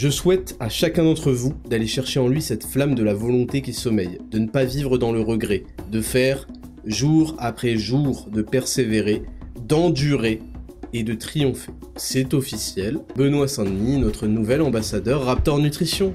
Je souhaite à chacun d'entre vous d'aller chercher en lui cette flamme de la volonté qui sommeille, de ne pas vivre dans le regret, de faire, jour après jour, de persévérer, d'endurer et de triompher. C'est officiel, Benoît Saint-Denis, notre nouvel ambassadeur Raptor Nutrition.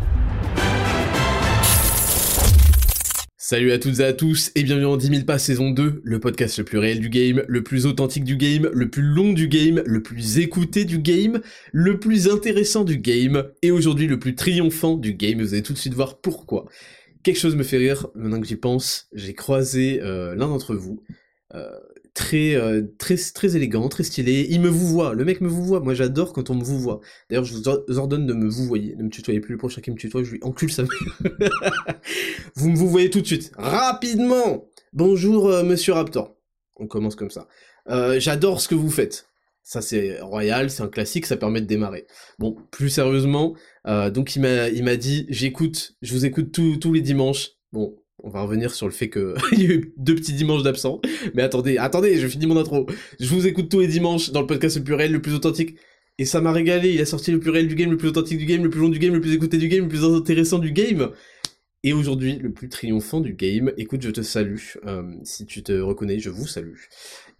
Salut à toutes et à tous et bienvenue en 10 000 pas saison 2, le podcast le plus réel du game, le plus authentique du game, le plus long du game, le plus écouté du game, le plus intéressant du game et aujourd'hui le plus triomphant du game. Vous allez tout de suite voir pourquoi. Quelque chose me fait rire maintenant que j'y pense. J'ai croisé euh, l'un d'entre vous. Euh, très, euh, très, très élégant, très stylé. Il me vous voit, le mec me vous voit. Moi, j'adore quand on me vous voit. D'ailleurs, je vous ordonne de me vous voyer, ne me tutoyez plus. Le prochain qui me tutoie, je lui encule sa Vous me vous voyez tout de suite, rapidement. Bonjour, euh, Monsieur Raptor. On commence comme ça. Euh, j'adore ce que vous faites. Ça c'est royal, c'est un classique, ça permet de démarrer. Bon, plus sérieusement, donc il m'a il m'a dit j'écoute, je vous écoute tous les dimanches. Bon, on va revenir sur le fait que il y a eu deux petits dimanches d'absent. Mais attendez, attendez, je finis mon intro. Je vous écoute tous les dimanches dans le podcast le plus réel, le plus authentique. Et ça m'a régalé. Il a sorti le plus réel du game, le plus authentique du game, le plus long du game, le plus écouté du game, le plus intéressant du game. Et aujourd'hui, le plus triomphant du game. Écoute, je te salue. Euh, si tu te reconnais, je vous salue.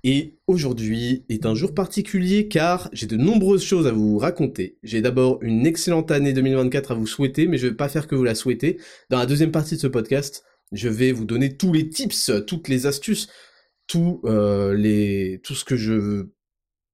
Et aujourd'hui est un jour particulier car j'ai de nombreuses choses à vous raconter. J'ai d'abord une excellente année 2024 à vous souhaiter, mais je vais pas faire que vous la souhaiter. Dans la deuxième partie de ce podcast, je vais vous donner tous les tips, toutes les astuces, tout, euh, les, tout ce que je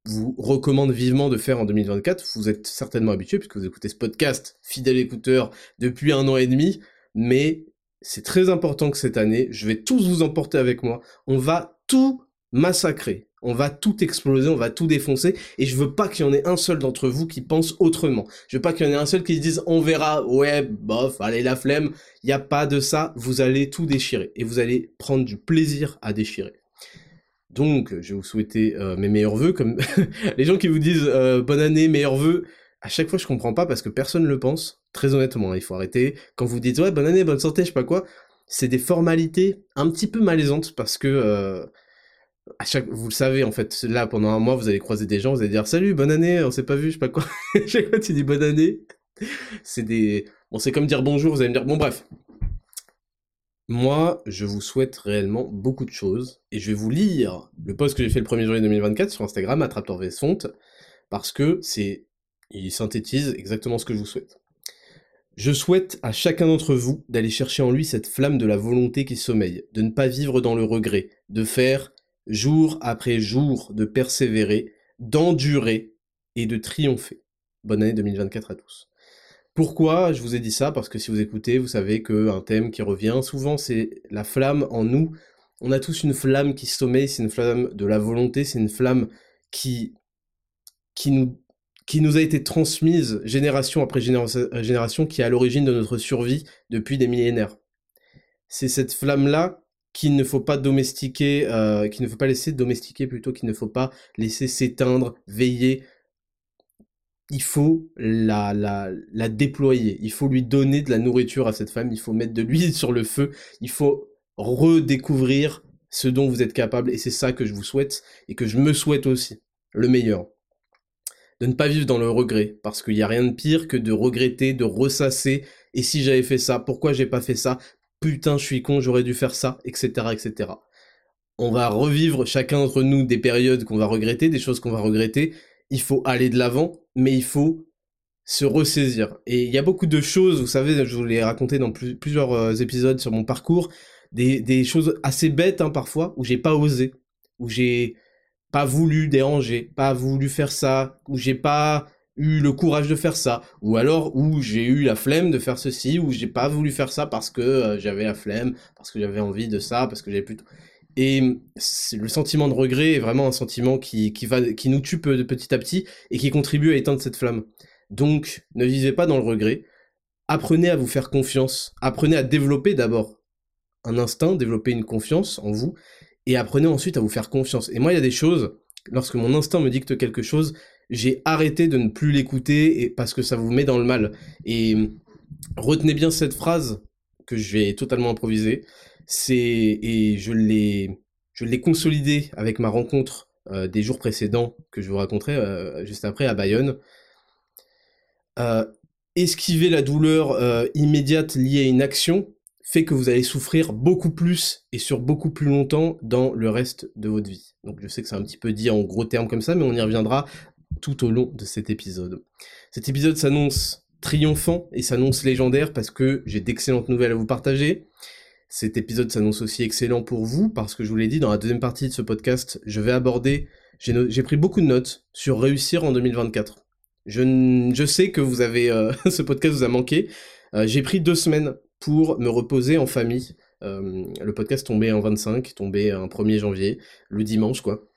vous recommande vivement de faire en 2024. Vous êtes certainement habitué puisque vous écoutez ce podcast, fidèle écouteur, depuis un an et demi. Mais c'est très important que cette année, je vais tous vous emporter avec moi. On va tout massacrer on va tout exploser, on va tout défoncer, et je veux pas qu'il y en ait un seul d'entre vous qui pense autrement. Je veux pas qu'il y en ait un seul qui se dise on verra, ouais, bof, allez la flemme. Il y a pas de ça, vous allez tout déchirer, et vous allez prendre du plaisir à déchirer. Donc, je vais vous souhaiter euh, mes meilleurs voeux, comme les gens qui vous disent euh, bonne année, meilleurs voeux. À chaque fois, je comprends pas parce que personne le pense. Très honnêtement, il faut arrêter. Quand vous dites ouais, bonne année, bonne santé, je sais pas quoi, c'est des formalités un petit peu malaisantes parce que euh, à chaque, vous le savez, en fait, là, pendant un mois, vous allez croiser des gens, vous allez dire salut, bonne année, on s'est pas vu, je sais pas quoi. chaque fois, tu dis bonne année. C'est des, bon, c'est comme dire bonjour, vous allez me dire, bon, bref. Moi, je vous souhaite réellement beaucoup de choses, et je vais vous lire le post que j'ai fait le 1er janvier 2024 sur Instagram, Attraptor Fonte, parce que c'est, il synthétise exactement ce que je vous souhaite. Je souhaite à chacun d'entre vous d'aller chercher en lui cette flamme de la volonté qui sommeille, de ne pas vivre dans le regret, de faire jour après jour, de persévérer, d'endurer et de triompher. Bonne année 2024 à tous. Pourquoi je vous ai dit ça? Parce que si vous écoutez, vous savez qu'un thème qui revient souvent, c'est la flamme en nous. On a tous une flamme qui sommeille, c'est une flamme de la volonté, c'est une flamme qui, qui, nous, qui nous a été transmise génération après génération, qui est à l'origine de notre survie depuis des millénaires. C'est cette flamme-là qu'il ne faut pas domestiquer, euh, qu'il ne faut pas laisser domestiquer plutôt, qu'il ne faut pas laisser s'éteindre, veiller. Il faut la, la, la déployer, il faut lui donner de la nourriture à cette femme, il faut mettre de l'huile sur le feu, il faut redécouvrir ce dont vous êtes capable, et c'est ça que je vous souhaite, et que je me souhaite aussi, le meilleur. De ne pas vivre dans le regret, parce qu'il n'y a rien de pire que de regretter, de ressasser, et si j'avais fait ça, pourquoi j'ai pas fait ça, putain, je suis con, j'aurais dû faire ça, etc., etc. On va revivre chacun d'entre nous des périodes qu'on va regretter, des choses qu'on va regretter. Il faut aller de l'avant, mais il faut se ressaisir. Et il y a beaucoup de choses, vous savez, je vous l'ai raconté dans plusieurs euh, épisodes sur mon parcours, des, choses assez bêtes hein, parfois, où j'ai pas osé, où j'ai pas voulu déranger, pas voulu faire ça, où j'ai pas eu le courage de faire ça, ou alors où j'ai eu la flemme de faire ceci, ou j'ai pas voulu faire ça parce que euh, j'avais la flemme, parce que j'avais envie de ça, parce que j'avais plutôt... Et le sentiment de regret est vraiment un sentiment qui, qui, va, qui nous tue de petit à petit et qui contribue à éteindre cette flamme. Donc, ne vivez pas dans le regret. Apprenez à vous faire confiance. Apprenez à développer d'abord un instinct, développer une confiance en vous. et apprenez ensuite à vous faire confiance. Et moi, il y a des choses, lorsque mon instinct me dicte quelque chose, j'ai arrêté de ne plus l'écouter parce que ça vous met dans le mal. Et retenez bien cette phrase que je vais totalement improviser. C'est et je l'ai je l'ai consolidé avec ma rencontre euh, des jours précédents que je vous raconterai euh, juste après à Bayonne. Euh, esquiver la douleur immédiate liée à une action fait que vous allez souffrir beaucoup plus et sur beaucoup plus longtemps dans le reste de votre vie. Donc je sais que c'est un petit peu dit en gros termes comme ça, mais on y reviendra tout au long de cet épisode. Cet épisode s'annonce triomphant et s'annonce légendaire parce que j'ai d'excellentes nouvelles à vous partager. Cet épisode s'annonce aussi excellent pour vous parce que je vous l'ai dit dans la deuxième partie de ce podcast, je vais aborder, j'ai pris beaucoup de notes sur réussir en 2024. Je, sais que vous avez, euh, ce podcast vous a manqué. Euh, j'ai pris deux semaines pour me reposer en famille. Euh, le podcast tombait en 25, tombait un 1er janvier, le dimanche quoi.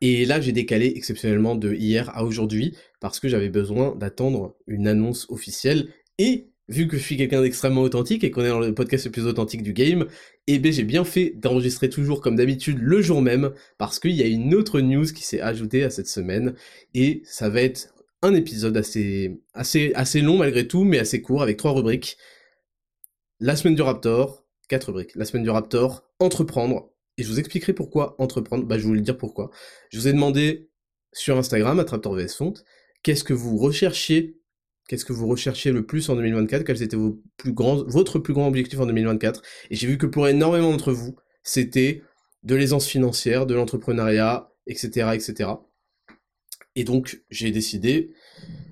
Et là, j'ai décalé exceptionnellement de hier à aujourd'hui parce que j'avais besoin d'attendre une annonce officielle et vu que je suis quelqu'un d'extrêmement authentique et qu'on est dans le podcast le plus authentique du game, eh bien j'ai bien fait d'enregistrer toujours comme d'habitude le jour même, parce qu'il y a une autre news qui s'est ajoutée à cette semaine, et ça va être un épisode assez, assez, assez long malgré tout, mais assez court, avec trois rubriques. La semaine du Raptor, quatre rubriques. La semaine du Raptor, entreprendre, et je vous expliquerai pourquoi entreprendre, bah je vais vous le dire pourquoi. Je vous ai demandé sur Instagram, à VS Font, qu'est-ce que vous recherchiez Qu'est-ce que vous recherchiez le plus en 2024 Quels étaient vos plus grands, votre plus grand objectif en 2024 Et j'ai vu que pour énormément d'entre vous, c'était de l'aisance financière, de l'entrepreneuriat, etc., etc. Et donc, j'ai décidé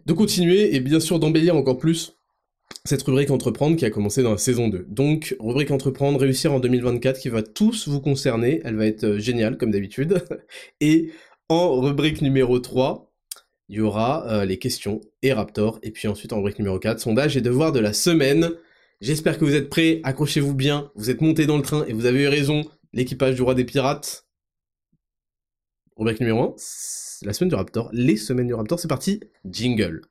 de continuer et bien sûr d'embellir encore plus cette rubrique entreprendre qui a commencé dans la saison 2. Donc, rubrique entreprendre, réussir en 2024 qui va tous vous concerner. Elle va être euh, géniale, comme d'habitude. Et en rubrique numéro 3, il y aura euh, les questions et Raptor, et puis ensuite en rubrique numéro 4, sondage et devoir de la semaine. J'espère que vous êtes prêts, accrochez-vous bien, vous êtes montés dans le train et vous avez eu raison, l'équipage du roi des pirates. Rubrique numéro 1, la semaine du Raptor, les semaines du Raptor, c'est parti, jingle.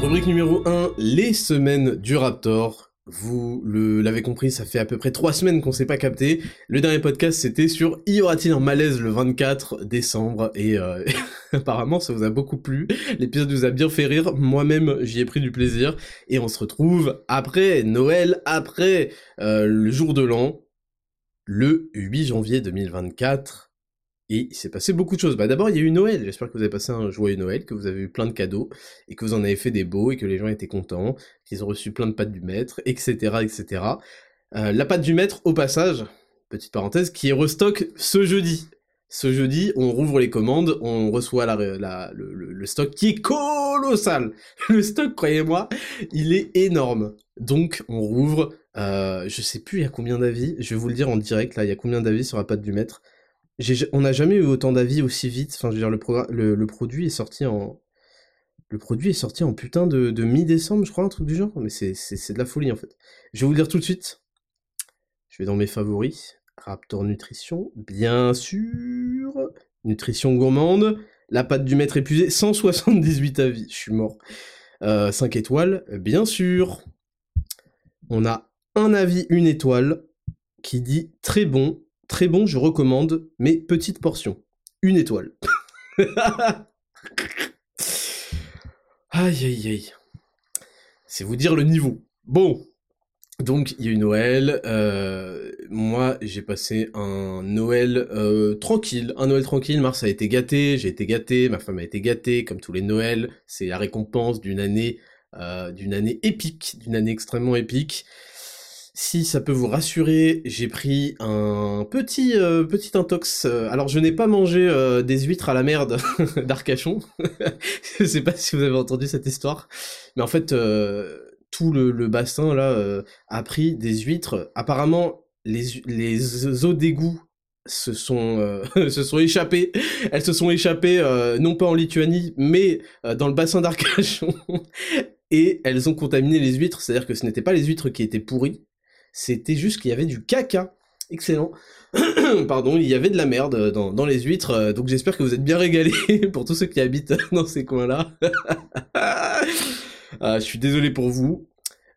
Rubrique numéro 1, les semaines du Raptor. Vous l'avez compris, ça fait à peu près trois semaines qu'on s'est pas capté. Le dernier podcast, c'était sur y aura-t-il un malaise le 24 décembre? Et euh, apparemment ça vous a beaucoup plu. L'épisode vous a bien fait rire. Moi-même, j'y ai pris du plaisir et on se retrouve après Noël, après euh, le jour de l'an, le 8 janvier 2024. Et il s'est passé beaucoup de choses. Bah d'abord, il y a eu Noël. J'espère que vous avez passé un joyeux Noël, que vous avez eu plein de cadeaux, et que vous en avez fait des beaux, et que les gens étaient contents, qu'ils ont reçu plein de pâtes du maître, etc., etc. Euh, la pâte du maître, au passage, petite parenthèse, qui est restock ce jeudi. Ce jeudi, on rouvre les commandes, on reçoit la, le, stock qui est colossal. Le stock, croyez-moi, il est énorme. Donc, on rouvre. Euh, je sais plus il y a combien d'avis. Je vais vous le dire en direct là. Il y a combien d'avis sur la pâte du maître on n'a jamais eu autant d'avis aussi vite. Enfin, je veux dire, le, produit est sorti en. Putain de, mi-décembre, je crois, un truc du genre. Mais c'est, de la folie en fait. Je vais vous le dire tout de suite. Je vais dans mes favoris. Raptor Nutrition, bien sûr. Nutrition gourmande. La pâte du maître épuisé, 178 avis. Je suis mort. 5 euh, étoiles, bien sûr. On a un avis, une étoile, qui dit très bon, Très bon, je recommande, mais petite portion. Une étoile. aïe aïe aïe. C'est vous dire le niveau. Bon. Donc il y a eu Noël. Euh, moi j'ai passé un Noël euh, tranquille, un Noël tranquille. Mars a été gâté, j'ai été gâté, ma femme a été gâtée, comme tous les Noëls. C'est la récompense d'une année, euh, d'une année épique, d'une année extrêmement épique. Si ça peut vous rassurer, j'ai pris un petit euh, petit intox. Euh, alors je n'ai pas mangé euh, des huîtres à la merde d'Arcachon. je sais pas si vous avez entendu cette histoire, mais en fait tout le, bassin là a pris des huîtres. Apparemment les les eaux d'égout se sont se sont échappées. Elles se sont échappées non pas en Lituanie, mais dans le bassin d'Arcachon. Et elles ont contaminé les huîtres, c'est-à-dire que ce n'étaient pas les huîtres qui étaient pourries, c'était juste qu'il y avait du caca. Excellent. Pardon, il y avait de la merde dans, les huîtres, euh, donc j'espère que vous êtes bien régalés pour tous ceux qui habitent dans ces coins-là. Ah, je suis désolé pour vous.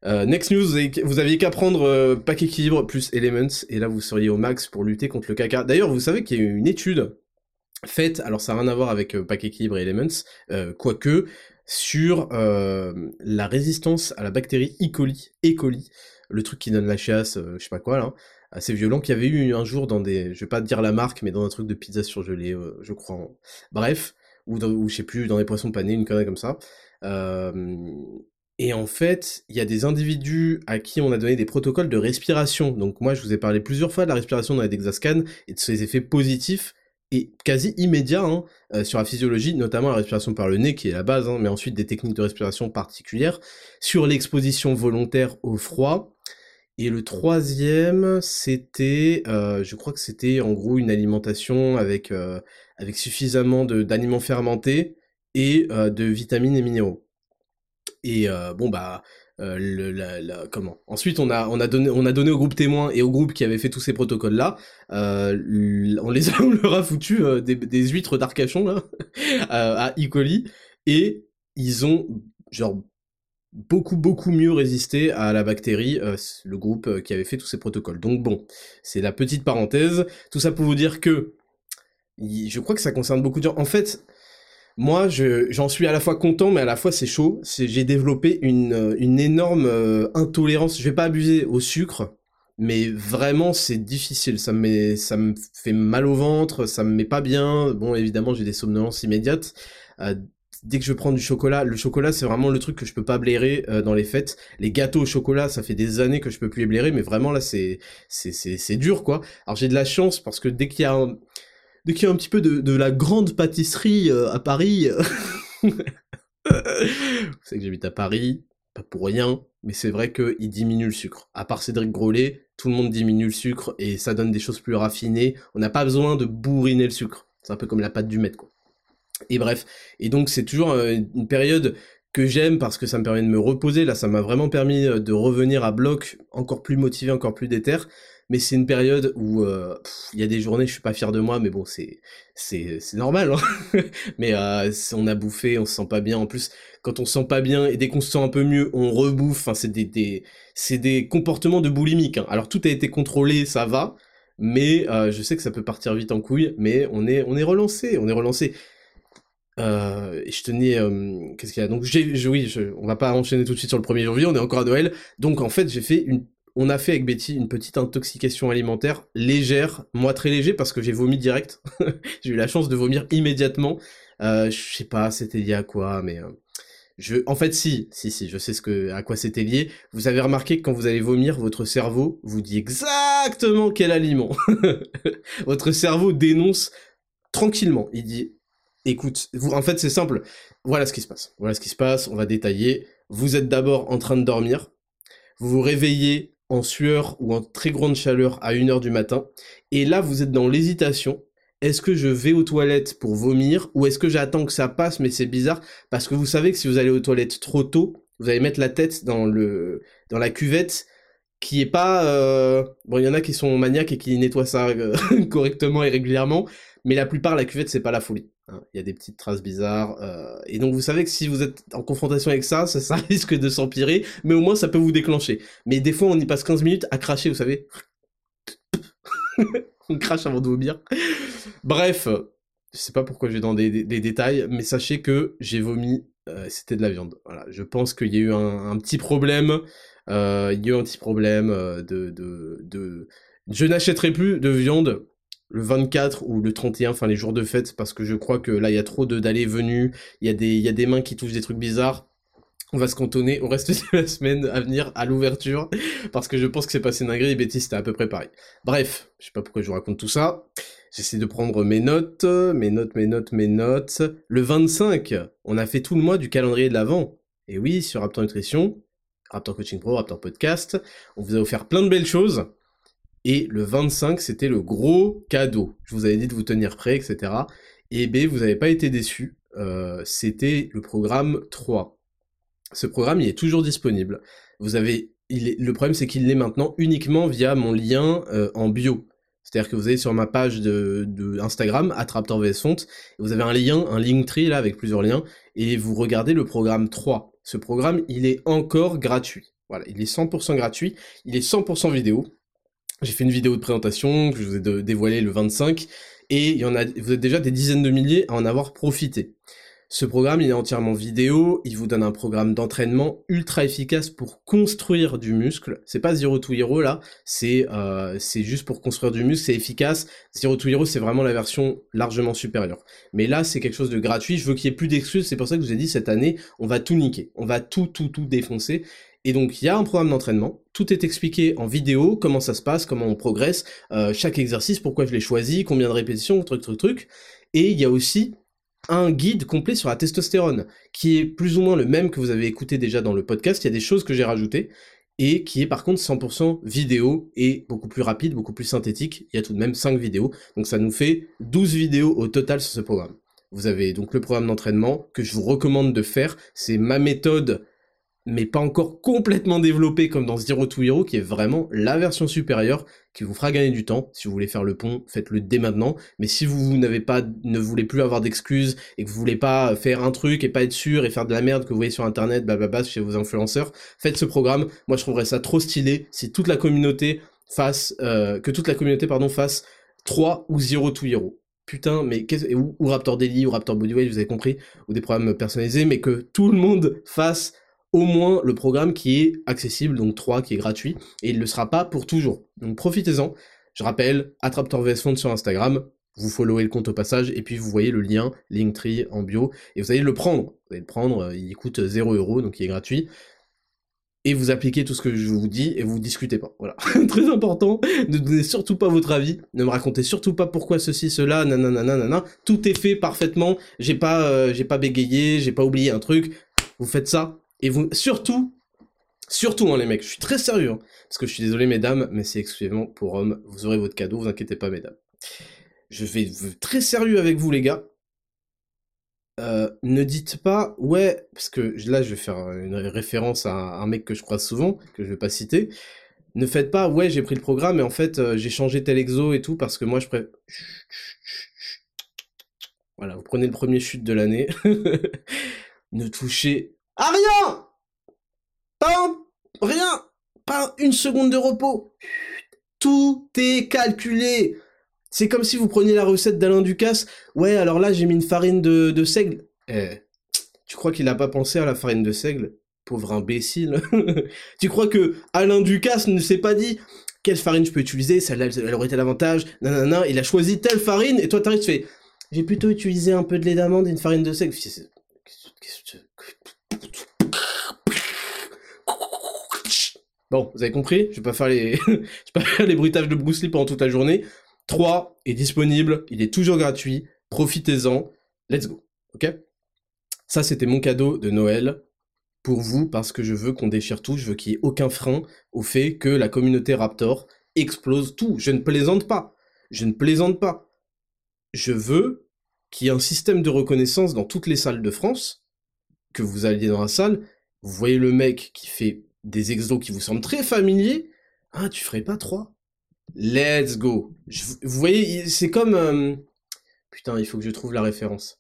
next news, vous aviez qu'à prendre pack équilibre plus Elements, et là vous seriez au max pour lutter contre le caca. D'ailleurs, vous savez qu'il y a une étude faite, alors ça n'a rien à voir avec pack équilibre et Elements, quoique, sur la résistance à la bactérie E. coli, E. coli, le truc qui donne la chasse, je sais pas quoi là, assez violent qu'il y avait eu un jour dans des, je vais pas dire la marque, mais dans un truc de pizza surgelée, euh, je crois. Bref, ou, dans, je sais plus, dans des poissons panés, une connerie comme ça. Euh, et en fait, il y a des individus à qui on a donné des protocoles de respiration. Donc moi, je vous ai parlé plusieurs fois de la respiration dans les Dexascan et de ses effets positifs et quasi immédiats hein, euh, sur la physiologie, notamment la respiration par le nez qui est la base, hein, mais ensuite des techniques de respiration particulières, sur l'exposition volontaire au froid, et le troisième, c'était, euh, je crois que c'était en gros une alimentation avec, euh, avec suffisamment d'aliments fermentés et euh, de vitamines et minéraux. Et bon bah, le, la, comment? Ensuite, on a, on, a donné, on a donné au groupe témoin et au groupe qui avait fait tous ces protocoles-là, on les a, leur a foutu des, des, huîtres d'Arcachon là, à E. coli, et ils ont genre beaucoup beaucoup mieux résisté à la bactérie, euh, le groupe euh, qui avait fait tous ces protocoles. Donc bon, c'est la petite parenthèse. Tout ça pour vous dire que je crois que ça concerne beaucoup de gens. En fait, moi, j'en suis à la fois content, mais à la fois c'est chaud. J'ai développé une, euh, une énorme intolérance. Je vais pas abuser au sucre, mais vraiment c'est difficile. Ça me, ça me fait mal au ventre, ça me met pas bien. Bon, évidemment, j'ai des somnolences immédiates dès que je prends du chocolat, le chocolat c'est vraiment le truc que je peux pas blairer euh, dans les fêtes. Les gâteaux au chocolat, ça fait des années que je peux plus les blairer, mais vraiment là c'est c'est c'est dur quoi. Alors j'ai de la chance parce que dès qu'il y a un, dès qu'il y a un petit peu de, de la grande pâtisserie euh, à Paris, vous savez que j'habite à Paris, pas pour rien, mais c'est vrai qu'il diminue le sucre. À part Cédric Grolet, tout le monde diminue le sucre et ça donne des choses plus raffinées. On n'a pas besoin de bourriner le sucre. C'est un peu comme la pâte du maître quoi. Et bref, et donc c'est toujours euh, une période que j'aime parce que ça me permet de me reposer. Là, ça m'a vraiment permis euh, de revenir à bloc, encore plus motivé, encore plus déter. Mais c'est une période où euh, il y a des journées, je suis pas fier de moi, mais bon, c'est c'est c'est normal. Hein mais on a bouffé, on se sent pas bien. En plus, quand on se sent pas bien et dès qu'on se sent un peu mieux, on rebouffe. Enfin, c'est des, des c'est des comportements de boulimique. Hein. Alors tout a été contrôlé, ça va. Mais je sais que ça peut partir vite en couille, mais on est on est relancé, on est relancé. Euh, et je tenais, euh, qu'est-ce qu'il y a? Donc j'ai, oui, je, on va pas enchaîner tout de suite sur le 1er janvier, on est encore à Noël. Donc en fait, j'ai fait une, on a fait avec Betty une petite intoxication alimentaire légère, moi très léger parce que j'ai vomi direct. j'ai eu la chance de vomir immédiatement. Euh, je sais pas, c'était lié à quoi, mais euh, je, en fait, si, si, si, je sais ce que, à quoi c'était lié. Vous avez remarqué que quand vous allez vomir, votre cerveau vous dit exactement quel aliment. votre cerveau dénonce tranquillement. Il dit écoute, vous, en fait, c'est simple. Voilà ce qui se passe. Voilà ce qui se passe. On va détailler. Vous êtes d'abord en train de dormir. Vous vous réveillez en sueur ou en très grande chaleur à 1h du matin. Et là, vous êtes dans l'hésitation. Est-ce que je vais aux toilettes pour vomir ou est-ce que j'attends que ça passe mais c'est bizarre? Parce que vous savez que si vous allez aux toilettes trop tôt, vous allez mettre la tête dans le dans la cuvette qui est pas euh... bon il y en a qui sont maniaques et qui nettoient ça euh, correctement et régulièrement mais la plupart la cuvette c'est pas la folie Hein, il y a des petites traces bizarres. Euh, et donc vous savez que si vous êtes en confrontation avec ça, ça, risque de s'empirer, mais au moins ça peut vous déclencher. Mais des fois on y passe 15 minutes à cracher, vous savez. on crache avant de vomir. Bref, je sais pas pourquoi je vais dans des, détails, mais sachez que j'ai vomi, euh, c'était de la viande. Voilà, je pense qu'il y a eu un, petit problème. Euh, il y a eu un petit problème de. Je n'achèterai plus de viande le 24 ou le 31, enfin les jours de fête, parce que je crois que là il y a trop d'allées venues, il y, a des, mains qui touchent des trucs bizarres. On va se cantonner au reste de la semaine à venir à l'ouverture, parce que je pense que c'est passé une et Betty c'était à peu près pareil. Bref, je sais pas pourquoi je vous raconte tout ça. J'essaie de prendre mes notes, mes notes, mes notes, mes notes. Le 25, on a fait tout le mois du calendrier de l'Avent. Et oui, sur Raptor Nutrition, Raptor Coaching Pro, Raptor Podcast, on vous a offert plein de belles choses. Et le 25, c'était le gros cadeau. Je vous avais dit de vous tenir prêt, etc. Et B, vous n'avez pas été déçus. Euh, c'était le programme 3. Ce programme, il est toujours disponible. Vous avez, le problème, c'est qu'il l'est maintenant uniquement via mon lien euh, en bio. C'est-à-dire que vous allez sur ma page de, de Instagram, Font, vous avez un lien, un Linktree là avec plusieurs liens, et vous regardez le programme 3. Ce programme, il est encore gratuit. Voilà, il est 100% gratuit, il est 100% vidéo. J'ai fait une vidéo de présentation que je vous ai dévoilée le 25 et il y en a, vous êtes déjà des dizaines de milliers à en avoir profité. Ce programme, il est entièrement vidéo, il vous donne un programme d'entraînement ultra efficace pour construire du muscle. C'est pas Zero to Hero là, c'est euh, juste pour construire du muscle, c'est efficace. Zero to Hero, c'est vraiment la version largement supérieure. Mais là, c'est quelque chose de gratuit, je veux qu'il y ait plus d'excuses, c'est pour ça que je vous ai dit cette année, on va tout niquer, on va tout tout tout défoncer. Et donc il y a un programme d'entraînement, tout est expliqué en vidéo, comment ça se passe, comment on progresse, euh, chaque exercice, pourquoi je l'ai choisi, combien de répétitions, truc truc truc. Et il y a aussi un guide complet sur la testostérone, qui est plus ou moins le même que vous avez écouté déjà dans le podcast, il y a des choses que j'ai rajoutées, et qui est par contre 100% vidéo et beaucoup plus rapide, beaucoup plus synthétique, il y a tout de même 5 vidéos, donc ça nous fait 12 vidéos au total sur ce programme. Vous avez donc le programme d'entraînement que je vous recommande de faire, c'est ma méthode mais pas encore complètement développé comme dans Zero to Hero, qui est vraiment la version supérieure, qui vous fera gagner du temps. Si vous voulez faire le pont, faites-le dès maintenant. Mais si vous n'avez pas, ne voulez plus avoir d'excuses, et que vous voulez pas faire un truc et pas être sûr, et faire de la merde que vous voyez sur internet, blablabla, chez vos influenceurs, faites ce programme. Moi, je trouverais ça trop stylé si toute la communauté fasse, euh, que toute la communauté, pardon, fasse 3 ou Zero to Hero putain, mais qu'est-ce, ou, ou Raptor Daily, ou Raptor Bodyweight, vous avez compris, ou des programmes personnalisés, mais que tout le monde fasse au moins le programme qui est accessible, donc 3 qui est gratuit, et il ne le sera pas pour toujours. Donc profitez-en. Je rappelle, Attraptor VS Fond sur Instagram, vous followez le compte au passage, et puis vous voyez le lien Linktree en bio, et vous allez le prendre. Vous allez le prendre, euh, il coûte 0 euros, donc il est gratuit. Et vous appliquez tout ce que je vous dis, et vous discutez pas. Voilà. Très important, ne donnez surtout pas votre avis, ne me racontez surtout pas pourquoi ceci, cela, nanana, nanana. Tout est fait parfaitement, j'ai pas, euh, j'ai pas bégayé, j'ai pas oublié un truc. Vous faites ça, et vous, surtout, surtout, hein, les mecs, je suis très sérieux, hein, parce que je suis désolé, mesdames, mais c'est exclusivement pour hommes. Vous aurez votre cadeau, vous inquiétez pas, mesdames. Je vais très sérieux avec vous, les gars. Euh, ne dites pas, ouais, parce que là, je vais faire une référence à un mec que je croise souvent, que je vais pas citer. Ne faites pas, ouais, j'ai pris le programme et en fait, euh, j'ai changé tel exo et tout parce que moi, je préfère. Voilà, vous prenez le premier chute de l'année. ne touchez ah rien Pas rien Pas une seconde de repos Tout est calculé C'est comme si vous preniez la recette d'Alain Ducasse. Ouais, alors là, j'ai mis une farine de, seigle. Eh, tu crois qu'il n'a pas pensé à la farine de seigle? Pauvre imbécile. tu crois que Alain Ducasse ne s'est pas dit quelle farine je peux utiliser, celle-là, elle aurait été l'avantage, nanana, il a choisi telle farine, et toi t'arrives, tu fais, j'ai plutôt utilisé un peu de lait d'amande et une farine de seigle. Bon, vous avez compris, je vais les, vais pas faire les bruitages de Bruce Lee pendant toute la journée. 3 est disponible, il est toujours gratuit, profitez-en, let's go, ok? Ça c'était mon cadeau de Noël pour vous parce que je veux qu'on déchire tout, je veux qu'il y ait aucun frein au fait que la communauté Raptor explose tout. Je ne plaisante pas, je ne plaisante pas. Je veux qu'il y ait un système de reconnaissance dans toutes les salles de France, que vous alliez dans la salle, vous voyez le mec qui fait des exos qui vous semblent très familiers, ah, tu ferais pas trois Let's go. vous voyez, c'est comme... Euh, putain, il faut que je trouve la référence.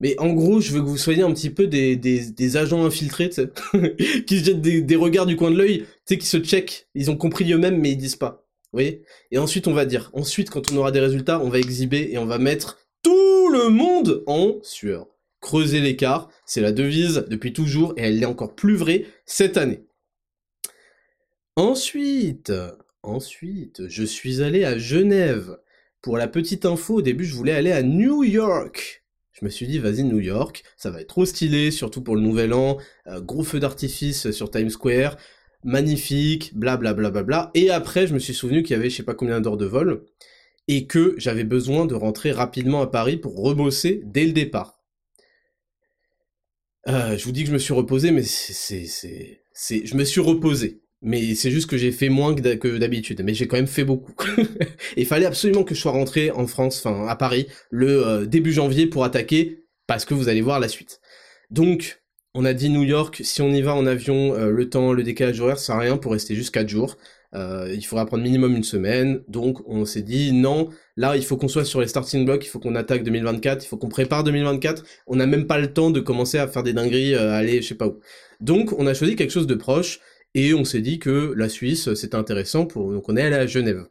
Mais en gros, je veux que vous soyez un petit peu des, des, agents infiltrés, qui se jettent des, regards du coin de l'œil, tu sais, qui se check. Ils ont compris eux-mêmes, mais ils disent pas. Vous voyez? Et ensuite, on va dire. Ensuite, quand on aura des résultats, on va exhiber et on va mettre tout le monde en sueur. Creuser l'écart, c'est la devise depuis toujours et elle est encore plus vraie cette année. Ensuite, ensuite, je suis allé à Genève. Pour la petite info, au début, je voulais aller à New York. Je me suis dit, vas-y, New York, ça va être trop stylé, surtout pour le nouvel an. Euh, gros feu d'artifice sur Times Square, magnifique, bla bla bla bla bla. Et après, je me suis souvenu qu'il y avait je sais pas combien d'heures de vol et que j'avais besoin de rentrer rapidement à Paris pour rebosser dès le départ. Euh, je vous dis que je me suis reposé, mais c'est, c'est, c'est, je me suis reposé mais c'est juste que j'ai fait moins que d'habitude, mais j'ai quand même fait beaucoup. il fallait absolument que je sois rentré en France, enfin à Paris, le euh, début janvier pour attaquer, parce que vous allez voir la suite. Donc, on a dit New York, si on y va en avion, euh, le temps, le décalage horaire, ça sert à rien pour rester juste 4 jours. Euh, il faudra prendre minimum une semaine, donc on s'est dit non, là il faut qu'on soit sur les starting blocks, il faut qu'on attaque 2024, il faut qu'on prépare 2024, on n'a même pas le temps de commencer à faire des dingueries, à aller je sais pas où. Donc on a choisi quelque chose de proche, Et on s'est dit que la Suisse, c'était intéressant pour, donc on est allé à Genève.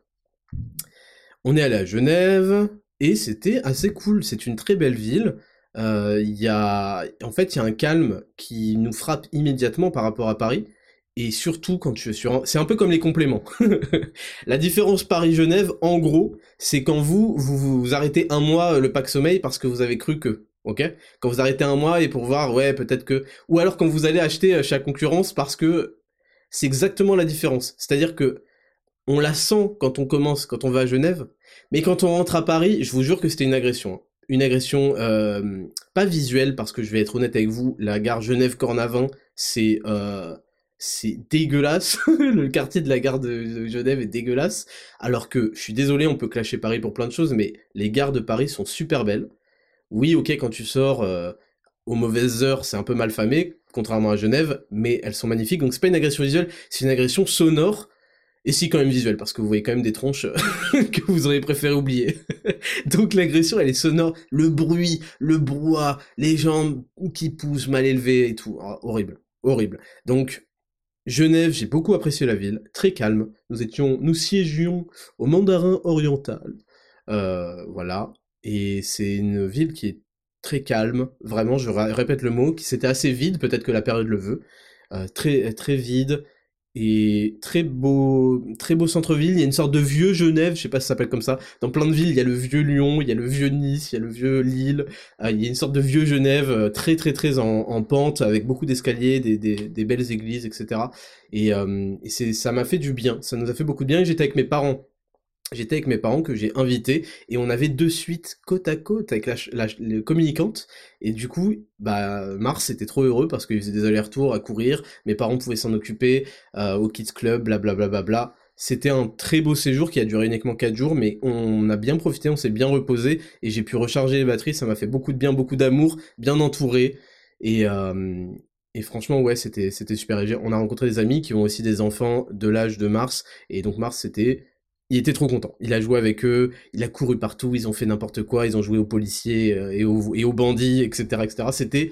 On est allé à Genève, et c'était assez cool, c'est une très belle ville. Euh, y a, en fait, il y a un calme qui nous frappe immédiatement par rapport à Paris. Et surtout quand tu es sur... C'est un peu comme les compléments. la différence Paris-Genève, en gros, c'est quand vous, vous vous arrêtez un mois euh, le pack sommeil parce que vous avez cru que... Ok? Quand vous arrêtez un mois et pour voir, ouais, peut-être que... Ou alors quand vous allez acheter euh, chez la concurrence parce que c'est exactement la différence. C'est-à-dire que on la sent quand on commence, quand on va à Genève, mais quand on rentre à Paris, je vous jure que c'était une agression. Hein. Une agression euh, pas visuelle, parce que je vais être honnête avec vous, la gare Genève-Cornavin, c'est euh, c'est dégueulasse. le quartier de la gare de, Genève est dégueulasse. Alors que, je suis désolé, on peut clasher Paris pour plein de choses, mais les gares de Paris sont super belles. Oui, ok, quand tu sors euh, aux mauvaises heures, c'est un peu mal famé, contrairement à Genève, mais elles sont magnifiques. Donc c'est pas une agression visuelle, c'est une agression sonore. Et si quand même visuelle, parce que vous voyez quand même des tronches que vous auriez préféré oublier. Donc l'agression, elle est sonore, le bruit, le brouhaha, les jambes qui poussent mal élevées et tout. Oh, horrible, horrible. Donc Genève, j'ai beaucoup apprécié la ville, très calme. Nous étions, nous siégions au Mandarin Oriental, euh, voilà. Et c'est une ville qui est très calme, vraiment. Je répète le mot, qui c'était assez vide, peut-être que la période le veut, euh, très très vide et très beau, très beau centre-ville. Il y a une sorte de vieux Genève, je sais pas si ça s'appelle comme ça. Dans plein de villes, il y a le vieux Lyon, il y a le vieux Nice, il y a le vieux Lille. Euh, il y a une sorte de vieux Genève euh, très très très en, pente, avec beaucoup d'escaliers, des, belles églises, etc. Et, c'est, ça m'a fait du bien. Ça nous a fait beaucoup de bien. J'étais avec mes parents j'étais avec mes parents que j'ai invités et on avait deux suites côte à côte avec la, communicante et du coup bah Mars était trop heureux parce qu'il faisait des allers-retours à courir mes parents pouvaient s'en occuper euh, au kids club blablabla bla, bla, bla, c'était un très beau séjour qui a duré uniquement 4 jours mais on a bien profité on s'est bien reposé et j'ai pu recharger les batteries ça m'a fait beaucoup de bien beaucoup d'amour bien entouré et euh, et franchement, ouais, c'était, c'était super. On a rencontré des amis qui ont aussi des enfants de l'âge de Mars. Et donc, Mars, c'était il était trop content. Il a joué avec eux, il a couru partout, ils ont fait n'importe quoi, ils ont joué aux policiers euh, et aux, bandits, etc., etc. C'était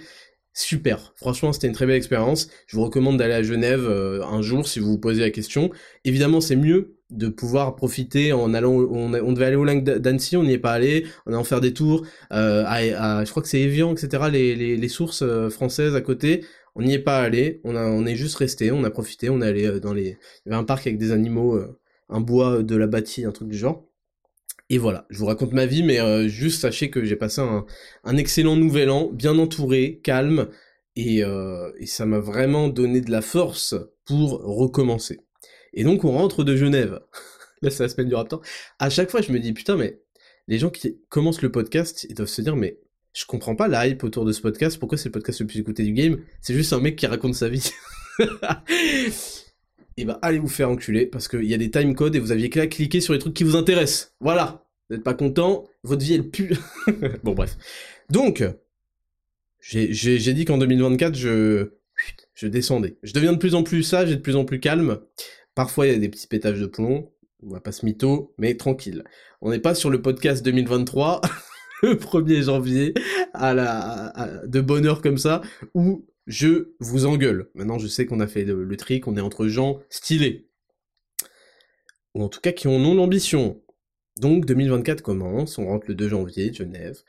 super. Franchement, c'était une très belle expérience. Je vous recommande d'aller à Genève euh, un jour si vous vous posez la question. Évidemment, c'est mieux de pouvoir profiter en allant. On, devait aller au lac d'Annecy, on n'y est pas allé. On a en faire des tours. Euh, je crois que c'est Evian, etc. Les, sources françaises à côté. On n'y est pas allé. On a, on est juste resté. On a profité. On est allé dans les. Il y avait un parc avec des animaux un bois de la bâtie, un truc du genre. Et voilà, je vous raconte ma vie, mais euh, juste sachez que j'ai passé un, excellent nouvel an, bien entouré, calme, euh, et, ça m'a vraiment donné de la force pour recommencer. Et donc on rentre de Genève. Là c'est la semaine du Raptor. À chaque fois je me dis putain mais les gens qui commencent le podcast, ils doivent se dire mais je comprends pas la hype autour de ce podcast, pourquoi c'est le podcast le plus écouté du game? C'est juste un mec qui raconte sa vie. et eh ben, allez vous faire enculer parce qu'il y a des timecodes et vous aviez qu'à cliquer sur les trucs qui vous intéressent. Voilà. Vous n'êtes pas content, votre vie elle pue. bon bref. Donc, j'ai dit qu'en 2024, je, je descendais. Je deviens de plus en plus sage et de plus en plus calme. Parfois, il y a des petits pétages de plomb. On va pas se mytho, mais tranquille. On n'est pas sur le podcast 2023, le 1er janvier, à la, de bonne heure comme ça, où je vous engueule. Maintenant, je sais qu'on a fait le, trick, on est entre gens stylés. Ou en tout cas qui ont non l'ambition. Donc 2024 commence, on rentre le 2 janvier, Genève.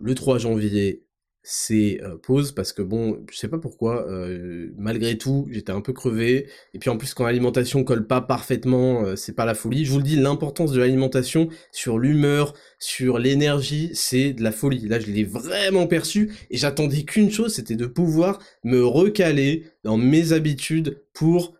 Le 3 janvier, c'est euh, pause parce que bon, je sais pas pourquoi, euh, malgré tout, j'étais un peu crevé. Et puis en plus, quand l'alimentation colle pas parfaitement, euh, c'est pas la folie. Je vous le dis, l'importance de l'alimentation sur l'humeur, sur l'énergie, c'est de la folie. Là, je l'ai vraiment perçu et j'attendais qu'une chose, c'était de pouvoir me recaler dans mes habitudes pour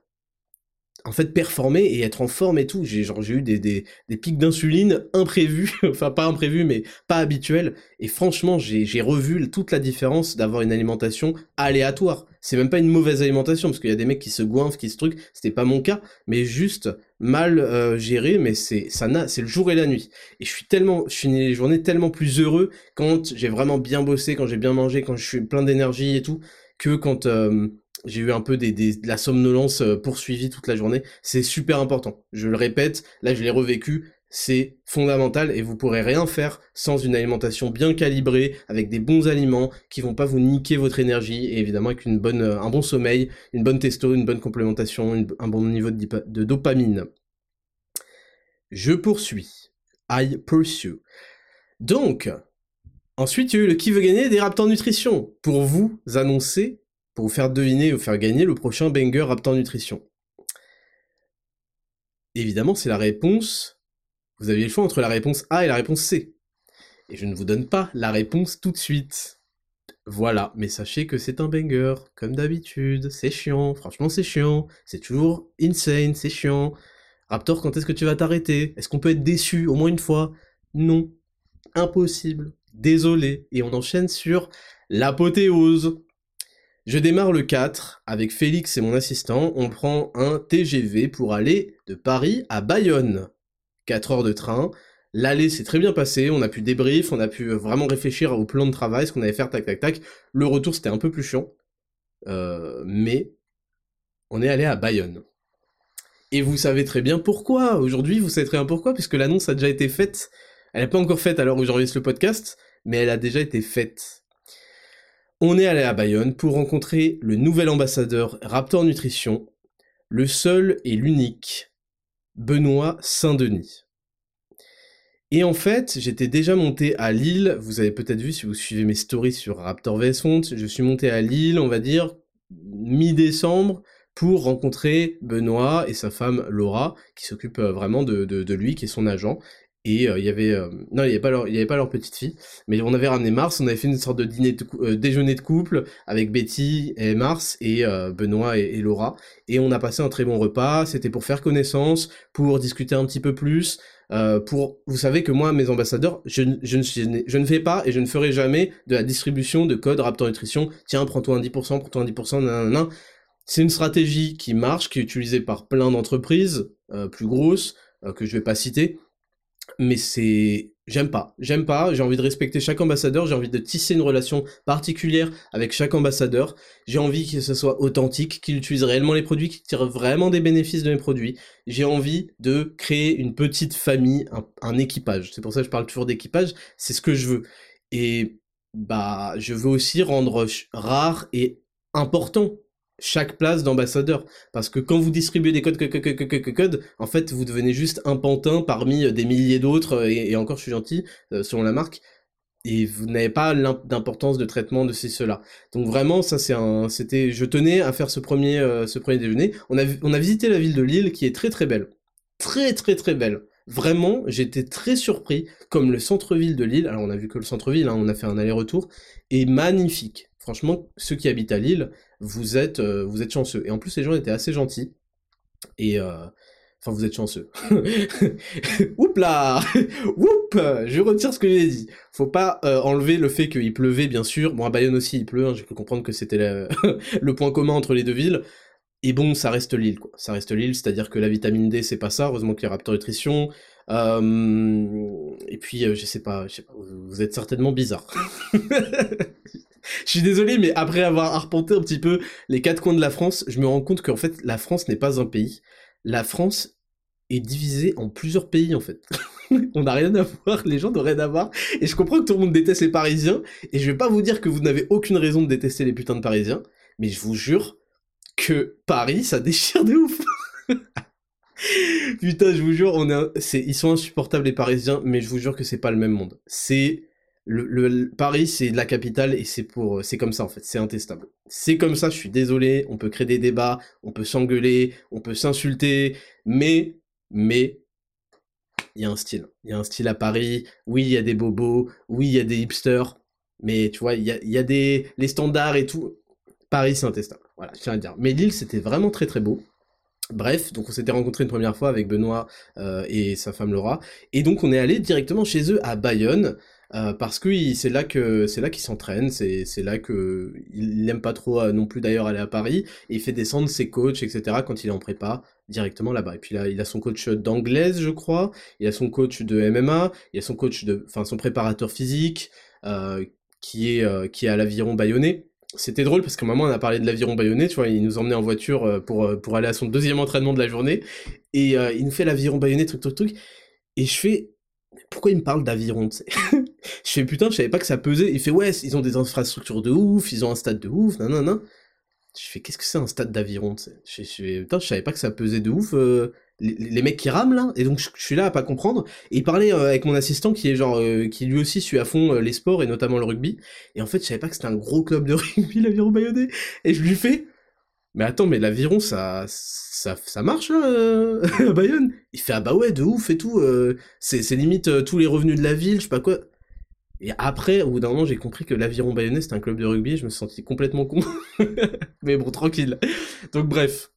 en fait performer et être en forme et tout. J'ai genre j'ai eu des, des, des pics d'insuline imprévus, enfin pas imprévus mais pas habituels. Et franchement j'ai revu toute la différence d'avoir une alimentation aléatoire. C'est même pas une mauvaise alimentation parce qu'il y a des mecs qui se goinfrent, qui se truquent. C'était pas mon cas, mais juste mal euh, géré. Mais c'est ça n'a c'est le jour et la nuit. Et je suis tellement, je suis une journée tellement plus heureux quand j'ai vraiment bien bossé, quand j'ai bien mangé, quand je suis plein d'énergie et tout, que quand euh, j'ai eu un peu de la somnolence euh, poursuivie toute la journée. C'est super important. Je le répète, là je l'ai revécu. c'est fondamental et vous pourrez rien faire sans une alimentation bien calibrée avec des bons aliments qui vont pas vous niquer votre énergie et évidemment avec une bonne, un bon sommeil, une bonne testo, une bonne complémentation, un bon niveau de, dopamine. Je poursuis. I pursue. Donc, ensuite, il y a eu le qui veut gagner des Raptors Nutrition pour vous annoncer, pour vous faire deviner ou faire gagner le prochain banger Raptor Nutrition. Évidemment, c'est la réponse vous aviez le choix entre la réponse A et la réponse C. Et je ne vous donne pas la réponse tout de suite. Voilà, mais sachez que c'est un banger, comme d'habitude, c'est chiant, franchement c'est chiant, c'est toujours insane, c'est chiant. Raptor, quand est-ce que tu vas t'arrêter? Est-ce qu'on peut être déçu au moins une fois? Non. Impossible. Désolé. Et on enchaîne sur l'apothéose. Je démarre le 4 avec Félix et mon assistant, on prend un TGV pour aller de Paris à Bayonne. 4 heures de train. L'aller s'est très bien passé, on a pu débrief, on a pu vraiment réfléchir au plan de travail, ce qu'on allait faire, tac tac tac. Le retour c'était un peu plus chiant, euh, mais on est allé à Bayonne. Et vous savez très bien pourquoi. Aujourd'hui, vous savez très bien pourquoi, puisque l'annonce a déjà été faite. Elle n'est pas encore faite à l'heure où j'enregistre le podcast, mais elle a déjà été faite. On est allé à Bayonne pour rencontrer le nouvel ambassadeur Raptor Nutrition, le seul et l'unique Benoît Saint-Denis. Et en fait, j'étais déjà monté à Lille, vous avez peut-être vu si vous suivez mes stories sur Raptor VS je suis monté à Lille, on va dire, mi-décembre, pour rencontrer Benoît et sa femme Laura, qui s'occupe euh, vraiment de, de, lui, qui est son agent, et euh, il y avait euh, non il y avait pas leur petite fille. Mais on avait ramené Mars on avait fait une sorte de dîner euh, déjeuner de couple avec Betty et Mars et Benoît et, Laura. Et on a passé un très bon repas. C'était pour faire connaissance pour discuter un petit peu plus pour vous savez que moi mes ambassadeurs je, je, ne, je ne fais pas et je ne ferai jamais de la distribution de code Raptor Nutrition. Tiens prends-toi un 10% prends-toi un 10% nan, c'est une stratégie qui marche qui est utilisée par plein d'entreprises plus grosses que je vais pas citer mais c'est j'aime pas, j'aime pas, j'ai envie de respecter chaque ambassadeur, j'ai envie de tisser une relation particulière avec chaque ambassadeur, j'ai envie que ce soit authentique, qu'il utilise réellement les produits, qu'il tire vraiment des bénéfices de mes produits, j'ai envie de créer une petite famille, un, équipage, c'est pour ça que je parle toujours d'équipage, c'est ce que je veux. Et bah je veux aussi rendre rare et important chaque place d'ambassadeur. Parce que quand vous distribuez des codes, codes, en fait, vous devenez juste un pantin parmi euh, des milliers d'autres, euh, et, encore, je suis gentil, euh, selon la marque, et vous n'avez pas d'importance de traitement de ces ceux-là. Donc vraiment, ça c'est un, c'était, je tenais à faire ce premier, ce premier déjeuner. On a, on a visité la ville de Lille, qui est très très belle, très très très belle. Vraiment, j'étais très surpris, comme le centre-ville de Lille. Alors on a vu que le centre-ville, hein, on a fait un aller-retour, est magnifique. Franchement, ceux qui habitent à Lille, vous êtes, euh, vous êtes chanceux. Et en plus, les gens étaient assez gentils. Et euh, enfin, vous êtes chanceux. Oups là Oups Je retire ce que j'ai dit. Faut pas euh, enlever le fait qu'il pleuvait, bien sûr. Bon, à Bayonne aussi, il pleut. Hein, j'ai pu comprendre que c'était le point commun entre les deux villes. Et bon, ça reste l'île, quoi. Ça reste l'île, c'est-à-dire que la vitamine D, c'est pas ça. Heureusement qu'il y a Raptor Nutrition. et puis, je sais pas, sais pas, vous êtes certainement bizarre. Je suis désolé, mais après avoir arpenté un petit peu les quatre coins de la France, je me rends compte qu'en fait, la France n'est pas un pays. La France est divisée en plusieurs pays, en fait. On n'a rien à voir, les gens n'ont rien à voir. Et je comprends que tout le monde déteste les Parisiens, et je vais pas vous dire que vous n'avez aucune raison de détester les putains de Parisiens, mais je vous jure que Paris, ça déchire de ouf. Putain, je vous jure, on est, ils sont insupportables les Parisiens, mais je vous jure que c'est pas le même monde. C'est le, Paris, c'est de la capitale et c'est pour, c'est comme ça en fait, c'est intestable. C'est comme ça, je suis désolé, on peut créer des débats, on peut s'engueuler, on peut s'insulter, mais, mais, il y a un style. Il y a un style à Paris, oui, il y a des bobos, oui, il y a des hipsters, mais tu vois, il y a, y a des, les standards et tout. Paris, c'est intestable. Voilà, je tiens à dire. Mais Lille, c'était vraiment très très beau. Bref, donc on s'était rencontré une première fois avec Benoît euh, et sa femme Laura, et donc on est allé directement chez eux à Bayonne. Euh, parce que c'est là que c'est là qu'il s'entraîne, c'est là que il n'aime pas trop euh, non plus d'ailleurs aller à Paris. Et il fait descendre ses coachs etc quand il est en prépa directement là-bas. Et puis là il a son coach d'anglaise je crois, il a son coach de MMA, il a son coach de enfin son préparateur physique euh, qui est qui est à l'aviron bayonnais. C'était drôle parce qu'à un moment on a parlé de l'aviron bayonnais, tu vois, il nous emmenait en voiture pour pour aller à son deuxième entraînement de la journée. Et il nous fait l'aviron bayonnais truc truc truc. Et je fais, pourquoi il me parle d'aviron, tu sais? Je fais, putain, je savais pas que ça pesait. Il fait, ouais, ils ont des infrastructures de ouf, ils ont un stade de ouf, nan, nan, nan. Je fais, qu'est-ce que c'est un stade d'aviron, tu sais? Je, je, putain, je savais pas que ça pesait de ouf, euh, les, les, mecs qui rament, là. Et donc, je, suis là à pas comprendre. Et il parlait euh, avec mon assistant qui est genre, euh, qui lui aussi suit à fond euh, les sports, et notamment le rugby. Et en fait, je savais pas que c'était un gros club de rugby, l'aviron bayonnais. Et je lui fais, mais attends, mais l'aviron, ça, ça, ça marche là, euh, à Bayonne? Il fait ah bah ouais, de ouf et tout. Euh, c'est, limite euh, tous les revenus de la ville, je sais pas quoi. Et après, au bout d'un moment, j'ai compris que l'aviron bayonnais c'était un club de rugby. Je me suis senti complètement con. mais bon, tranquille. Donc bref,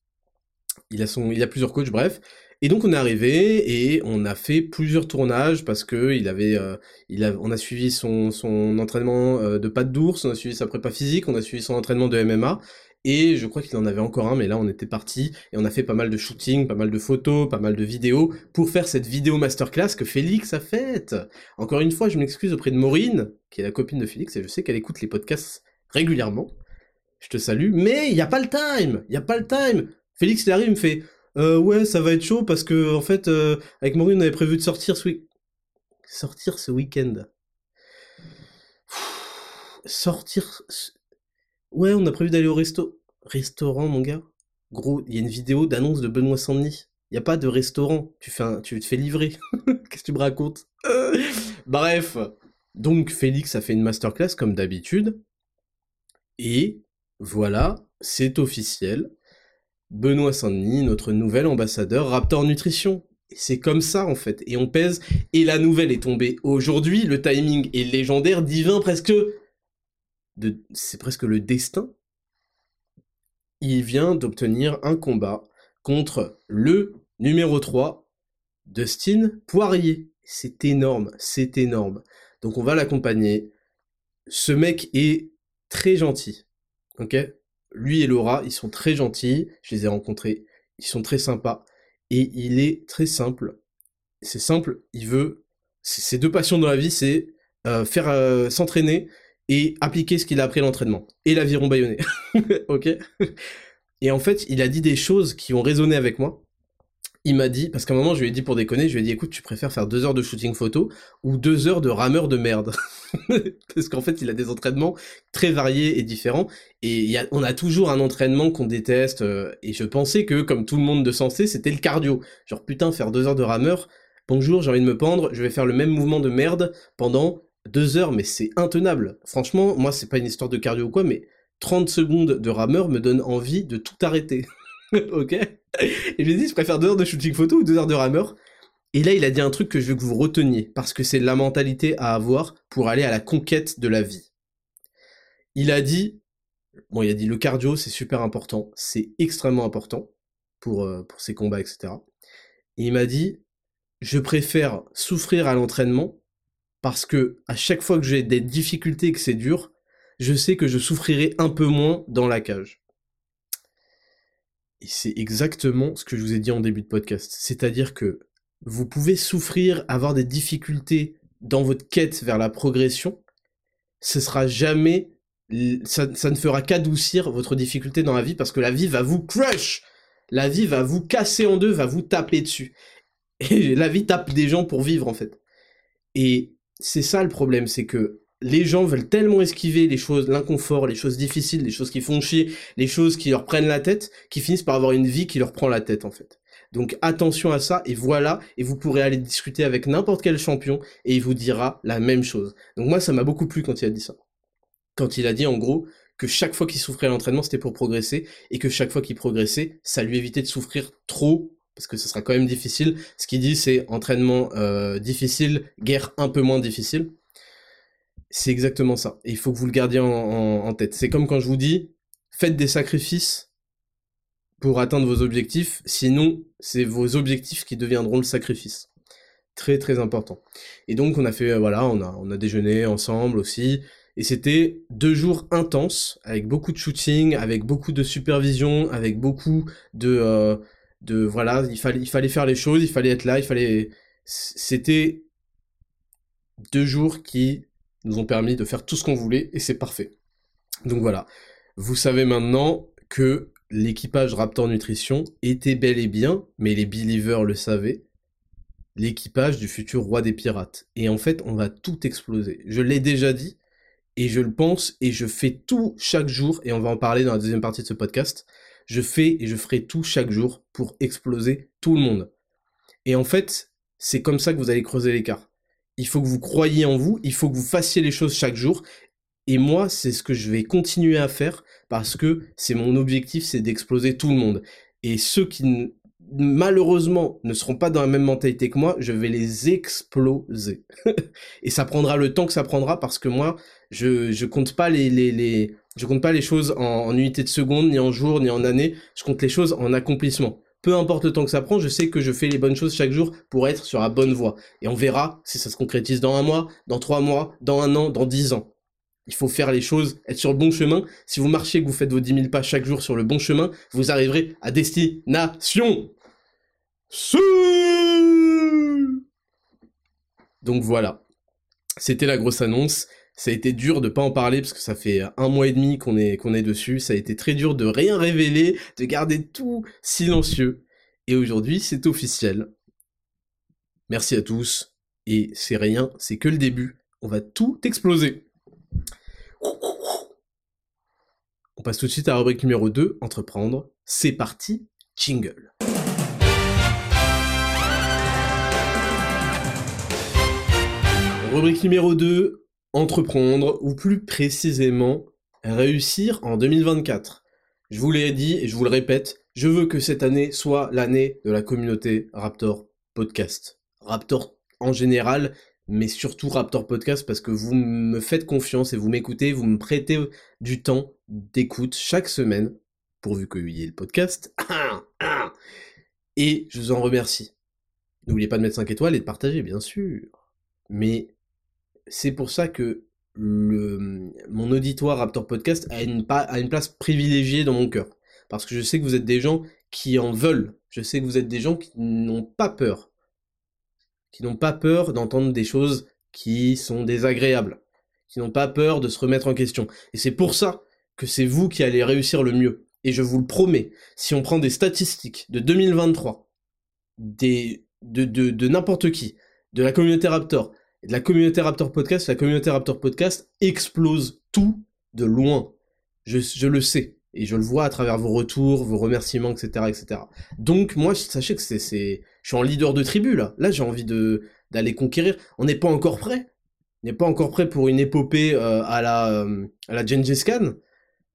il a son, il a plusieurs coachs, bref. Et donc on est arrivé et on a fait plusieurs tournages parce que il avait, euh, il a, on a suivi son, son entraînement euh, de patte d'ours, on a suivi sa prépa physique, on a suivi son entraînement de MMA et je crois qu'il en avait encore un, mais là on était parti et on a fait pas mal de shooting, pas mal de photos, pas mal de vidéos pour faire cette vidéo masterclass que Félix a faite. Encore une fois, je m'excuse auprès de Maureen, qui est la copine de Félix, et je sais qu'elle écoute les podcasts régulièrement. Je te salue, mais il y a pas le time, il y a pas le time. Félix il me fait, euh, ouais, ça va être chaud parce que en fait, euh, avec Maureen on avait prévu de sortir ce week, sortir ce week-end. Sortir. Ouais, on a prévu d'aller au resto. Restaurant, mon gars. Gros, il y a une vidéo d'annonce de Benoît Sandny. Il a pas de restaurant. Tu fais un... tu te fais livrer. Qu'est-ce que tu me racontes? Bref. Donc Félix a fait une masterclass comme d'habitude. Et voilà, c'est officiel. Benoît Saint-Denis, notre nouvel ambassadeur Raptor Nutrition. C'est comme ça en fait. Et on pèse. Et la nouvelle est tombée aujourd'hui. Le timing est légendaire, divin presque c'est presque le destin. Il vient d'obtenir un combat contre le numéro 3, Dustin Poirier. C'est énorme, c'est énorme. Donc on va l'accompagner. Ce mec est très gentil. Ok? Lui et Laura, ils sont très gentils. Je les ai rencontrés. Ils sont très sympas. Et il est très simple. C'est simple, il veut... Ses deux passions dans la vie, c'est euh, faire euh, s'entraîner et appliquer ce qu'il a appris l'entraînement. Et l'aviron baïonné. ok? Et en fait, il a dit des choses qui ont résonné avec moi. Il m'a dit, parce qu'à un moment, je lui ai dit pour déconner, je lui ai dit, écoute, tu préfères faire deux heures de shooting photo ou deux heures de rameur de merde Parce qu'en fait, il a des entraînements très variés et différents. Et on a toujours un entraînement qu'on déteste. Euh, et je pensais que, comme tout le monde de sensé, c'était le cardio. Genre, putain, faire deux heures de rameur, bonjour, j'ai envie de me pendre, je vais faire le même mouvement de merde pendant deux heures, mais c'est intenable. Franchement, moi, c'est pas une histoire de cardio ou quoi, mais 30 secondes de rameur me donne envie de tout arrêter. ok? Et je lui ai dit, je préfère deux heures de shooting photo ou deux heures de rameur Et là, il a dit un truc que je veux que vous reteniez, parce que c'est la mentalité à avoir pour aller à la conquête de la vie. Il a dit, bon, il a dit le cardio, c'est super important, c'est extrêmement important pour, euh, pour ces combats, etc. Et il m'a dit, je préfère souffrir à l'entraînement parce que à chaque fois que j'ai des difficultés et que c'est dur, je sais que je souffrirai un peu moins dans la cage. Et c'est exactement ce que je vous ai dit en début de podcast. C'est-à-dire que vous pouvez souffrir, avoir des difficultés dans votre quête vers la progression. Ce sera jamais, ça, ne fera qu'adoucir votre difficulté dans la vie parce que la vie va vous crush. La vie va vous casser en deux, va vous taper dessus. Et la vie tape des gens pour vivre en fait. Et c'est ça le problème, c'est que les gens veulent tellement esquiver les choses, l'inconfort, les choses difficiles, les choses qui font chier, les choses qui leur prennent la tête, qu'ils finissent par avoir une vie qui leur prend la tête en fait. Donc attention à ça, et voilà, et vous pourrez aller discuter avec n'importe quel champion, et il vous dira la même chose. Donc moi, ça m'a beaucoup plu quand il a dit ça. Quand il a dit en gros que chaque fois qu'il souffrait à l'entraînement, c'était pour progresser, et que chaque fois qu'il progressait, ça lui évitait de souffrir trop parce que ce sera quand même difficile. Ce qu'il dit, c'est entraînement euh, difficile, guerre un peu moins difficile. C'est exactement ça. Et il faut que vous le gardiez en, tête. C'est comme quand je vous dis, faites des sacrifices pour atteindre vos objectifs, sinon c'est vos objectifs qui deviendront le sacrifice. Très très important. Et donc on a fait, euh, voilà, on a, on a déjeuné ensemble aussi, et c'était deux jours intenses, avec beaucoup de shooting, avec beaucoup de supervision, avec beaucoup de... Euh, de voilà, il fallait, il fallait faire les choses, il fallait être là, il fallait. C'était deux jours qui nous ont permis de faire tout ce qu'on voulait et c'est parfait. Donc voilà, vous savez maintenant que l'équipage Raptor Nutrition était bel et bien, mais les believers le savaient, l'équipage du futur roi des pirates. Et en fait, on va tout exploser. Je l'ai déjà dit, et je le pense, et je fais tout chaque jour, et on va en parler dans la deuxième partie de ce podcast. Je fais et je ferai tout chaque jour pour exploser tout le monde. Et en fait, c'est comme ça que vous allez creuser l'écart. Il faut que vous croyiez en vous, il faut que vous fassiez les choses chaque jour. Et moi, c'est ce que je vais continuer à faire parce que c'est mon objectif, c'est d'exploser tout le monde. Et ceux qui malheureusement ne seront pas dans la même mentalité que moi, je vais les exploser. et ça prendra le temps que ça prendra parce que moi, je, je compte pas les, les, les je compte pas les choses en, unités de seconde, ni en jours, ni en années, je compte les choses en accomplissement. Peu importe le temps que ça prend, je sais que je fais les bonnes choses chaque jour pour être sur la bonne voie. Et on verra si ça se concrétise dans un mois, dans trois mois, dans un an, dans dix ans. Il faut faire les choses, être sur le bon chemin. Si vous marchez, que vous faites vos 10 000 pas chaque jour sur le bon chemin, vous arriverez à destination. Donc voilà. C'était la grosse annonce. Ça a été dur de pas en parler parce que ça fait un mois et demi qu'on est, qu'on est dessus. Ça a été très dur de rien révéler, de garder tout silencieux. Et aujourd'hui, c'est officiel. Merci à tous. Et c'est rien, c'est que le début. On va tout exploser. On passe tout de suite à la rubrique numéro 2, entreprendre. C'est parti, jingle. Rubrique numéro 2, entreprendre, ou plus précisément, réussir en 2024. Je vous l'ai dit et je vous le répète, je veux que cette année soit l'année de la communauté Raptor Podcast. Raptor en général, mais surtout Raptor Podcast parce que vous me faites confiance et vous m'écoutez, vous me prêtez du temps d'écoute chaque semaine, pourvu qu'il y ait le podcast. Et je vous en remercie. N'oubliez pas de mettre 5 étoiles et de partager, bien sûr. Mais c'est pour ça que mon auditoire Raptor Podcast a une, a une place privilégiée dans mon cœur. Parce que je sais que vous êtes des gens qui en veulent. Je sais que vous êtes des gens qui n'ont pas peur. Qui n'ont pas peur d'entendre des choses qui sont désagréables. Qui n'ont pas peur de se remettre en question. Et c'est pour ça que c'est vous qui allez réussir le mieux. Et je vous le promets, si on prend des statistiques de 2023, des, de, de, de n'importe qui, de la communauté Raptor, la communauté Raptor Podcast, la communauté Raptor Podcast explose tout de loin. Je, le sais. Et je le vois à travers vos retours, vos remerciements, etc., etc. Donc, moi, sachez que c'est, je suis en leader de tribu, là. Là, j'ai envie d'aller conquérir. On n'est pas encore prêt. On n'est pas encore prêt pour une épopée euh, à la, euh, à la Khan.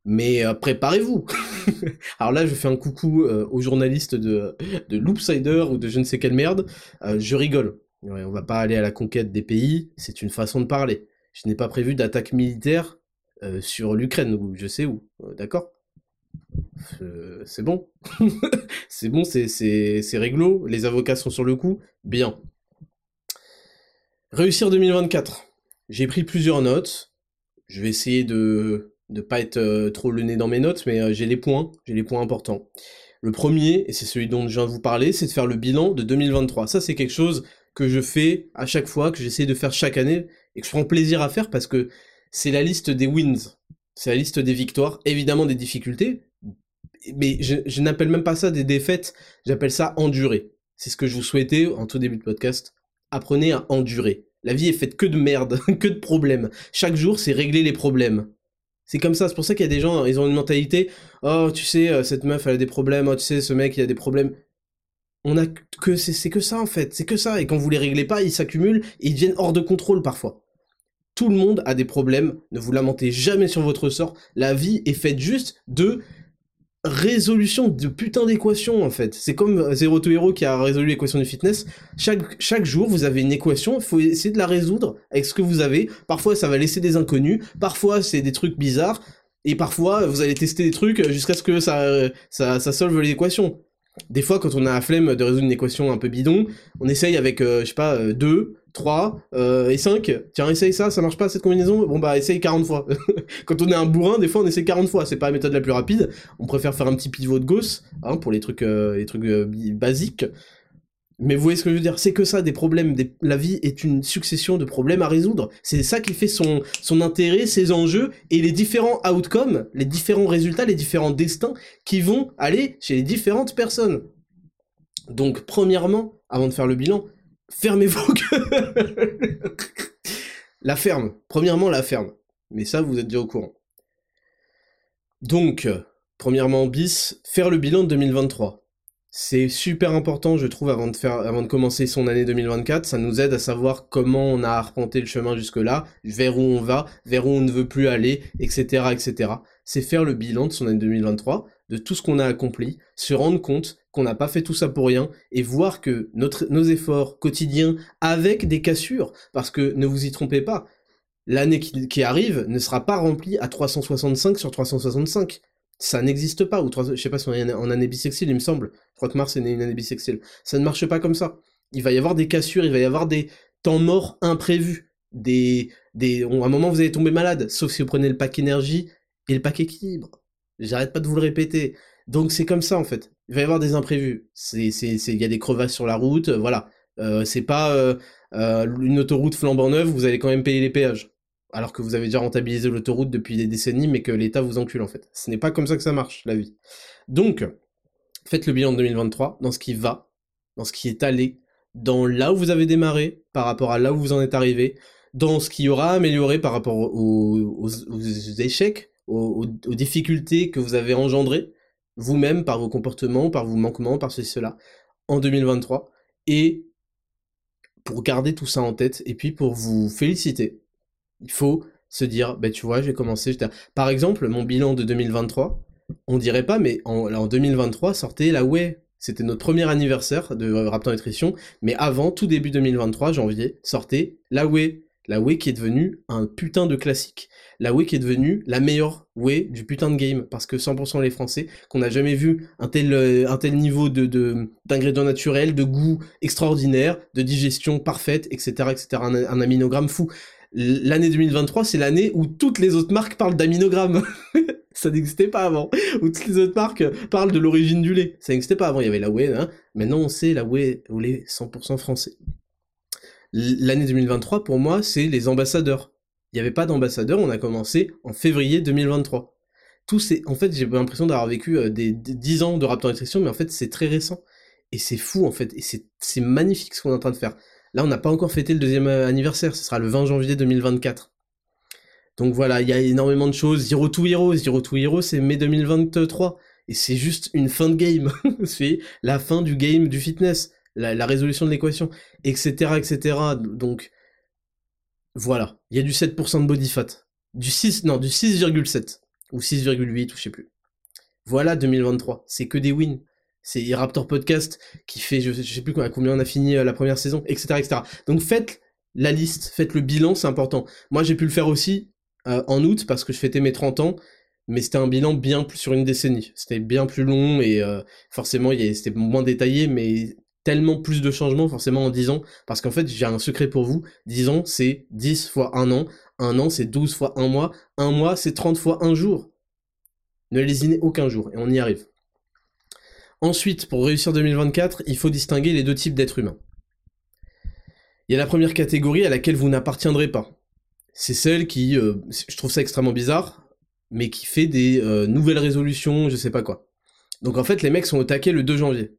Mais euh, préparez-vous. Alors là, je fais un coucou aux journalistes de, de Loopsider ou de je ne sais quelle merde. je rigole on va pas aller à la conquête des pays, c'est une façon de parler. Je n'ai pas prévu d'attaque militaire euh, sur l'Ukraine, ou je sais où, euh, d'accord? Euh, C'est bon. c'est bon, c'est réglo, les avocats sont sur le coup, bien. Réussir 2024. J'ai pris plusieurs notes, je vais essayer de ne pas être trop le nez dans mes notes, mais j'ai les points, j'ai les points importants. Le premier, et c'est celui dont je viens de vous parler, c'est de faire le bilan de 2023. Ça, c'est quelque chose que je fais à chaque fois, que j'essaie de faire chaque année, et que je prends plaisir à faire parce que c'est la liste des wins, c'est la liste des victoires, évidemment des difficultés, mais je, n'appelle même pas ça des défaites, j'appelle ça endurer. C'est ce que je vous souhaitais en tout début de podcast. Apprenez à endurer. La vie est faite que de merde, que de problèmes. Chaque jour, c'est régler les problèmes. C'est comme ça, c'est pour ça qu'il y a des gens, ils ont une mentalité, oh tu sais, euh, cette meuf elle a des problèmes, oh tu sais, ce mec il a des problèmes on a que c'est que ça en fait, c'est que ça. Et quand vous les réglez pas, ils s'accumulent et ils deviennent hors de contrôle parfois. Tout le monde a des problèmes. Ne vous lamentez jamais sur votre sort. La vie est faite juste de résolution de putain d'équations en fait. C'est comme Zero to Hero qui a résolu l'équation du fitness. Chaque, chaque jour, vous avez une équation, il faut essayer de la résoudre avec ce que vous avez. Parfois, ça va laisser des inconnus. Parfois, c'est des trucs bizarres. Et parfois, vous allez tester des trucs jusqu'à ce que ça, ça, ça solve l'équation des fois, quand on a la flemme de résoudre une équation un peu bidon, on essaye avec, euh, je sais pas, 2, euh, 3 euh, et 5. Tiens, essaye ça, ça marche pas cette combinaison Bon bah, essaye 40 fois. quand on est un bourrin, des fois, on essaye 40 fois. C'est pas la méthode la plus rapide. On préfère faire un petit pivot de Gauss, hein, pour les trucs, les trucs basiques. Mais vous voyez ce que je veux dire? C'est que ça, des problèmes. La vie est une succession de problèmes à résoudre. C'est ça qui fait son, son intérêt, ses enjeux et les différents outcomes, les différents résultats, les différents destins qui vont aller chez les différentes personnes. Donc, premièrement, avant de faire le bilan, fermez vos La ferme. Premièrement, la ferme. Mais ça, vous êtes déjà au courant. Donc, premièrement, bis, faire le bilan de 2023. C'est super important, je trouve, avant de, faire, avant de commencer son année 2024. Ça nous aide à savoir comment on a arpenté le chemin jusque-là, vers où on va, vers où on ne veut plus aller, etc., etc. C'est faire le bilan de son année 2023, de tout ce qu'on a accompli, se rendre compte qu'on n'a pas fait tout ça pour rien, et voir que notre, nos efforts quotidiens, avec des cassures, parce que ne vous y trompez pas, l'année qui, qui arrive ne sera pas remplie à 365 sur 365 ça n'existe pas, ou je sais pas si on est en année bisextile, il me semble. Je crois que Mars est une année bisextile. Ça ne marche pas comme ça. Il va y avoir des cassures, il va y avoir des temps morts imprévus. Des, des, à un moment, vous allez tomber malade, sauf si vous prenez le pack énergie et le pack équilibre. J'arrête pas de vous le répéter. Donc c'est comme ça en fait. Il va y avoir des imprévus. C'est, c'est, il y a des crevasses sur la route, voilà. Euh, c'est pas euh, euh, une autoroute flambant neuve, vous allez quand même payer les péages alors que vous avez déjà rentabilisé l'autoroute depuis des décennies, mais que l'État vous encule en fait. Ce n'est pas comme ça que ça marche, la vie. Donc, faites le bilan de 2023 dans ce qui va, dans ce qui est allé, dans là où vous avez démarré, par rapport à là où vous en êtes arrivé, dans ce qui aura amélioré par rapport aux, échecs, aux, difficultés que vous avez engendrées, vous-même, par vos comportements, par vos manquements, par ceci, cela, en 2023, et pour garder tout ça en tête, et puis pour vous féliciter il faut se dire, ben tu vois, j'ai commencé. Par exemple, mon bilan de 2023, on dirait pas, mais en, en 2023 sortait la Way. C'était notre premier anniversaire de Raptor Nutrition, mais avant, tout début 2023, janvier, sortait la Way. La Way qui est devenue un putain de classique. La Way qui est devenue la meilleure Way du putain de game. Parce que 100% les Français, qu'on n'a jamais vu un tel, euh, niveau d'ingrédients naturels, de goût extraordinaire, de digestion parfaite, etc., etc. Un, un aminogramme fou l'année 2023, c'est l'année où toutes les autres marques parlent d'aminogramme. ça n'existait pas avant. Où toutes les autres marques parlent de l'origine du lait. Ça n'existait pas avant. Il y avait la whey, hein. Maintenant, on sait la whey au lait 100% français. L'année 2023, pour moi, c'est les ambassadeurs. Il n'y avait pas d'ambassadeurs, on a commencé en février 2023. Tout c'est, en fait, j'ai l'impression d'avoir vécu euh, des, 10 ans de Raptor Nutrition, mais en fait, c'est très récent. Et c'est fou, en fait. Et c'est magnifique ce qu'on est en train de faire. Là, on n'a pas encore fêté le deuxième euh, anniversaire, ce sera le 20 janvier 2024. Donc voilà, il y a énormément de choses. Zero to Hero, Zero to Hero, c'est mai 2023. Et c'est juste une fin de game. c'est la fin du game du fitness, la, résolution de l'équation, etc., etc. Donc, voilà. Il y a du 7% de body fat. Du 6, non, du 6,7. Ou 6,8, ou je sais plus. Voilà 2023. C'est que des wins c'est Raptor Podcast qui fait, je, sais plus combien on a fini euh, la première saison, etc., etc. Donc faites la liste, faites le bilan, c'est important. Moi j'ai pu le faire aussi euh, en août parce que je fêtais mes 30 ans, mais c'était un bilan bien plus sur une décennie. C'était bien plus long et euh, forcément c'était moins détaillé, mais tellement plus de changements forcément en 10 ans, parce qu'en fait j'ai un secret pour vous, 10 ans c'est 10 fois 1 an, un an c'est 12 fois 1 mois, un mois c'est 30 fois un jour. Ne lésinez aucun jour, et on y arrive. Ensuite, pour réussir 2024, il faut distinguer les deux types d'êtres humains. Il y a la première catégorie à laquelle vous n'appartiendrez pas. C'est celle qui, euh, je trouve ça extrêmement bizarre, mais qui fait des euh, nouvelles résolutions, je sais pas quoi. Donc en fait, les mecs sont au taquet le 2 janvier.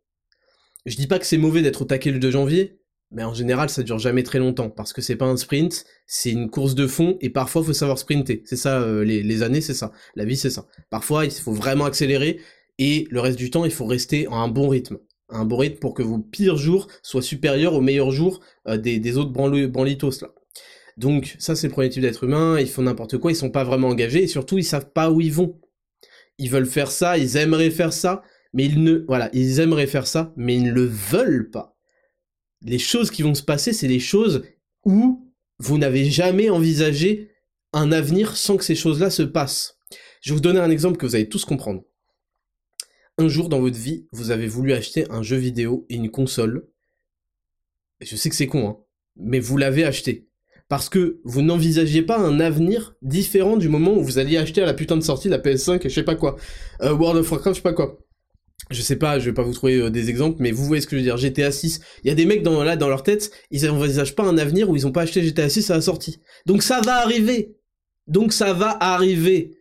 Je dis pas que c'est mauvais d'être au taquet le 2 janvier, mais en général, ça dure jamais très longtemps, parce que c'est pas un sprint, c'est une course de fond, et parfois, il faut savoir sprinter. C'est ça, euh, les, les années, c'est ça. La vie, c'est ça. Parfois, il faut vraiment accélérer, et le reste du temps, il faut rester en un bon rythme. Un bon rythme pour que vos pires jours soient supérieurs aux meilleurs jours euh, des, autres branlitos là. Donc ça c'est le premier type d'être humain, ils font n'importe quoi, ils sont pas vraiment engagés et surtout ils savent pas où ils vont. Ils veulent faire ça, ils aimeraient faire ça, mais ils ne voilà, ils aimeraient faire ça, mais ils ne le veulent pas. Les choses qui vont se passer, c'est les choses où vous n'avez jamais envisagé un avenir sans que ces choses-là se passent. Je vais vous donner un exemple que vous allez tous comprendre un jour dans votre vie, vous avez voulu acheter un jeu vidéo et une console. je sais que c'est con, hein, mais vous l'avez acheté. Parce que vous n'envisagiez pas un avenir différent du moment où vous alliez acheter à la putain de sortie la PS5 et je sais pas quoi. Euh, World of Warcraft, je sais pas quoi. Je sais pas, je vais pas vous trouver euh, des exemples, mais vous voyez ce que je veux dire. GTA 6, il y a des mecs dans, là, dans leur tête, ils n'envisagent pas un avenir où ils ont pas acheté GTA 6 à la sortie. Donc ça va arriver. Donc ça va arriver.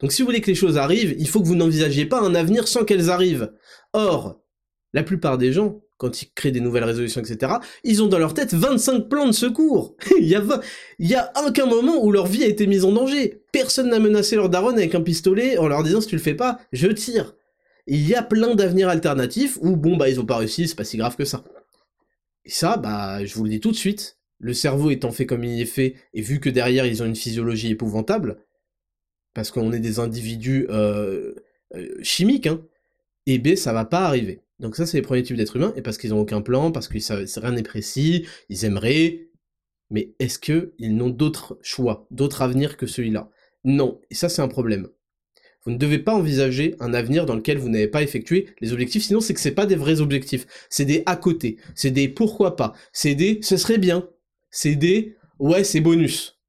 Donc si vous voulez que les choses arrivent, il faut que vous n'envisagiez pas un avenir sans qu'elles arrivent. Or, la plupart des gens, quand ils créent des nouvelles résolutions, etc., ils ont dans leur tête 25 plans de secours. il y a aucun moment où leur vie a été mise en danger. Personne n'a menacé leur daronne avec un pistolet en leur disant si tu le fais pas, je tire. Il y a plein d'avenirs alternatifs où bon bah ils ont pas réussi, c'est pas si grave que ça. Et ça, bah je vous le dis tout de suite, le cerveau étant fait comme il est fait, et vu que derrière ils ont une physiologie épouvantable, parce qu'on est des individus euh, euh, chimiques, hein, et B, ça va pas arriver. Donc ça, c'est les premiers types d'êtres humains, et parce qu'ils ont aucun plan, parce que rien n'est précis, ils aimeraient, mais est-ce qu'ils n'ont d'autres choix, d'autres avenirs que celui-là? Non, et ça c'est un problème. Vous ne devez pas envisager un avenir dans lequel vous n'avez pas effectué les objectifs, sinon c'est que c'est pas des vrais objectifs, c'est des à côté, c'est des pourquoi pas, c'est des ce serait bien, c'est des ouais c'est bonus.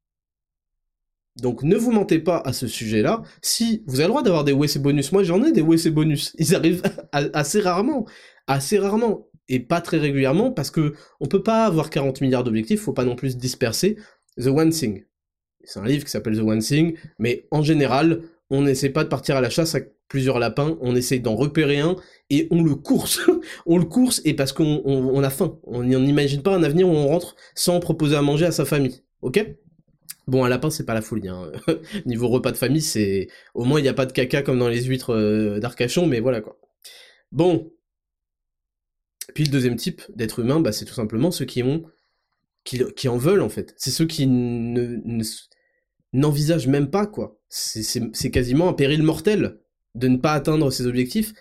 Donc ne vous mentez pas à ce sujet-là. Si vous avez le droit d'avoir des WC bonus, moi j'en ai des WC bonus. Ils arrivent assez rarement, assez rarement et pas très régulièrement parce que on peut pas avoir 40 milliards d'objectifs, faut pas non plus disperser. The One Thing. C'est un livre qui s'appelle The One Thing, mais en général, on n'essaie pas de partir à la chasse avec plusieurs lapins, on essaie d'en repérer un et on le course. on le course et parce qu'on a faim. On n'imagine pas un avenir où on rentre sans proposer à manger à sa famille. Ok? Bon, un lapin, c'est pas la folie. Hein. Niveau repas de famille, c'est... Au moins, il n'y a pas de caca comme dans les huîtres euh, d'Arcachon, mais voilà, quoi. Bon. Puis le deuxième type d'être humain, bah, c'est tout simplement ceux qui ont... Qui, en veulent, en fait. C'est ceux qui ne, n'envisagent même pas, quoi. C'est quasiment un péril mortel de ne pas atteindre ses objectifs.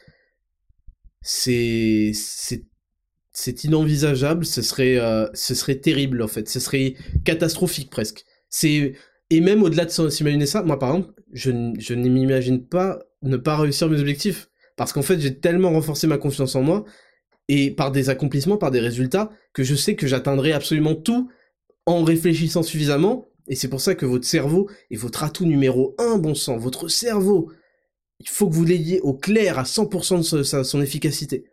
C'est... C'est c'est inenvisageable, ce serait, euh, ce serait terrible en fait, ce serait catastrophique presque. C'est et même au-delà de s'imaginer ça, moi par exemple, je, je ne m'imagine pas ne pas réussir mes objectifs parce qu'en fait j'ai tellement renforcé ma confiance en moi et par des accomplissements, par des résultats que je sais que j'atteindrai absolument tout en réfléchissant suffisamment et c'est pour ça que votre cerveau est votre atout numéro un, bon sang, votre cerveau. Il faut que vous l'ayez au clair à 100% de son efficacité.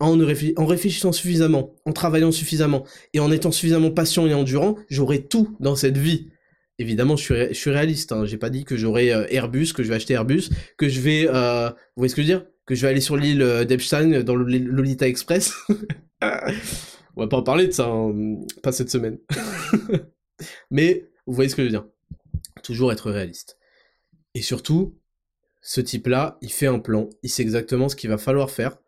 En, en, réfléchissant suffisamment, en travaillant suffisamment, et en étant suffisamment patient et endurant, j'aurai tout dans cette vie évidemment, je suis, je suis réaliste. Hein. J'ai pas dit que j'aurai euh, Airbus, que je vais acheter Airbus, que je vais, euh, vous voyez ce que je veux dire? Que je vais aller sur l'île euh, d'Epstein dans le Lolita Express. On va pas en parler de ça, hein, pas cette semaine. Mais vous voyez ce que je veux dire? Toujours être réaliste. Et surtout, ce type-là, il fait un plan, il sait exactement ce qu'il va falloir faire.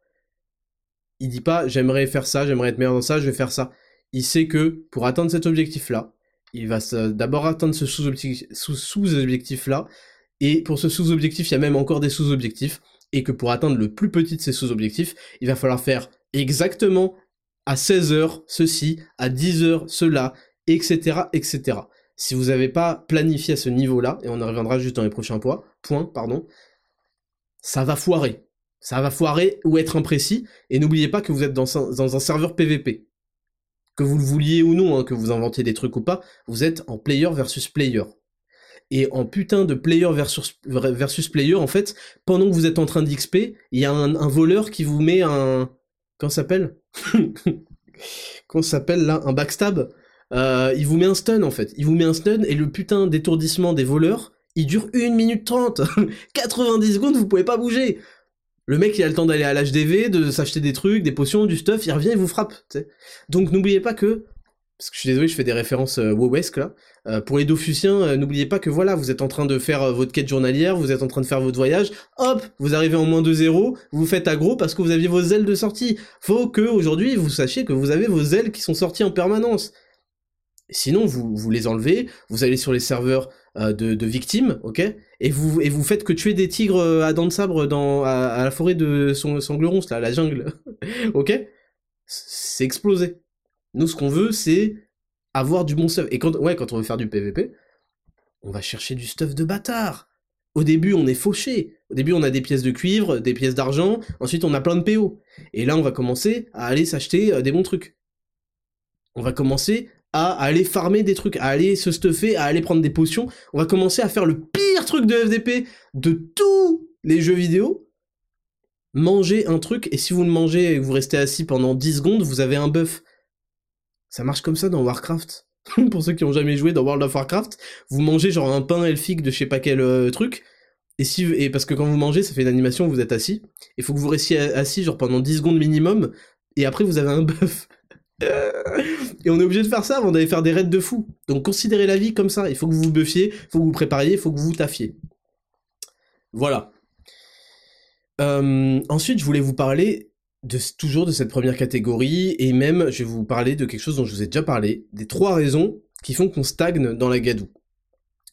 Il dit pas j'aimerais faire ça, j'aimerais être meilleur dans ça, je vais faire ça. Il sait que pour atteindre cet objectif-là, il va d'abord atteindre ce sous-objectif-là, et pour ce sous-objectif, il y a même encore des sous-objectifs, et que pour atteindre le plus petit de ces sous-objectifs, il va falloir faire exactement à 16 heures ceci, à 10 heures cela, etc., etc. Si vous n'avez pas planifié à ce niveau-là, et on y reviendra juste dans les prochains points, pardon, ça va foirer. Ça va foirer ou être imprécis, et n'oubliez pas que vous êtes dans un serveur PVP que vous le vouliez ou non, hein, que vous inventiez des trucs ou pas, vous êtes en player versus player. Et en putain de player versus, player, en fait, pendant que vous êtes en train d'XP, il y a un, voleur qui vous met un... Comment s'appelle? Comment s'appelle là? Un backstab? Euh, Il vous met un stun en fait. Il vous met un stun et le putain d'étourdissement des voleurs, il dure 1 minute 30 90 secondes, vous pouvez pas bouger le mec, il a le temps d'aller à l'HDV, de s'acheter des trucs, des potions, du stuff, il revient, il vous frappe. Donc n'oubliez pas que, parce que je suis désolé, je fais des références euh, là, euh, pour les Dofusiens, euh, n'oubliez pas que voilà, vous êtes en train de faire euh, votre quête journalière, vous êtes en train de faire votre voyage, hop, vous arrivez en moins de zéro, vous faites aggro parce que vous aviez vos ailes de sortie. Faut que aujourd'hui vous sachiez que vous avez vos ailes qui sont sorties en permanence. Sinon, vous, vous les enlevez, vous allez sur les serveurs euh, de, victimes, ok? Et vous, et vous faites que tuer des tigres euh, à dents de sabre dans, à, la forêt de son, Sanglerons, là, la jungle, ok? C'est explosé. Nous, ce qu'on veut, c'est avoir du bon stuff. Et quand, ouais, quand on veut faire du PVP, on va chercher du stuff de bâtard. Au début, on est fauché. Au début, on a des pièces de cuivre, des pièces d'argent. Ensuite, on a plein de PO. Et là, on va commencer à aller s'acheter euh, des bons trucs. On va commencer à aller farmer des trucs, à aller se stuffer, à aller prendre des potions. On va commencer à faire le pire truc de FDP de tous les jeux vidéo. Manger un truc, et si vous le mangez et que vous restez assis pendant 10 secondes, vous avez un buff. Ça marche comme ça dans Warcraft. Pour ceux qui ont jamais joué dans World of Warcraft, vous mangez genre un pain elfique de je sais pas quel euh, truc, et si et parce que quand vous mangez, ça fait une animation, vous êtes assis. Il faut que vous restiez assis genre pendant 10 secondes minimum et après vous avez un buff. Et on est obligé de faire ça avant d'aller faire des raids de fou. Donc considérez la vie comme ça. Il faut que vous vous buffiez, il faut que vous vous prépariez, il faut que vous vous taffiez. Voilà. Euh, ensuite, je voulais vous parler de, toujours de cette première catégorie, et même je vais vous parler de quelque chose dont je vous ai déjà parlé, des trois raisons qui font qu'on stagne dans la gadoue.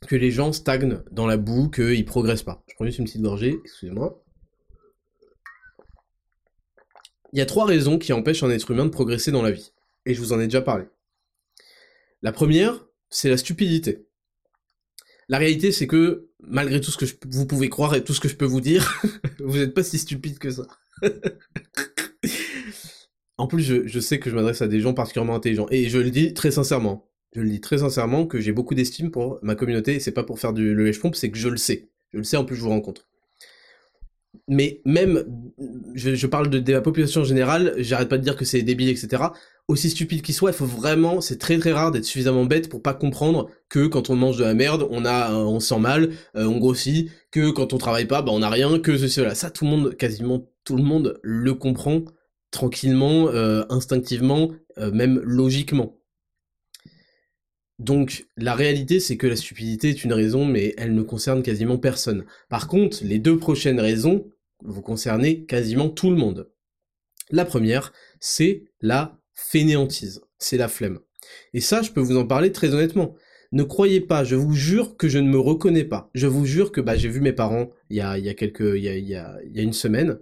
Que les gens stagnent dans la boue, qu'ils progressent pas. Je prends juste une petite gorgée, excusez-moi. Il y a trois raisons qui empêchent un être humain de progresser dans la vie. Et je vous en ai déjà parlé. La première, c'est la stupidité. La réalité, c'est que, malgré tout ce que vous pouvez croire et tout ce que je peux vous dire, vous n'êtes pas si stupide que ça. en plus, je, sais que je m'adresse à des gens particulièrement intelligents. Et je le dis très sincèrement. Je le dis très sincèrement que j'ai beaucoup d'estime pour ma communauté. Et c'est pas pour faire du lèche pompe, c'est que je le sais. Je le sais, en plus, je vous rencontre mais même, je, parle de, la population générale, j'arrête pas de dire que c'est débile, etc. Aussi stupide qu'il soit, il faut vraiment, c'est très très rare d'être suffisamment bête pour pas comprendre que quand on mange de la merde, on a, on sent mal, euh, on grossit, que quand on travaille pas, bah on a rien, que ceci, cela. Ça, tout le monde, quasiment tout le monde le comprend tranquillement, euh, instinctivement, euh, même logiquement. Donc la réalité c'est que la stupidité est une raison mais elle ne concerne quasiment personne. Par contre, les deux prochaines raisons vont concerner quasiment tout le monde. La première, c'est la fainéantise, c'est la flemme. Et ça, je peux vous en parler très honnêtement. Ne croyez pas, je vous jure que je ne me reconnais pas. Je vous jure que bah, j'ai vu mes parents il y a, y a y a, y a, une semaine.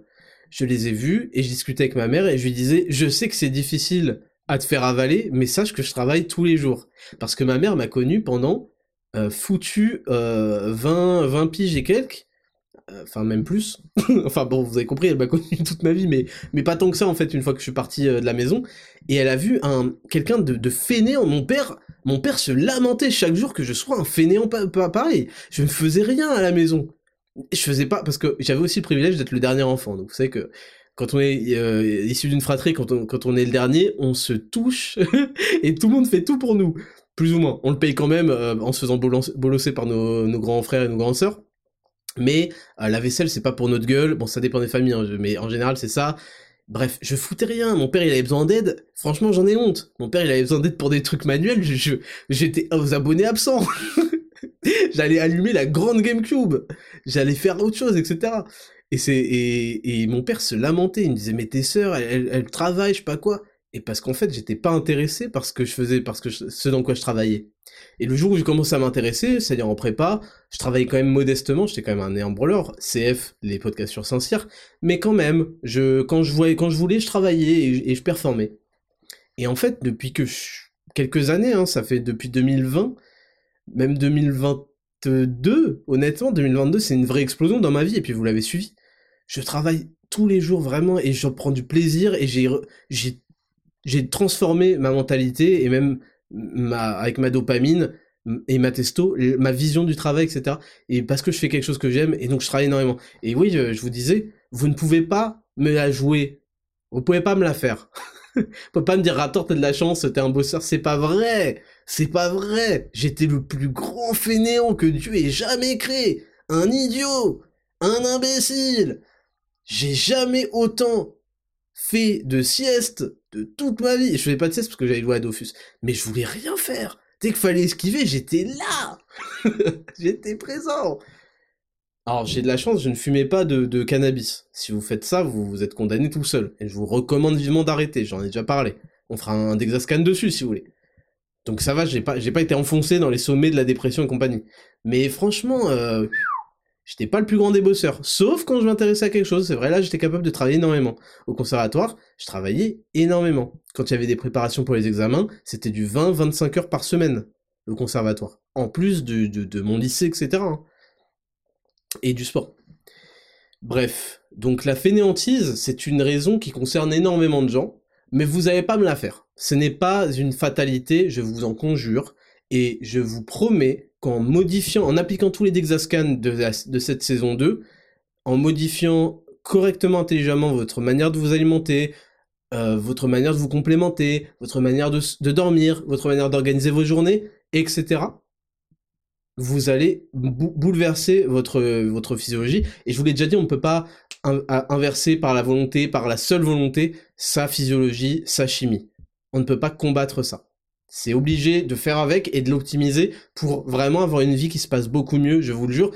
Je les ai vus et je discutais avec ma mère et je lui disais, je sais que c'est difficile à te faire avaler, mais sache que je travaille tous les jours. Parce que ma mère m'a connu pendant euh, foutu 20, euh, 20 piges et quelques, enfin même plus. enfin bon, vous avez compris, elle m'a connu toute ma vie, mais, mais pas tant que ça en fait, une fois que je suis parti de la maison. Et elle a vu un quelqu'un de, de fainéant. Mon père, mon père se lamentait chaque jour que je sois un fainéant pas, pareil. Je ne faisais rien à la maison. Je faisais pas, parce que j'avais aussi le privilège d'être le dernier enfant. Donc vous savez que quand on est euh, issu d'une fratrie, quand on, quand on est le dernier, on se touche et tout le monde fait tout pour nous, plus ou moins. On le paye quand même euh, en se faisant bolosser par nos, nos, grands frères et nos grandes sœurs. Mais euh, la vaisselle, c'est pas pour notre gueule. Bon, ça dépend des familles, hein, mais en général, c'est ça. Bref, je foutais rien. Mon père, il avait besoin d'aide. Franchement, j'en ai honte. Mon père, il avait besoin d'aide pour des trucs manuels. J'étais je, aux abonnés absents. J'allais allumer la grande GameCube. J'allais faire autre chose, etc. Et c'est et, et, mon père se lamentait, il me disait mais tes sœurs, elles, elles, travaillent, je sais pas quoi. Et parce qu'en fait, j'étais pas intéressé par ce que je faisais, parce que ce dans quoi je travaillais. Et le jour où j'ai commencé à m'intéresser, c'est-à-dire en prépa, je travaillais quand même modestement, j'étais quand même un néant CF, les podcasts sur Saint-Cyr, mais quand même, je, quand je voyais, quand je voulais, je travaillais et, je performais. Et en fait, depuis que quelques années, hein, ça fait depuis 2020, même 2022, honnêtement, 2022, c'est une vraie explosion dans ma vie, et puis vous l'avez suivi je travaille tous les jours vraiment et j'en prends du plaisir et j'ai j'ai transformé ma mentalité et même ma avec ma dopamine et ma testo, ma vision du travail, etc. Et parce que je fais quelque chose que j'aime et donc je travaille énormément. Et oui, je, vous disais, vous ne pouvez pas me la jouer. Vous pouvez pas me la faire. vous pouvez pas me dire, Raptor, t'as de la chance, t'es un bosseur. C'est pas vrai. C'est pas vrai. J'étais le plus grand fainéant que Dieu ait jamais créé. Un idiot. Un imbécile. J'ai jamais autant fait de sieste de toute ma vie. Je faisais pas de sieste parce que j'allais jouer à Dofus. Mais je voulais rien faire. Dès qu'il fallait esquiver, j'étais là. j'étais présent. Alors j'ai de la chance, je ne fumais pas de, cannabis. Si vous faites ça, vous, vous êtes condamné tout seul. Et je vous recommande vivement d'arrêter, j'en ai déjà parlé. On fera un Dexascan dessus si vous voulez. Donc ça va, j'ai pas, pas été enfoncé dans les sommets de la dépression et compagnie. Mais franchement, euh, J'étais pas le plus grand des bosseurs, sauf quand je m'intéressais à quelque chose. C'est vrai, là, j'étais capable de travailler énormément. Au conservatoire, je travaillais énormément. Quand il y avait des préparations pour les examens, c'était du 20-25 heures par semaine, le conservatoire. En plus de, de, mon lycée, etc. Hein. Et du sport. Bref, donc la fainéantise, c'est une raison qui concerne énormément de gens, mais vous n'allez pas me la faire. Ce n'est pas une fatalité, je vous en conjure, et je vous promets qu'en modifiant, en appliquant tous les Dexascans de, cette saison 2, en modifiant correctement, intelligemment votre manière de vous alimenter, euh, votre manière de vous complémenter, votre manière de, dormir, votre manière d'organiser vos journées, etc., vous allez bouleverser votre, physiologie. Et je vous l'ai déjà dit, on ne peut pas inversé par la volonté, par la seule volonté, sa physiologie, sa chimie. On ne peut pas combattre ça. C'est obligé de faire avec et de l'optimiser pour vraiment avoir une vie qui se passe beaucoup mieux, je vous le jure.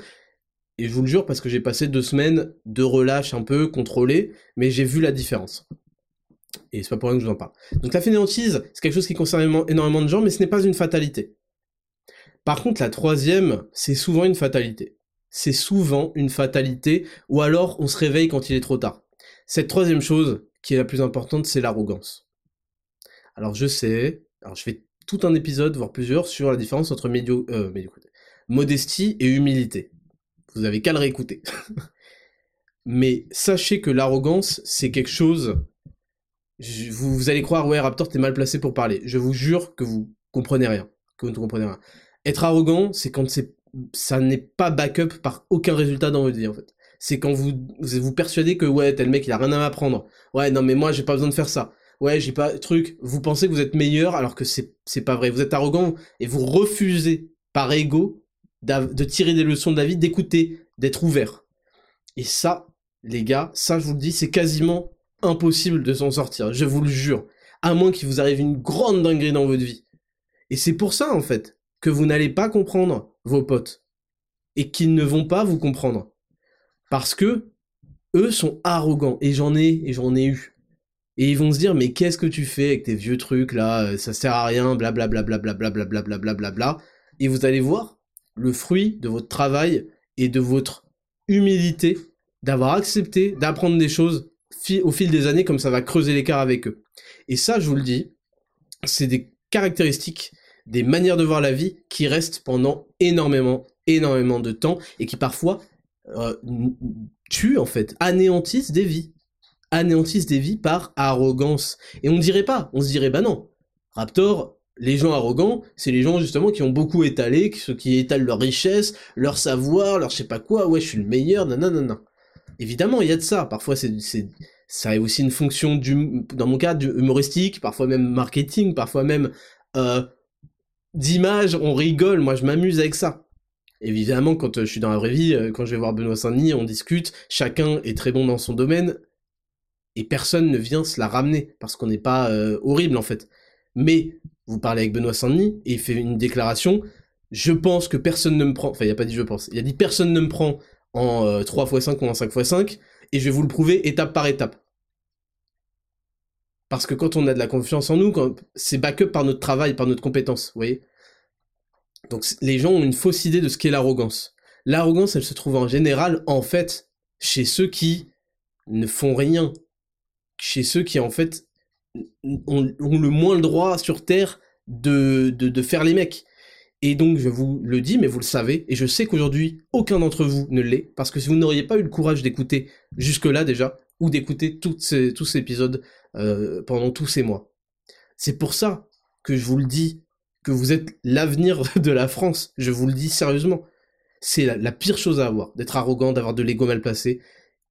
Et je vous le jure parce que j'ai passé deux semaines de relâche un peu contrôlé, mais j'ai vu la différence. Et c'est pas pour rien que je vous en parle. Donc la fainéantise, c'est quelque chose qui concerne énormément de gens, mais ce n'est pas une fatalité. Par contre, la troisième, c'est souvent une fatalité. C'est souvent une fatalité, ou alors on se réveille quand il est trop tard. Cette troisième chose, qui est la plus importante, c'est l'arrogance. Alors je sais, alors je fais tout un épisode, voire plusieurs, sur la différence entre médio euh, modestie et humilité. Vous avez qu'à le réécouter. Mais sachez que l'arrogance, c'est quelque chose... vous, vous allez croire, ouais, Raptor, t'es mal placé pour parler. Je vous jure que vous comprenez rien. Que vous ne comprenez rien. Être arrogant, c'est quand ça n'est pas backup par aucun résultat dans votre vie en fait. C'est quand vous vous persuadez que ouais, tel mec il a rien à m'apprendre. Ouais, non mais moi j'ai pas besoin de faire ça. Ouais, j'ai pas truc, vous pensez que vous êtes meilleur alors que c'est pas vrai. Vous êtes arrogant et vous refusez par ego de tirer des leçons de la vie, d'écouter, d'être ouvert. Et ça, les gars, ça je vous le dis, c'est quasiment impossible de s'en sortir, je vous le jure. À moins qu'il vous arrive une grande dinguerie dans votre vie. Et c'est pour ça en fait que vous n'allez pas comprendre vos potes et qu'ils ne vont pas vous comprendre parce que eux sont arrogants et j'en ai et j'en ai eu et ils vont se dire mais qu'est-ce que tu fais avec tes vieux trucs là ça sert à rien blablabla blablabla blablabla bla et vous allez voir le fruit de votre travail et de votre humilité d'avoir accepté d'apprendre des choses au fil des années comme ça va creuser l'écart avec eux et ça je vous le dis c'est des caractéristiques des manières de voir la vie qui restent pendant énormément, énormément de temps et qui parfois euh, tuent en fait, anéantissent des vies. Anéantissent des vies par arrogance. Et on dirait pas, on se dirait bah non. Raptor, les gens arrogants, c'est les gens justement qui ont beaucoup étalé, qui, qui étalent leur richesse, leur savoir, leur je sais pas quoi, ouais je suis le meilleur, non. Évidemment, il y a de ça. Parfois, c'est, ça a aussi une fonction du, dans mon cas, du humoristique, parfois même marketing, parfois même euh, d'image, on rigole, moi je m'amuse avec ça. Évidemment, quand euh, je suis dans la vraie vie, euh, quand je vais voir Benoît Saint-Denis, on discute, chacun est très bon dans son domaine, et personne ne vient se la ramener, parce qu'on n'est pas euh, horrible en fait. Mais, vous parlez avec Benoît Saint-Denis, et il fait une déclaration, je pense que personne ne me prend, enfin il a pas dit je pense, il a dit personne ne me prend en 3x5 ou en 5x5, et je vais vous le prouver étape par étape. Parce que quand on a de la confiance en nous, c'est backup par notre travail, par notre compétence, vous voyez Donc les gens ont une fausse idée de ce qu'est l'arrogance. L'arrogance, elle se trouve en général, en fait, chez ceux qui ne font rien. Chez ceux qui, en fait, ont, le moins le droit sur Terre de, de, de faire les mecs. Et donc, je vous le dis, mais vous le savez, et je sais qu'aujourd'hui, aucun d'entre vous ne l'est, parce que si vous n'auriez pas eu le courage d'écouter jusque-là déjà, ou d'écouter tous ces, tous ces épisodes euh, pendant tous ces mois. C'est pour ça que je vous le dis, que vous êtes l'avenir de la France. Je vous le dis sérieusement. C'est la, pire chose à avoir, d'être arrogant, d'avoir de l'ego mal placé.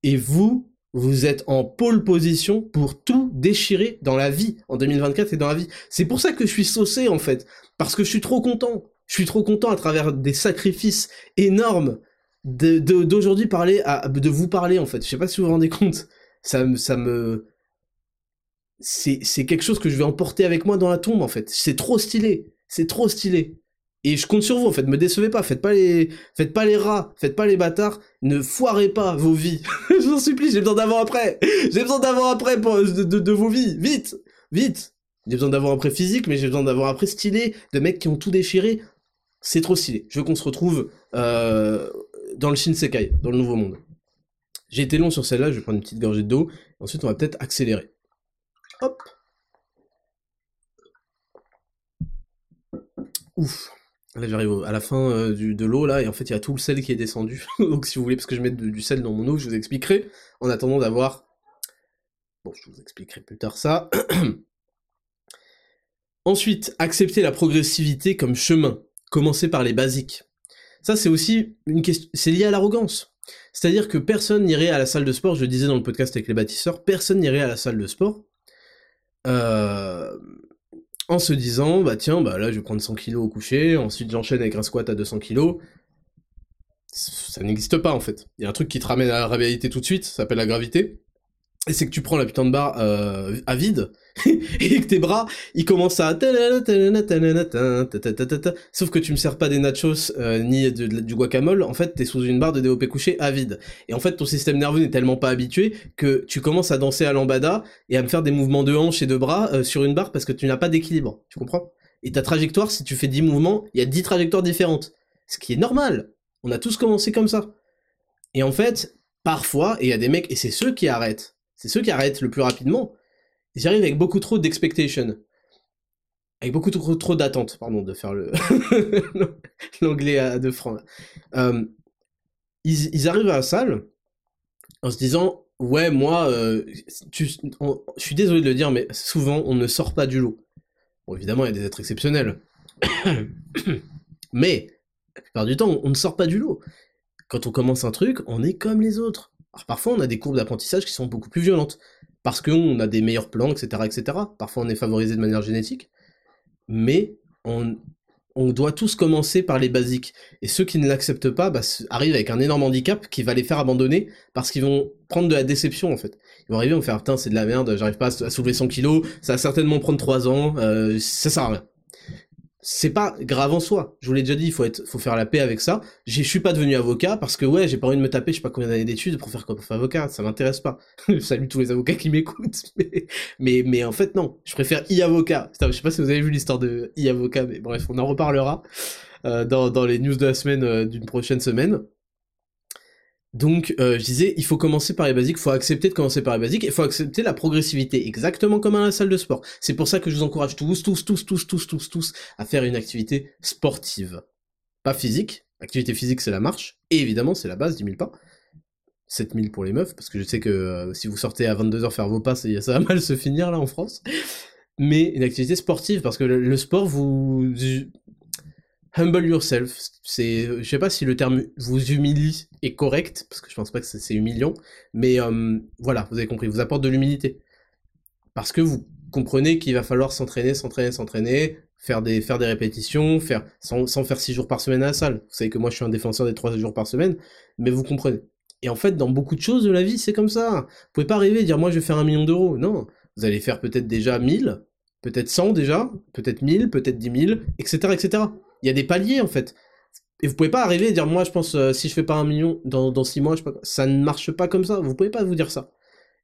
Et vous, vous êtes en pole position pour tout déchirer dans la vie, en 2024 et dans la vie. C'est pour ça que je suis saucé, en fait. Parce que je suis trop content. Je suis trop content à travers des sacrifices énormes d'aujourd'hui parler à, de vous parler, en fait. Je sais pas si vous vous rendez compte. Ça, ça me, c'est quelque chose que je vais emporter avec moi dans la tombe en fait. C'est trop stylé, c'est trop stylé. Et je compte sur vous en fait, me décevez pas, faites pas les faites pas les rats, faites pas les bâtards, ne foirez pas vos vies. je vous en supplie, j'ai besoin d'avant après. J'ai besoin d'avant après de, vos vies, vite, vite. J'ai besoin d'avoir après physique, mais j'ai besoin d'avoir après stylé, de mecs qui ont tout déchiré. C'est trop stylé. Je veux qu'on se retrouve euh, dans le Shinsekai, dans le nouveau monde. J'ai été long sur celle-là, je vais prendre une petite gorgée d'eau, ensuite on va peut-être accélérer. Hop. Ouf. Là, j'arrive à la fin euh, de l'eau, là, et en fait, il y a tout le sel qui est descendu. Donc, si vous voulez, parce que je mets du sel dans mon eau, je vous expliquerai, en attendant d'avoir... Bon, je vous expliquerai plus tard ça. Ensuite, accepter la progressivité comme chemin. Commencer par les basiques. Ça, c'est aussi une question... C'est lié à l'arrogance. C'est-à-dire que personne n'irait à la salle de sport, je le disais dans le podcast avec les bâtisseurs, personne n'irait à la salle de sport euh, en se disant, bah tiens, bah là je vais prendre 100 kilos au coucher, ensuite j'enchaîne avec un squat à 200 kilos. ça n'existe pas en fait. Il y a un truc qui te ramène à la réalité tout de suite, ça s'appelle la gravité. Et c'est que tu prends la putain de barre euh, à vide, et que tes bras, ils commencent à... Sauf que tu me sers pas des nachos euh, ni du guacamole, en fait t'es sous une barre de DOP couché à vide. Et en fait ton système nerveux n'est tellement pas habitué que tu commences à danser à lambada et à me faire des mouvements de hanche et de bras euh, sur une barre parce que tu n'as pas d'équilibre, tu comprends? Et ta trajectoire, si tu fais 10 mouvements, il y a 10 trajectoires différentes. Ce qui est normal, on a tous commencé comme ça. Et en fait, parfois, et il y a des mecs, et c'est ceux qui arrêtent, c'est ceux qui arrêtent le plus rapidement. Ils arrivent avec beaucoup trop d'expectation. Avec beaucoup trop, trop d'attentes, pardon, de faire l'anglais à deux francs. Euh, ils, arrivent à la salle en se disant ouais moi euh, je suis désolé de le dire mais souvent on ne sort pas du lot. Bon évidemment il y a des êtres exceptionnels, mais la plupart du temps on ne sort pas du lot. Quand on commence un truc on est comme les autres. Alors parfois on a des courbes d'apprentissage qui sont beaucoup plus violentes, parce qu'on a des meilleurs plans, etc., etc. Parfois on est favorisé de manière génétique, mais on, doit tous commencer par les basiques. Et ceux qui ne l'acceptent pas bah, arrivent avec un énorme handicap qui va les faire abandonner parce qu'ils vont prendre de la déception en fait. Ils vont arriver, ils vont faire putain c'est de la merde, j'arrive pas à soulever 100 kilos, ça va certainement prendre 3 ans, euh, ça sert à rien c'est pas grave en soi. Je vous l'ai déjà dit, il faut être, faut faire la paix avec ça. Je suis pas devenu avocat parce que ouais, j'ai pas envie de me taper, je sais pas combien d'années d'études pour faire quoi faire avocat, ça m'intéresse pas. Salut tous les avocats qui m'écoutent, mais, mais, en fait non, je préfère e-avocat. Je sais pas si vous avez vu l'histoire de e-avocat, mais bref, on en reparlera euh, dans, dans les news de la semaine euh, d'une prochaine semaine. Donc, euh, je disais, il faut commencer par les basiques, il faut accepter de commencer par les basiques, il faut accepter la progressivité, exactement comme à la salle de sport. C'est pour ça que je vous encourage tous, tous, tous, tous, tous, tous, tous, à faire une activité sportive. Pas physique, activité physique c'est la marche, et évidemment c'est la base, 10 000 pas. 7000 pour les meufs, parce que je sais que euh, si vous sortez à 22h faire vos pas, ça va mal se finir là en France. Mais une activité sportive, parce que le sport vous humble yourself. C'est, je sais pas si le terme vous humilie est correct, parce que je pense pas que c'est humiliant, mais euh, voilà, vous avez compris, vous apporte de l'humilité. Parce que vous comprenez qu'il va falloir s'entraîner, s'entraîner, s'entraîner, faire des, faire des répétitions, faire, sans, faire 6 jours par semaine à la salle. Vous savez que moi je suis un défenseur des 3 jours par semaine, mais vous comprenez. Et en fait, dans beaucoup de choses de la vie, c'est comme ça. Vous pouvez pas arriver et dire moi je vais faire un million d'euros. Non. Vous allez faire peut-être déjà 1000, peut-être 100 déjà, peut-être 1000, peut-être 10 000, etc., etc. Il y a des paliers en fait. Et vous pouvez pas arriver et dire moi je pense euh, si je fais pas un million dans, dans six mois, ça ne marche pas comme ça. Vous pouvez pas vous dire ça.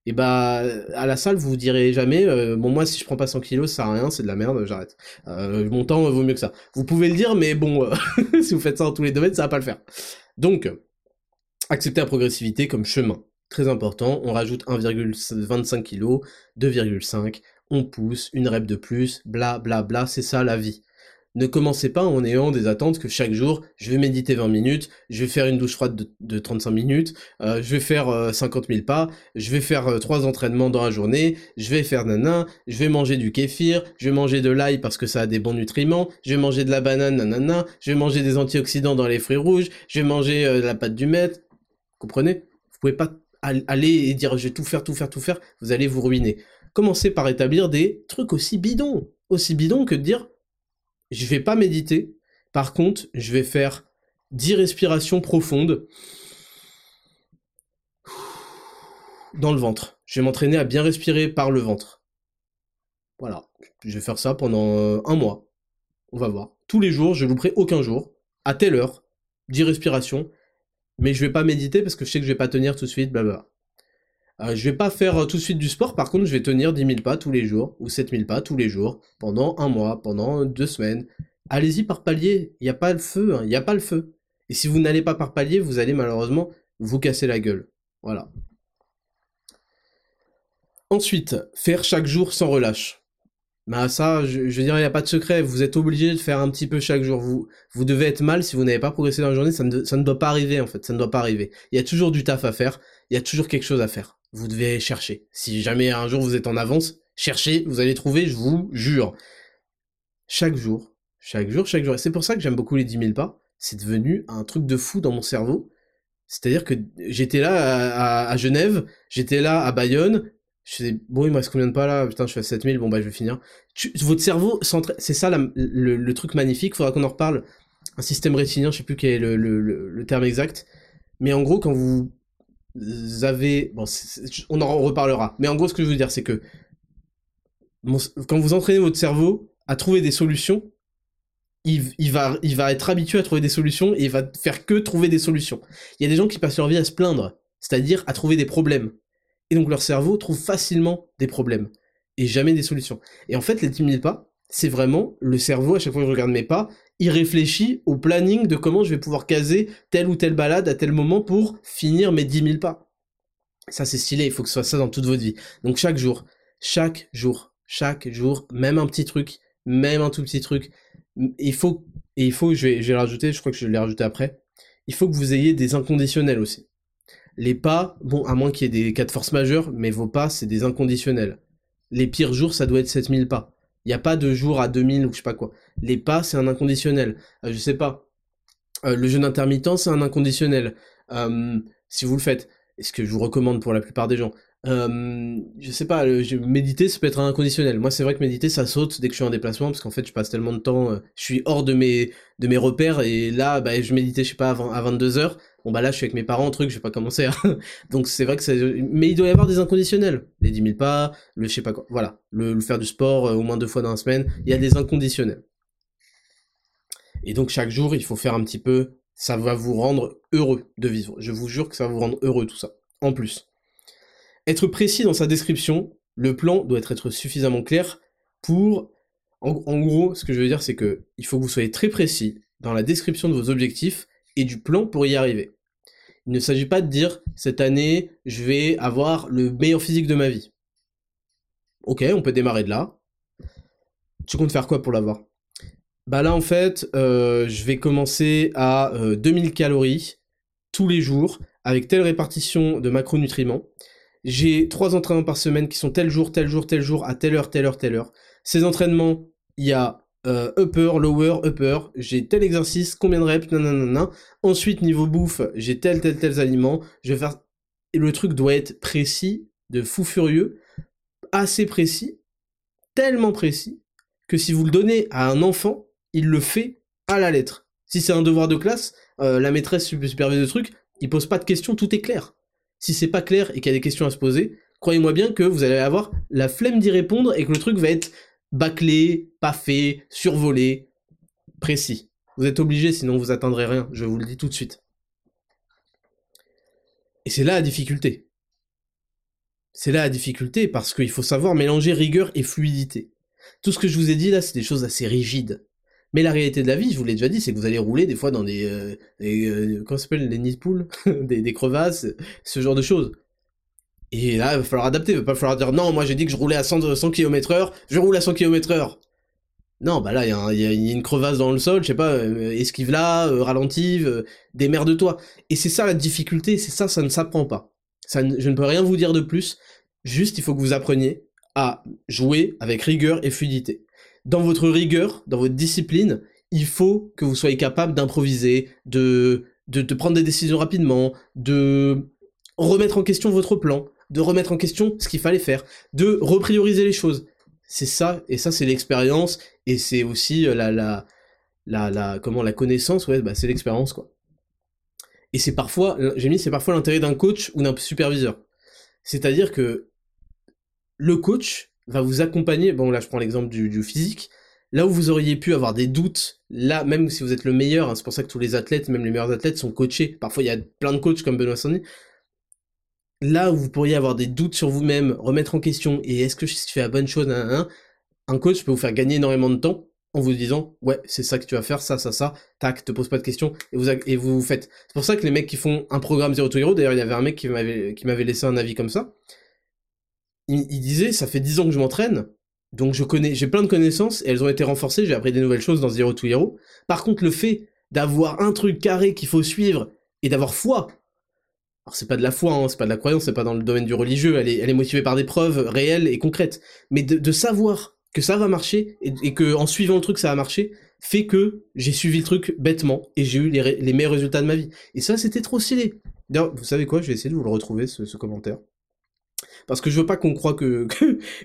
Et bah à la salle vous vous direz jamais euh, bon moi si je prends pas 100 kilos ça sert rien c'est de la merde j'arrête. Euh, mon temps vaut mieux que ça. Vous pouvez le dire mais bon si vous faites ça dans tous les domaines ça va pas le faire. Donc accepter la progressivité comme chemin très important. On rajoute 1,25 kg, 2,5, on pousse, une rep de plus, bla bla bla, c'est ça la vie. Ne commencez pas en ayant des attentes que chaque jour, je vais méditer 20 minutes, je vais faire une douche froide de, 35 minutes, euh, je vais faire 50 euh, 000 pas, je vais faire euh, trois entraînements dans la journée, je vais faire nana, je vais manger du kéfir, je vais manger de l'ail parce que ça a des bons nutriments, je vais manger de la banane nanana, je vais manger des antioxydants dans les fruits rouges, je vais manger de la pâte du maître. Comprenez Vous pouvez pas aller et dire je vais tout faire, tout faire, tout faire, vous allez vous ruiner. Commencez par établir des trucs aussi bidons, aussi bidons que de dire je vais pas méditer. Par contre, je vais faire 10 respirations profondes dans le ventre. Je vais m'entraîner à bien respirer par le ventre. Voilà. Je vais faire ça pendant euh, un mois. On va voir. Tous les jours, je ne louperai aucun jour. À telle heure. 10 respirations. Mais je vais pas méditer parce que je sais que je vais pas tenir tout de suite, blablabla. Euh, je vais pas faire euh, tout de suite du sport, par contre, je vais tenir 10 000 pas tous les jours, ou 7 000 pas tous les jours, pendant un mois, pendant deux semaines. Allez-y par palier, il n'y a pas le feu, hein. il n'y a pas le feu. Et si vous n'allez pas par palier, vous allez malheureusement vous casser la gueule. Voilà. Ensuite, faire chaque jour sans relâche. Bah ça, je, veux dire, il n'y a pas de secret. Vous êtes obligé de faire un petit peu chaque jour. Vous, vous devez être mal si vous n'avez pas progressé dans la journée. Ça ne, ça ne doit pas arriver en fait. Ça ne doit pas arriver. Il y a toujours du taf à faire. Il y a toujours quelque chose à faire vous devez chercher. Si jamais un jour vous êtes en avance, cherchez, vous allez trouver, je vous jure. Chaque jour, chaque jour, chaque jour. Et c'est pour ça que j'aime beaucoup les 10 000 pas. C'est devenu un truc de fou dans mon cerveau. C'est-à-dire que j'étais là à, Genève, j'étais là à Bayonne, je faisais, bon, il me reste combien de pas là? Putain, je suis à 7000, bon bah je vais finir. votre cerveau, c'est ça le, truc magnifique, faudra qu'on en reparle. Un système rétinien, je sais plus quel est le, le terme exact, Mais en gros, quand vous avez... Bon, on en reparlera. Mais en gros, ce que je veux dire, c'est que quand vous entraînez votre cerveau à trouver des solutions, il, va, il va être habitué à trouver des solutions et il va faire que trouver des solutions. Il y a des gens qui passent leur vie à se plaindre, c'est-à-dire à trouver des problèmes. Et donc leur cerveau trouve facilement des problèmes et jamais des solutions. Et en fait, les 10 000 pas, c'est vraiment le cerveau, à chaque fois que je regarde mes pas, il réfléchit au planning de comment je vais pouvoir caser telle ou telle balade à tel moment pour finir mes 10 000 pas. Ça, c'est stylé, il faut que ce soit ça dans toute votre vie. Donc chaque jour, chaque jour, chaque jour, même un petit truc, même un tout petit truc, il faut, et il faut, je vais, je vais le rajouter, je crois que je l'ai rajouté après, il faut que vous ayez des inconditionnels aussi. Les pas, bon, à moins qu'il y ait des cas de force majeure, mais vos pas, c'est des inconditionnels. Les pires jours, ça doit être 7000 pas. Il n'y a pas de jour à 2000 ou je sais pas quoi. Les pas, c'est un inconditionnel. Euh, je sais pas. Euh, le jeûne intermittent, c'est un inconditionnel. Si vous le faites, est ce que je vous recommande pour la plupart des gens. Je sais pas, méditer, ça peut être un inconditionnel. Moi, c'est vrai que méditer, ça saute dès que je suis en déplacement, parce qu'en fait, je passe tellement de temps, euh, je suis hors de mes, de mes repères, et là, bah, je méditais, je sais pas, à 22h. Bon, bah là, je suis avec mes parents, truc, je vais pas commencer à... Donc, c'est vrai que c'est... Mais il doit y avoir des inconditionnels. Les 10 000 pas, le je sais pas quoi. Voilà. Le, faire du sport euh, au moins deux fois dans la semaine. Il y a des inconditionnels. Et donc, chaque jour, il faut faire un petit peu... Ça va vous rendre heureux de vivre. Je vous jure que ça va vous rendre heureux, tout ça. En plus. Être précis dans sa description, le plan doit être suffisamment clair pour... En, gros, ce que je veux dire, c'est que il faut que vous soyez très précis dans la description de vos objectifs du plan pour y arriver. Il ne s'agit pas de dire, cette année, je vais avoir le meilleur physique de ma vie. Ok, on peut démarrer de là. Tu comptes faire quoi pour l'avoir? Bah là, en fait, euh, je vais commencer à 2000 euh, calories tous les jours avec telle répartition de macronutriments j'ai trois entraînements par semaine qui sont tel jour, tel jour, tel jour, à telle heure, telle heure, telle heure. Ces entraînements, il y a euh, upper, lower, upper, j'ai tel exercice, combien de reps, nanana. Ensuite, niveau bouffe, j'ai tel, tel, tel aliment, je vais faire... Le truc doit être précis, de fou furieux, assez précis, tellement précis, que si vous le donnez à un enfant, il le fait à la lettre. Si c'est un devoir de classe, euh, la maîtresse supervise le truc, il pose pas de questions, tout est clair si c'est pas clair et qu'il y a des questions à se poser, croyez-moi bien que vous allez avoir la flemme d'y répondre et que le truc va être bâclé, pas fait, survolé, précis. Vous êtes obligé, sinon vous atteindrez rien, je vous le dis tout de suite. Et c'est là la difficulté. C'est là la difficulté parce qu'il faut savoir mélanger rigueur et fluidité. Tout ce que je vous ai dit là, c'est des choses assez rigides. Mais la réalité de la vie, je vous l'ai déjà dit, c'est que vous allez rouler des fois dans des, euh, euh comment s'appelle, les nids de poules, des, des, crevasses, ce genre de choses. Et là, il va falloir adapter, il va pas falloir dire non, moi j'ai dit que je roulais à 100, 100 km heure, je roule à 100 km heure. Non, bah là, il y, a une crevasse dans le sol, je sais pas, euh, esquive là, euh, ralentive, euh, de toi. Et c'est ça la difficulté, c'est ça, ça ne s'apprend pas. Je ne peux rien vous dire de plus, juste il faut que vous appreniez à jouer avec rigueur et fluidité dans votre rigueur, dans votre discipline, il faut que vous soyez capable d'improviser, de, de, prendre des décisions rapidement, de remettre en question votre plan, de remettre en question ce qu'il fallait faire, de reprioriser les choses. C'est ça, et ça c'est l'expérience, et c'est aussi euh, la, la, la, la, comment, la connaissance, ouais, bah c'est l'expérience, quoi. Et c'est parfois, j'ai mis, c'est parfois l'intérêt d'un coach ou d'un superviseur. C'est-à-dire que le coach, va vous accompagner, bon là je prends l'exemple du, physique, là où vous auriez pu avoir des doutes, là même si vous êtes le meilleur, hein, c'est pour ça que tous les athlètes, même les meilleurs athlètes sont coachés, parfois il y a plein de coachs comme Benoît Sandy, là où vous pourriez avoir des doutes sur vous-même, remettre en question, et est-ce que je fais la bonne chose, un coach peut vous faire gagner énormément de temps en vous disant ouais c'est ça que tu vas faire ça ça ça tac te pose pas de questions et vous et vous faites. C'est pour ça que les mecs qui font un programme Zero to Hero d'ailleurs il y avait un mec qui m'avait qui m'avait laissé un avis comme ça. Il, disait, ça fait 10 ans que je m'entraîne, donc je connais, j'ai plein de connaissances, et elles ont été renforcées, j'ai appris des nouvelles choses dans Zero to Hero. Par contre, le fait d'avoir un truc carré qu'il faut suivre, et d'avoir foi, alors c'est pas de la foi, hein, c'est pas de la croyance, c'est pas dans le domaine du religieux, elle est, elle est motivée par des preuves réelles et concrètes, mais de, savoir que ça va marcher, et, que en suivant le truc ça va marcher, fait que j'ai suivi le truc bêtement, et j'ai eu les, meilleurs résultats de ma vie. Et ça, c'était trop stylé. D'ailleurs, vous savez quoi, je vais essayer de vous le retrouver, ce commentaire. Parce que je veux pas qu'on croit que,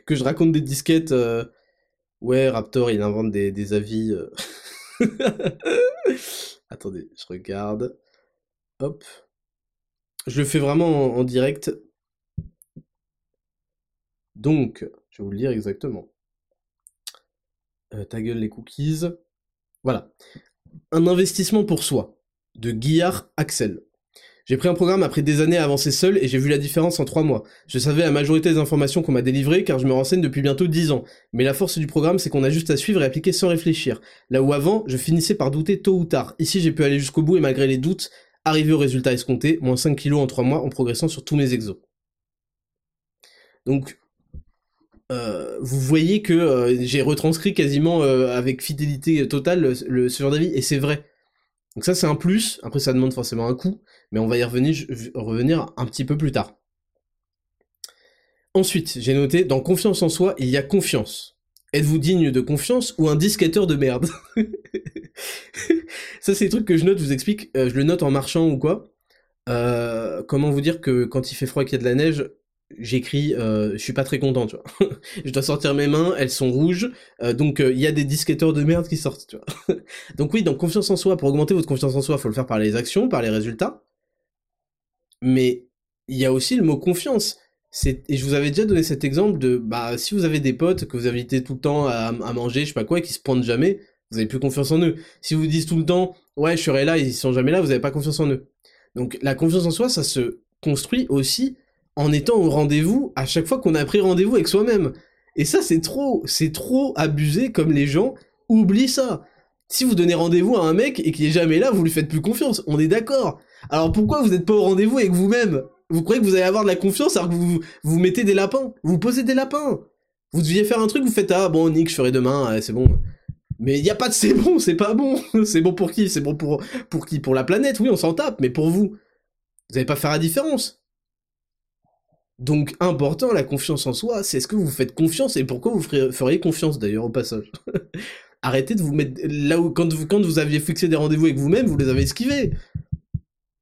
que, je raconte des disquettes. Euh, ouais, Raptor, il invente des, des avis. Euh. Attendez, je regarde. Hop. Je le fais vraiment en, direct. Donc, je vais vous le dire exactement. Euh, ta gueule les cookies. Voilà. Un investissement pour soi, de Guillard Axel. J'ai pris un programme après des années à avancer seul et j'ai vu la différence en trois mois. Je savais la majorité des informations qu'on m'a délivrées car je me renseigne depuis bientôt dix ans. Mais la force du programme, c'est qu'on a juste à suivre et appliquer sans réfléchir. Là où avant, je finissais par douter tôt ou tard. Ici, j'ai pu aller jusqu'au bout et malgré les doutes, arriver au résultat escompté, moins 5 kilos en trois mois en progressant sur tous mes exos. Donc, euh, vous voyez que euh, j'ai retranscrit quasiment euh, avec fidélité totale le, le ce genre d'avis, et c'est vrai. Donc ça c'est un plus, après ça demande forcément un coût, mais on va y revenir, revenir un petit peu plus tard. Ensuite, j'ai noté, dans confiance en soi, il y a confiance. Êtes-vous digne de confiance ou un disquetteur de merde? Ça c'est des trucs que je note, je vous explique, euh, je le note en marchant ou quoi. Euh, comment vous dire que quand il fait froid et qu'il y a de la neige, j'écris, euh, je suis pas très content, tu vois. je dois sortir mes mains, elles sont rouges, donc il y a des disquetteurs de merde qui sortent, tu vois. donc oui, donc confiance en soi, pour augmenter votre confiance en soi, faut le faire par les actions, par les résultats. Mais il y a aussi le mot confiance. Et je vous avais déjà donné cet exemple de, bah, si vous avez des potes que vous invitez tout le temps à, à manger, je sais pas quoi, et qui se pointent jamais, vous avez plus confiance en eux. Si vous disent tout le temps, ouais, je serai là, ils sont jamais là, vous avez pas confiance en eux. Donc la confiance en soi, ça se construit aussi en étant au rendez-vous à chaque fois qu'on a pris rendez-vous avec soi-même. Et ça, c'est trop, c'est trop abusé comme les gens oublient ça. Si vous donnez rendez-vous à un mec et qu'il est jamais là, vous lui faites plus confiance. On est d'accord. Alors pourquoi vous n'êtes pas au rendez-vous avec vous-même? Vous croyez que vous allez avoir de la confiance alors que vous, vous mettez des lapins? Vous posez des lapins Vous deviez faire un truc, vous faites ah bon Nick, je ferai demain, c'est bon. Mais il n'y a pas de c'est bon, c'est pas bon. c'est bon pour qui? C'est bon pour pour qui? Pour la planète, oui, on s'en tape, mais pour vous, vous n'allez pas faire la différence. Donc important, la confiance en soi, c'est est-ce que vous faites confiance et pourquoi vous feriez confiance d'ailleurs au passage. Arrêtez de vous mettre là où quand vous, quand vous aviez fixé des rendez-vous avec vous-même, vous les avez esquivés.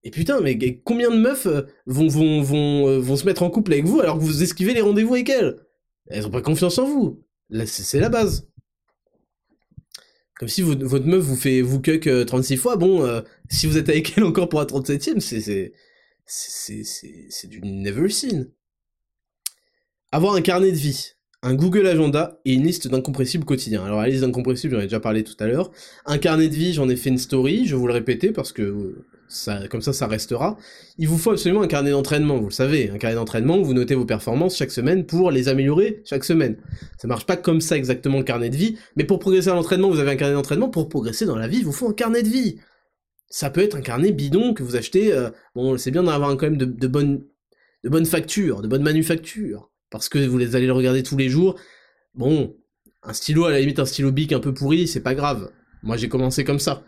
Et putain, mais combien de meufs euh, vont, vont, vont, euh, vont se mettre en couple avec vous alors que vous esquivez les rendez-vous avec elles? Elles ont pas confiance en vous. C'est la base. Comme si votre meuf vous fait vous cuck 36 fois, bon, euh, si vous êtes avec elle encore pour la 37ème, c'est c'est c'est du never seen. Avoir un carnet de vie, un Google Agenda et une liste d'incompressibles quotidiens. Alors la liste d'incompressibles, j'en ai déjà parlé tout à l'heure. Un carnet de vie, j'en ai fait une story, je vais vous le répéter parce que ça, comme ça, ça restera. Il vous faut absolument un carnet d'entraînement, vous le savez. Un carnet d'entraînement où vous notez vos performances chaque semaine pour les améliorer chaque semaine. Ça marche pas comme ça exactement le carnet de vie, mais pour progresser à l'entraînement, vous avez un carnet d'entraînement. Pour progresser dans la vie, il vous faut un carnet de vie. Ça peut être un carnet bidon que vous achetez. Euh, bon, c'est bien d'avoir quand même de, bonnes, de bonnes factures, de bonnes manufactures parce que vous allez le regarder tous les jours. Bon, un stylo, à la limite un stylo bic un peu pourri, c'est pas grave. Moi j'ai commencé comme ça.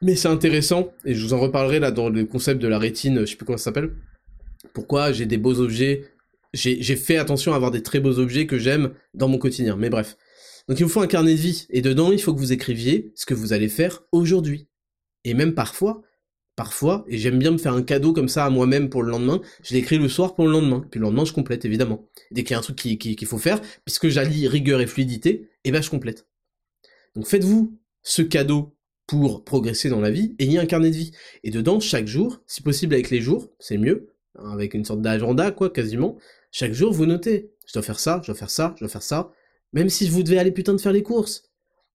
Mais c'est intéressant, et je vous en reparlerai là dans le concept de la rétine, je sais plus comment ça s'appelle. Pourquoi j'ai des beaux objets, j'ai fait attention à avoir des très beaux objets que j'aime dans mon quotidien, mais bref. Donc il vous faut un carnet de vie, et dedans il faut que vous écriviez ce que vous allez faire aujourd'hui. Et même parfois, parfois, et j'aime bien me faire un cadeau comme ça à moi-même pour le lendemain, je l'écris le soir pour le lendemain, puis le lendemain je complète évidemment. Dès qu'il y a un truc qu'il qui, faut faire, puisque j'allie rigueur et fluidité, et eh ben je complète. Donc faites-vous ce cadeau pour progresser dans la vie, et il y a un carnet de vie. Et dedans, chaque jour, si possible avec les jours, c'est mieux, hein, avec une sorte d'agenda, quoi, quasiment, chaque jour vous notez, je dois faire ça, je dois faire ça, je dois faire ça, même si vous devez aller putain de faire les courses,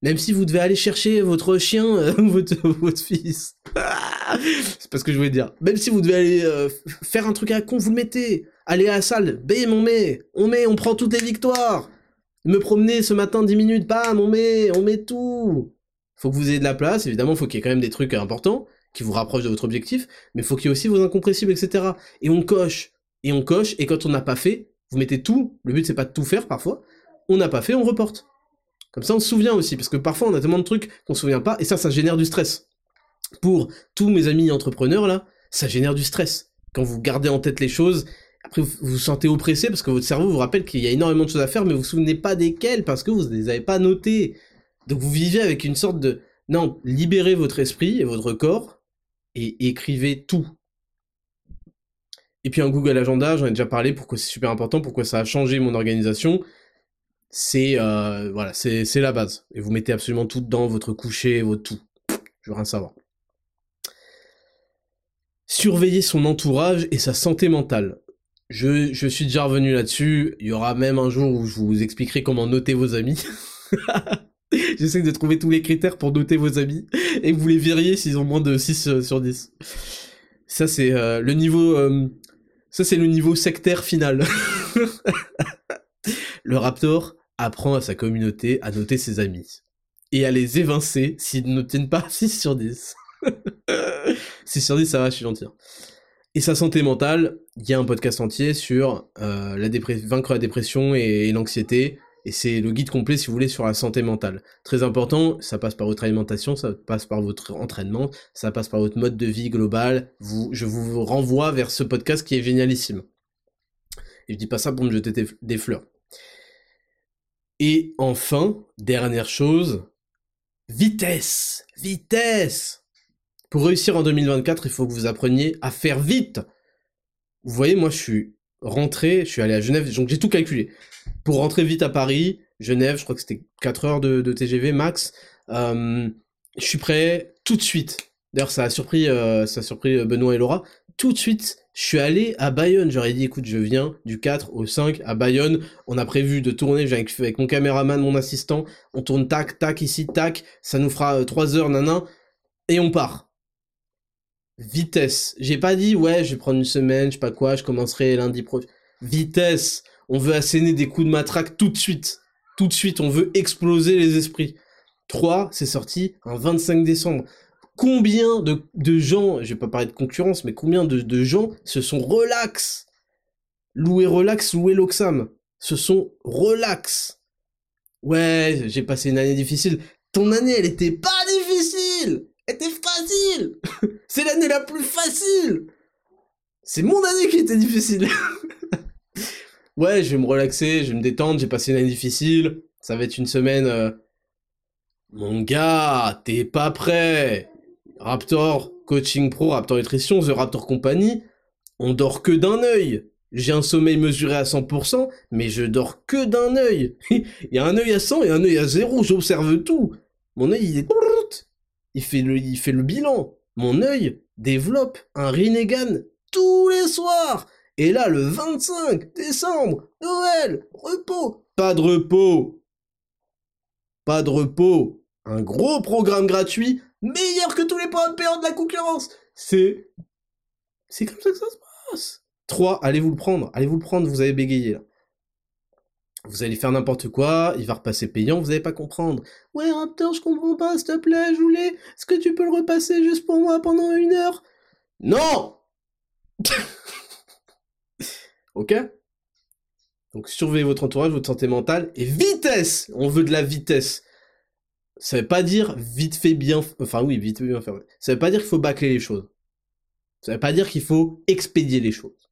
même si vous devez aller chercher votre chien euh, votre, fils. c'est pas ce que je voulais dire. Même si vous devez aller euh, faire un truc à con, vous mettez. Aller à la salle, bam, on met. On met, on prend toutes les victoires. Me promener ce matin 10 minutes, bam, on met, on met tout. Faut que vous ayez de la place, évidemment, faut qu'il y ait quand même des trucs importants qui vous rapprochent de votre objectif, mais faut qu'il y ait aussi vos incompressibles, etc. Et on coche, et on coche, et quand on n'a pas fait, vous mettez tout, le but c'est pas de tout faire parfois, on n'a pas fait, on reporte. Comme ça, on se souvient aussi, parce que parfois, on a tellement de trucs qu'on se souvient pas, et ça, ça génère du stress. Pour tous mes amis entrepreneurs, là, ça génère du stress. Quand vous gardez en tête les choses, après, vous vous sentez oppressé parce que votre cerveau vous rappelle qu'il y a énormément de choses à faire, mais vous vous souvenez pas desquelles parce que vous ne les avez pas notées. Donc, vous vivez avec une sorte de... Non, libérez votre esprit et votre corps, et écrivez tout. Et puis un Google Agenda, j'en ai déjà parlé, pourquoi c'est super important, pourquoi ça a changé mon organisation c'est euh, voilà, c'est la base. Et vous mettez absolument tout dedans, votre coucher, votre tout. Je veux rien savoir. surveiller son entourage et sa santé mentale. Je, je suis déjà revenu là-dessus. Il y aura même un jour où je vous expliquerai comment noter vos amis. J'essaie de trouver tous les critères pour noter vos amis et vous les verriez s'ils ont moins de 6 euh, sur 10. Ça c'est euh, le niveau euh, ça c'est le niveau sectaire final. le raptor apprend à sa communauté à noter ses amis et à les évincer s'ils ne tiennent pas 6 sur 10. 6 sur 10 ça va, je suis gentil. Hein. Et sa santé mentale, il y a un podcast entier sur la vaincre la dépression et l'anxiété et c'est le guide complet, si vous voulez, sur la santé mentale. Très important, ça passe par votre alimentation, ça passe par votre entraînement, ça passe par votre mode de vie global. Je vous renvoie vers ce podcast qui est génialissime. Et je dis pas ça pour me jeter des fleurs. Et enfin, dernière chose, vitesse, vitesse. Pour réussir en 2024, il faut que vous appreniez à faire vite. Vous voyez, moi, je suis rentré, je suis allé à Genève, donc j'ai tout calculé pour rentrer vite à Paris, Genève, je crois que c'était 4 heures de, TGV max. Euh, je suis prêt tout de suite. D'ailleurs, ça a surpris, euh, ça a surpris euh, Benoît et Laura. Tout de suite, je suis allé à Bayonne. J'aurais dit, écoute, je viens du 4 au 5 à Bayonne. On a prévu de tourner, avec mon caméraman, mon assistant. On tourne tac, tac, ici, tac. Ça nous fera 3 heures, nanan. Et on part. Vitesse. J'ai pas dit, ouais, je vais prendre une semaine, je sais pas quoi, je commencerai lundi prochain. Vitesse on veut asséner des coups de matraque tout de suite. Tout de suite, on veut exploser les esprits. 3, c'est sorti un 25 décembre. Combien de, gens, je vais pas parler de concurrence, mais combien de, gens se sont relax? Louer relax, louer l'Oxam. Se sont relax. Ouais, j'ai passé une année difficile. Ton année, elle était pas difficile Elle était facile C'est l'année la plus facile C'est mon année qui était difficile ouais, je vais me relaxer, je vais me détendre, j'ai passé une année difficile, ça va être une semaine... Euh, mon gars, t'es pas prêt Raptor Coaching Pro, Raptor Nutrition, The Raptor Company, on dort que d'un œil. J'ai un sommeil mesuré à 100%, mais je dors que d'un œil. il y a un œil à 100 et un œil à 0, j'observe tout. Mon œil, il est... Il fait le, il fait le bilan. Mon œil développe un Rinnegan tous les soirs. Et là, le 25 décembre, Noël, repos. Pas de repos. Pas de repos. Un gros programme gratuit, meilleur que tous les programmes payants de la concurrence. C'est... C'est comme ça que ça se passe. 3, allez vous le prendre. Allez vous le prendre, vous avez bégayé là. Vous allez faire n'importe quoi, il va repasser payant, vous allez pas comprendre. Ouais, Raptor, je comprends pas, s'il te plaît, je voulais. Est-ce que tu peux le repasser juste pour moi pendant une heure? Non Ok? Donc surveillez votre entourage, votre santé mentale, et vitesse On veut de la vitesse Ça veut pas dire vite fait bien... Enfin oui, vite fait bien faire. Ça veut pas dire qu'il faut bâcler les choses. Ça veut pas dire qu'il faut expédier les choses.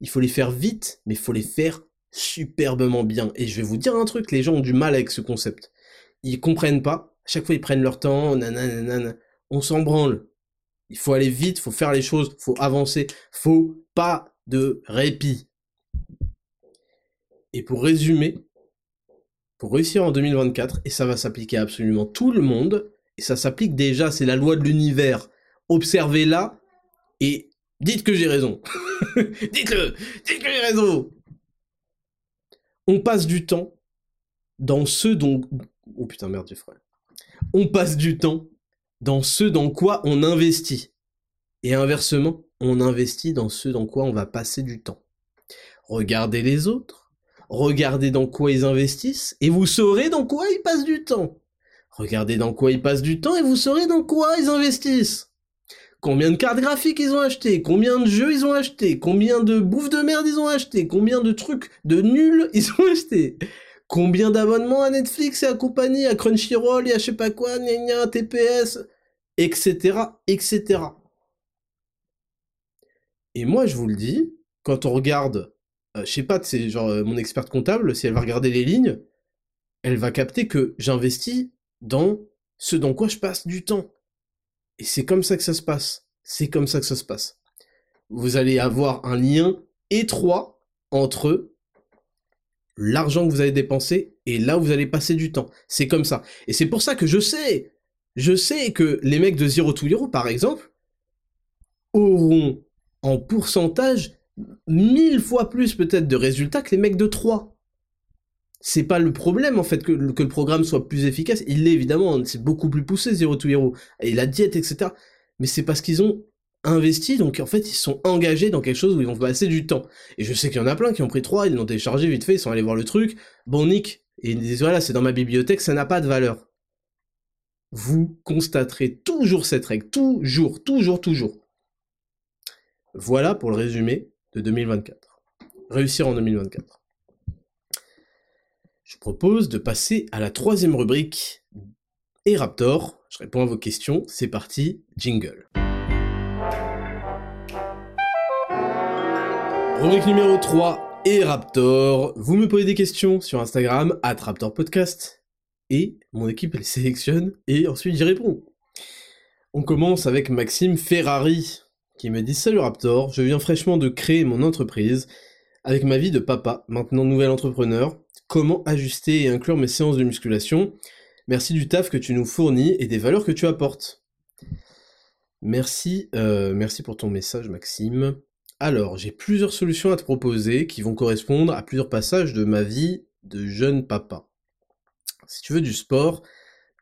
Il faut les faire vite, mais il faut les faire superbement bien. Et je vais vous dire un truc, les gens ont du mal avec ce concept. Ils comprennent pas. À chaque fois, ils prennent leur temps. On s'en branle. Il faut aller vite, faut faire les choses, faut avancer, faut pas de répit. Et pour résumer, pour réussir en 2024, et ça va s'appliquer à absolument tout le monde, et ça s'applique déjà, c'est la loi de l'univers. Observez-la et dites que j'ai raison. Dites-le, dites que j'ai raison. On passe du temps dans ce dont... Oh putain, merde, j'ai froid. On passe du temps dans ce dans quoi on investit. Et inversement, on investit dans ce dans quoi on va passer du temps. Regardez les autres, regardez dans quoi ils investissent, et vous saurez dans quoi ils passent du temps. Regardez dans quoi ils passent du temps, et vous saurez dans quoi ils investissent. Combien de cartes graphiques ils ont acheté, combien de jeux ils ont acheté, combien de bouffe de merde ils ont acheté, combien de trucs de nuls ils ont acheté, combien d'abonnements à Netflix et à compagnie, à Crunchyroll et à je sais pas quoi, gna TPS, etc., etc. Et moi je vous le dis, quand on regarde je sais pas, c'est genre euh, mon experte comptable, si elle va regarder les lignes, elle va capter que j'investis dans ce dans quoi je passe du temps. Et c'est comme ça que ça se passe. C'est comme ça que ça se passe. Vous allez avoir un lien étroit entre l'argent que vous allez dépenser et là où vous allez passer du temps. C'est comme ça. Et c'est pour ça que je sais, je sais que les mecs de Zero to Hero, par exemple, auront en pourcentage mille fois plus peut-être de résultats que les mecs de 3. C'est pas le problème en fait que, le programme soit plus efficace, il l'est évidemment, c'est beaucoup plus poussé Zero to Hero, et la diète, etc. Mais c'est parce qu'ils ont investi, donc en fait ils sont engagés dans quelque chose où ils vont passer du temps. Et je sais qu'il y en a plein qui ont pris 3, ils l'ont téléchargé vite fait, ils sont allés voir le truc, bon Nick, et ils disent voilà c'est dans ma bibliothèque, ça n'a pas de valeur. Vous constaterez toujours cette règle, toujours, toujours, toujours. Voilà pour le résumé de 2024. Réussir en 2024. Je propose de passer à la troisième rubrique et Raptor. Je réponds à vos questions. C'est parti, jingle. Rubrique numéro 3 et Raptor. Vous me posez des questions sur Instagram, at Raptor Podcast. Et mon équipe les sélectionne et ensuite j'y réponds. On commence avec Maxime Ferrari qui me dit Salut Raptor, je viens fraîchement de créer mon entreprise. Avec ma vie de papa, maintenant nouvel entrepreneur, comment ajuster et inclure mes séances de musculation? Merci du taf que tu nous fournis et des valeurs que tu apportes. Merci, euh, merci pour ton message Maxime. Alors, j'ai plusieurs solutions à te proposer qui vont correspondre à plusieurs passages de ma vie de jeune papa. Si tu veux du sport,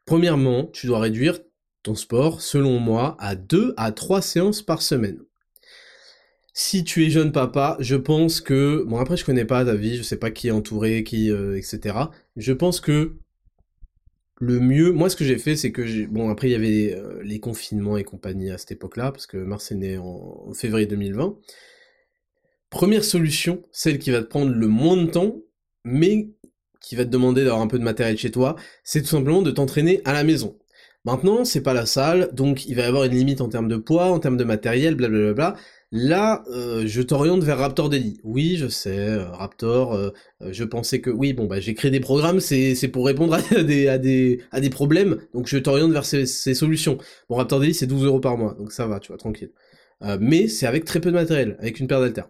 premièrement, tu dois réduire ton sport, selon moi, à 2 à 3 séances par semaine. Si tu es jeune papa, je pense que, bon après je connais pas ta vie, je sais pas qui est entouré, qui, euh, etc. Je pense que le mieux, moi ce que j'ai fait, c'est que j'ai, bon après il y avait euh, les confinements et compagnie à cette époque-là, parce que Mars est né en, février 2020. Première solution, celle qui va te prendre le moins de temps, mais qui va te demander d'avoir un peu de matériel chez toi, c'est tout simplement de t'entraîner à la maison. Maintenant, c'est pas la salle, donc il va y avoir une limite en termes de poids, en termes de matériel, blablabla. Là, euh, je t'oriente vers Raptor Daily. Oui, je sais, euh, Raptor, euh, je pensais que... Oui, bon, bah j'ai créé des programmes, c'est pour répondre à des, à, des, à des problèmes, donc je t'oriente vers ces, ces, solutions. Bon, Raptor Daily, c'est 12 euros par mois, donc ça va, tu vois, tranquille. mais c'est avec très peu de matériel, avec une paire d'haltères.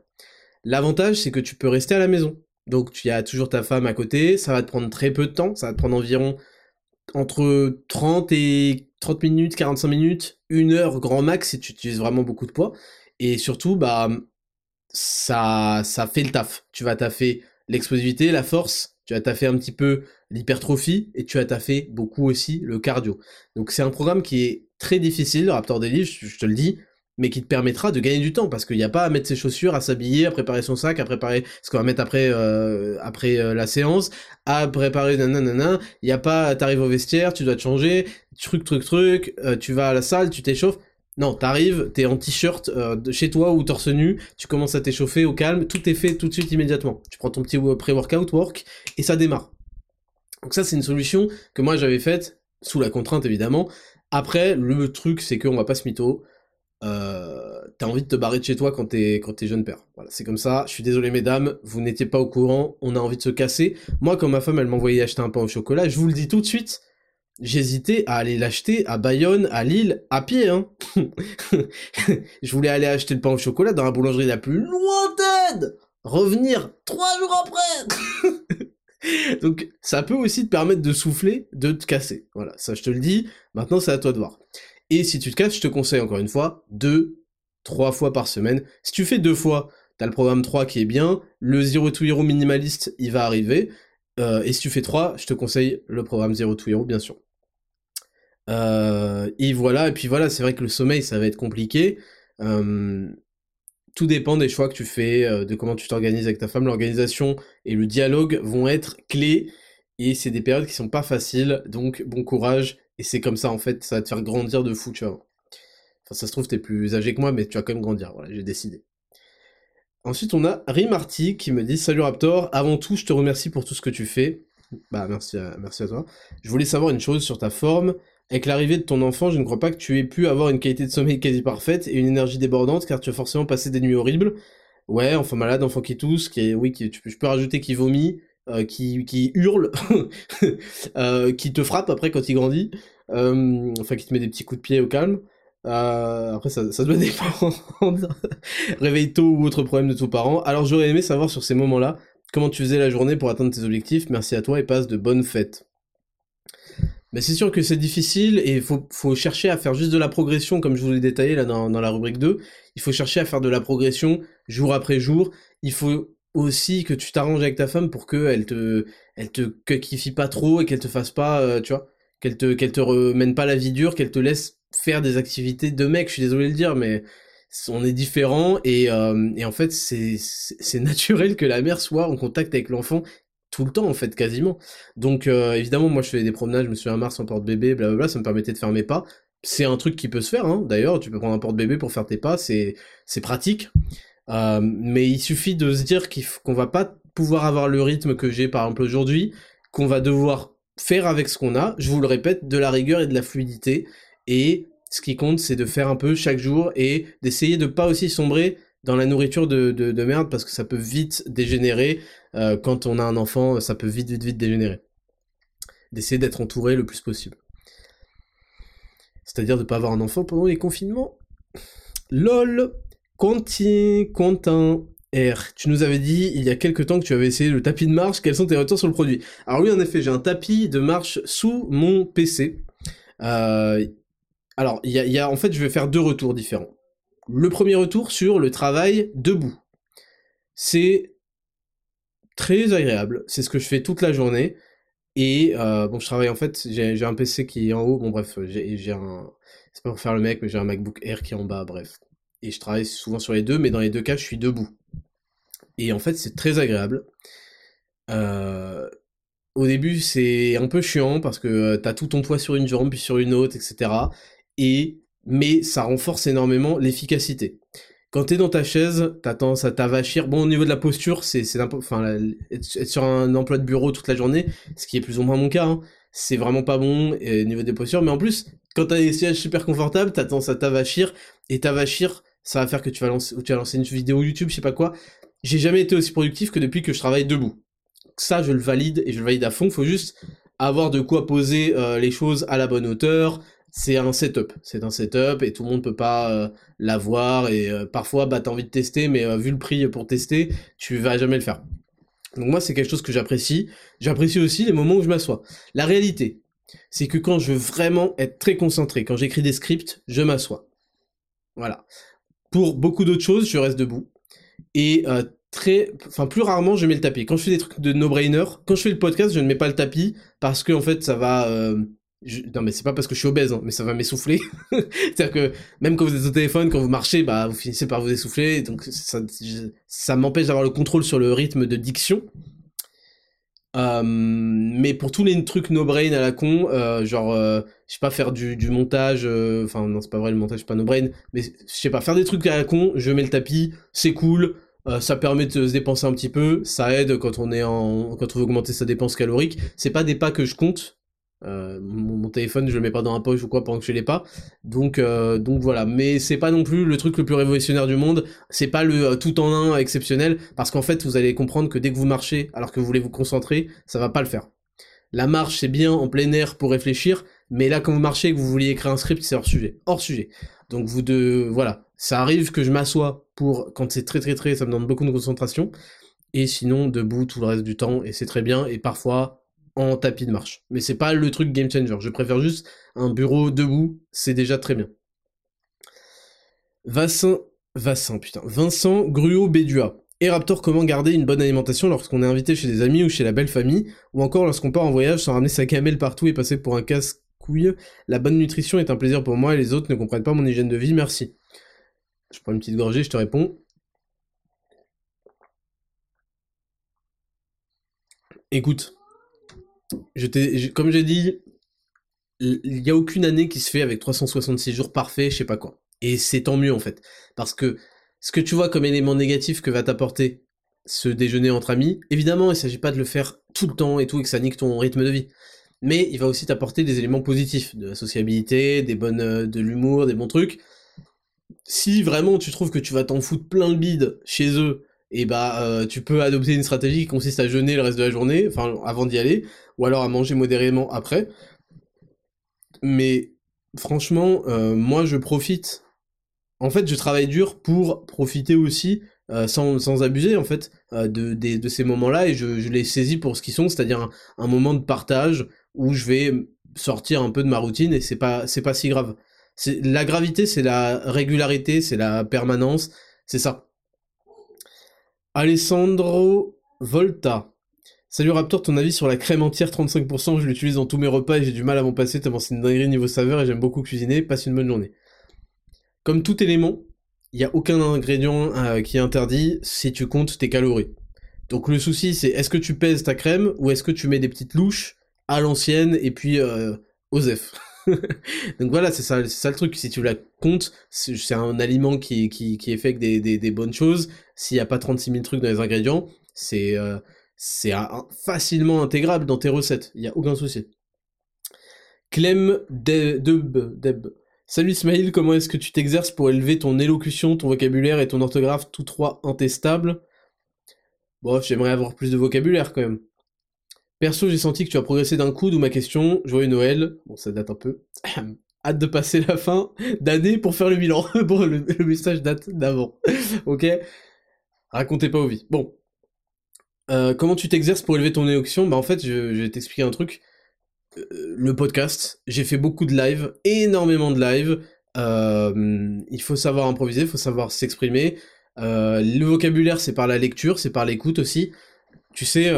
L'avantage, c'est que tu peux rester à la maison. Donc tu as toujours ta femme à côté, ça va te prendre très peu de temps, ça va te prendre environ entre 30 et 30 minutes, 45 minutes, une heure grand max si tu utilises vraiment beaucoup de poids. Et surtout, bah, ça, ça fait le taf. Tu vas taffer l'explosivité, la force, tu vas taffer un petit peu l'hypertrophie et tu vas taffer beaucoup aussi le cardio. Donc c'est un programme qui est très difficile, le Raptor Daily, je te le dis, mais qui te permettra de gagner du temps parce qu'il n'y a pas à mettre ses chaussures, à s'habiller, à préparer son sac, à préparer ce qu'on va mettre après euh, après euh, la séance, à préparer nanana, il n'y a pas t'arrives au vestiaire, tu dois te changer, truc truc truc, euh, tu vas à la salle, tu t'échauffes. Non, t'arrives, t'es en t-shirt chez toi ou torse nu, tu commences à t'échauffer au calme, tout est fait tout de suite immédiatement. Tu prends ton petit pré-workout work et ça démarre. Donc ça c'est une solution que moi j'avais faite sous la contrainte évidemment. Après le truc c'est qu'on va pas se mytho, euh, t'as envie de te barrer de chez toi quand t'es quand t'es jeune père. Voilà, c'est comme ça. Je suis désolé mesdames, vous n'étiez pas au courant. On a envie de se casser. Moi, quand ma femme elle m'envoyait acheter un pain au chocolat, je vous le dis tout de suite, j'hésitais à aller l'acheter à Bayonne, à Lille, à pied. Hein. je voulais aller acheter le pain au chocolat dans la boulangerie la plus lointaine. Revenir trois jours après. Donc ça peut aussi te permettre de souffler, de te casser. Voilà, ça je te le dis. Maintenant c'est à toi de voir. Et si tu te casses, je te conseille encore une fois, deux, trois fois par semaine. Si tu fais deux fois, t'as le programme 3 qui est bien, le Zero to Hero minimaliste, il va arriver. Euh, et si tu fais 3, je te conseille le programme Zero to Hero, bien sûr. Euh, et voilà, et puis voilà, c'est vrai que le sommeil, ça va être compliqué. Euh, tout dépend des choix que tu fais, de comment tu t'organises avec ta femme. L'organisation et le dialogue vont être clés. Et c'est des périodes qui sont pas faciles, donc bon courage et c'est comme ça, en fait, ça va te faire grandir de fou, tu vois. Enfin, ça se trouve, t'es plus âgé que moi, mais tu vas quand même grandir. Voilà, j'ai décidé. Ensuite, on a Rimarty qui me dit Salut Raptor, avant tout, je te remercie pour tout ce que tu fais. Bah, merci à, à toi. Je voulais savoir une chose sur ta forme. Avec l'arrivée de ton enfant, je ne crois pas que tu aies pu avoir une qualité de sommeil quasi parfaite et une énergie débordante, car tu as forcément passé des nuits horribles. Ouais, enfant malade, enfant qui tousse, oui, qui, tu, je peux rajouter qui vomit, euh, qui, qui hurle, euh, qui te frappe après quand il grandit, euh, enfin qui te met des petits coups de pied au calme. après ça, ça doit dépendre. Réveil tôt ou autre problème de tous parents. Alors j'aurais aimé savoir sur ces moments-là comment tu faisais la journée pour atteindre tes objectifs. Merci à toi et passe de bonnes fêtes. Mais c'est sûr que c'est difficile et il faut, faut, chercher à faire juste de la progression, comme je vous l'ai détaillé là dans, dans, la rubrique 2. Il faut chercher à faire de la progression jour après jour. Il faut aussi que tu t'arranges avec ta femme pour qu'elle te, elle te cuckifie pas trop et qu'elle te fasse pas, euh, tu vois, qu'elle te, qu'elle te remène pas la vie dure, qu'elle te laisse faire des activités de mec. Je suis désolé de le dire, mais on est différents et, euh, et en fait c'est, c'est naturel que la mère soit en contact avec l'enfant tout le temps en fait quasiment. Donc euh, évidemment moi je fais des promenades, je me suis un mars en porte-bébé, blablabla, ça me permettait de faire mes pas. C'est un truc qui peut se faire, hein. d'ailleurs, tu peux prendre un porte-bébé pour faire tes pas, c'est c'est pratique. Euh, mais il suffit de se dire qu'on va pas pouvoir avoir le rythme que j'ai par exemple aujourd'hui, qu'on va devoir faire avec ce qu'on a, je vous le répète, de la rigueur et de la fluidité. Et ce qui compte, c'est de faire un peu chaque jour et d'essayer de pas aussi sombrer dans la nourriture de, de, merde parce que ça peut vite dégénérer. Euh, quand on a un enfant, ça peut vite, vite, vite dégénérer. D'essayer d'être entouré le plus possible. C'est-à-dire de pas avoir un enfant pendant les confinements. LOL Conti, Quentin R, tu nous avais dit il y a quelques temps que tu avais essayé le tapis de marche, quels sont tes retours sur le produit? Alors oui, en effet, j'ai un tapis de marche sous mon PC. Euh, alors, il en fait, je vais faire deux retours différents. Le premier retour sur le travail debout. C'est très agréable, c'est ce que je fais toute la journée. Et euh, bon, je travaille en fait, j'ai un PC qui est en haut, bon bref, j'ai un... C'est pas pour faire le mec, mais j'ai un MacBook Air qui est en bas, bref et je travaille souvent sur les deux, mais dans les deux cas, je suis debout. Et en fait, c'est très agréable. Euh, au début, c'est un peu chiant parce que euh, t'as tout ton poids sur une jambe, puis sur une autre, etc. Et mais ça renforce énormément l'efficacité. Quand t'es dans ta chaise, t'as tendance à t'avachir. Bon, au niveau de la posture, c'est, enfin, être sur un emploi de bureau toute la journée, ce qui est plus ou moins mon cas, hein, c'est vraiment pas bon au niveau des postures. Mais en plus, quand t'as des sièges super confortables, t'as tendance à t'avachir, et t'avachir, ça va faire que tu vas lancer, tu vas lancer une vidéo YouTube, je sais pas quoi. J'ai jamais été aussi productif que depuis que je travaille debout. Ça, je le valide et je le valide à fond. Faut juste avoir de quoi poser euh, les choses à la bonne hauteur. C'est un setup, c'est un setup et tout le monde peut pas euh, l'avoir et euh, parfois bah t'as envie de tester mais vu le prix pour tester, tu vas jamais le faire. Donc moi c'est quelque chose que j'apprécie. J'apprécie aussi les moments où je m'assois. La réalité, c'est que quand je veux vraiment être très concentré, quand j'écris des scripts, je m'assois. Voilà. Pour beaucoup d'autres choses, je reste debout. Et euh, très, enfin plus rarement, je mets le tapis. Quand je fais des trucs de no-brainer, quand je fais le podcast, je ne mets pas le tapis parce que en fait, ça va. Euh, non mais c'est pas parce que je suis obèse, hein, mais ça va m'essouffler. C'est-à-dire que même quand vous êtes au téléphone, quand vous marchez, bah vous finissez par vous essouffler, donc ça, ça m'empêche d'avoir le contrôle sur le rythme de diction. Euh, mais pour tous les trucs no-brain à la con, euh, genre, euh, je sais pas, faire du, du montage, euh, enfin non c'est pas vrai le montage c'est pas no-brain, mais je sais pas, faire des trucs à la con, je mets le tapis, c'est cool, ça permet de se dépenser un petit peu, ça aide quand on est en, quand on veut augmenter sa dépense calorique, c'est pas des pas que je compte, euh, mon, téléphone, je le mets pas dans un poche ou quoi pendant que je l'ai pas. Donc, euh, donc voilà. Mais c'est pas non plus le truc le plus révolutionnaire du monde. C'est pas le euh, tout en un exceptionnel parce qu'en fait, vous allez comprendre que dès que vous marchez, alors que vous voulez vous concentrer, ça va pas le faire. La marche, c'est bien en plein air pour réfléchir, mais là, quand vous marchez et que vous vouliez écrire un script, c'est hors sujet. Hors sujet. Donc vous de, voilà. Ça arrive que je m'assois pour, quand c'est très très très, ça me demande beaucoup de concentration. Et sinon, debout tout le reste du temps, et c'est très bien. Et parfois, en tapis de marche. Mais c'est pas le truc game changer. Je préfère juste un bureau debout, c'est déjà très bien. Vincent, Vincent, putain. Vincent Gruot Bédua. Et Raptor, comment garder une bonne alimentation lorsqu'on est invité chez des amis ou chez la belle famille, ou encore lorsqu'on part en voyage sans ramener sa camelle partout et passer pour un casse-couille? La bonne nutrition est un plaisir pour moi et les autres ne comprennent pas mon hygiène de vie, merci. Je prends une petite gorgée, je te réponds. Écoute, je comme j'ai dit, il n'y a aucune année qui se fait avec 366 jours parfaits, je sais pas quoi. Et c'est tant mieux en fait. Parce que ce que tu vois comme élément négatif que va t'apporter ce déjeuner entre amis, évidemment, il s'agit pas de le faire tout le temps et tout, et que ça nique ton rythme de vie. Mais il va aussi t'apporter des éléments positifs, de la sociabilité, des bonnes, euh, de l'humour, des bons trucs. Si vraiment tu trouves que tu vas t'en foutre plein le bide chez eux, et bah euh, tu peux adopter une stratégie qui consiste à jeûner le reste de la journée, enfin avant d'y aller, ou alors à manger modérément après. Mais franchement, euh, moi je profite. En fait, je travaille dur pour profiter aussi, euh, sans, sans, abuser en fait, de, de, ces moments-là, et je, je, les saisis pour ce qu'ils sont, c'est-à-dire un, moment de partage où je vais sortir un peu de ma routine et c'est pas c'est pas si grave. La gravité, c'est la régularité, c'est la permanence, c'est ça. Alessandro Volta. Salut Raptor, ton avis sur la crème entière 35%, je l'utilise dans tous mes repas et j'ai du mal à m'en passer tellement c'est une dinguerie niveau saveur et j'aime beaucoup cuisiner, passe une bonne journée. Comme tout élément, il n'y a aucun ingrédient euh, qui est interdit si tu comptes tes calories. Donc le souci c'est est-ce que tu pèses ta crème ou est-ce que tu mets des petites louches à l'ancienne et puis euh, Osef. Donc voilà, c'est ça, le truc. Si tu la comptes, c'est un aliment qui, qui, est fait avec des, bonnes choses. S'il n'y a pas 36 000 trucs dans les ingrédients, c'est euh, facilement intégrable dans tes recettes. Il n'y a aucun souci. Clem Deb. Salut Ismail, comment est-ce que tu t'exerces pour élever ton élocution, ton vocabulaire et ton orthographe, tous trois intestables? Bon, j'aimerais avoir plus de vocabulaire quand même. Perso, j'ai senti que tu as progressé d'un coup, d'où ma question. Joyeux Noël. Bon, ça date un peu. Hâte de passer la fin d'année pour faire le bilan. bon, le, message date d'avant. ok Racontez pas aux vies. Bon. Euh, comment tu t'exerces pour élever ton élocution Bah en fait, je, vais t'expliquer un truc. Euh, le podcast, j'ai fait beaucoup de live, énormément de live. Euh, il faut savoir improviser, il faut savoir s'exprimer. le vocabulaire, c'est par la lecture, c'est par l'écoute aussi. Tu sais,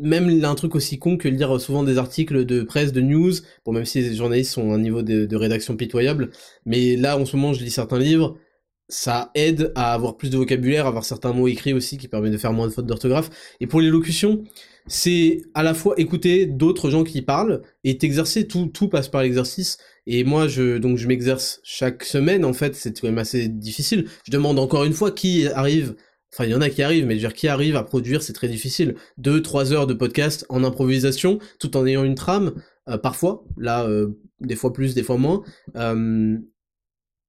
même un truc aussi con que lire souvent des articles de presse, de news, bon même si les journalistes sont à un niveau de, rédaction pitoyable, mais là en ce moment je lis certains livres, ça aide à avoir plus de vocabulaire, à avoir certains mots écrits aussi qui permet de faire moins de fautes d'orthographe. Et pour l'élocution, c'est à la fois écouter d'autres gens qui parlent et t'exercer, tout, tout passe par l'exercice. Et moi, je, donc je m'exerce chaque semaine, en fait, c'est quand même assez difficile. Je demande encore une fois qui arrive Enfin, il y en a qui arrivent, mais je veux dire, qui arrive à produire, c'est très difficile. Deux, trois heures de podcast en improvisation, tout en ayant une trame, euh, parfois, là, euh, des fois plus, des fois moins. Euh,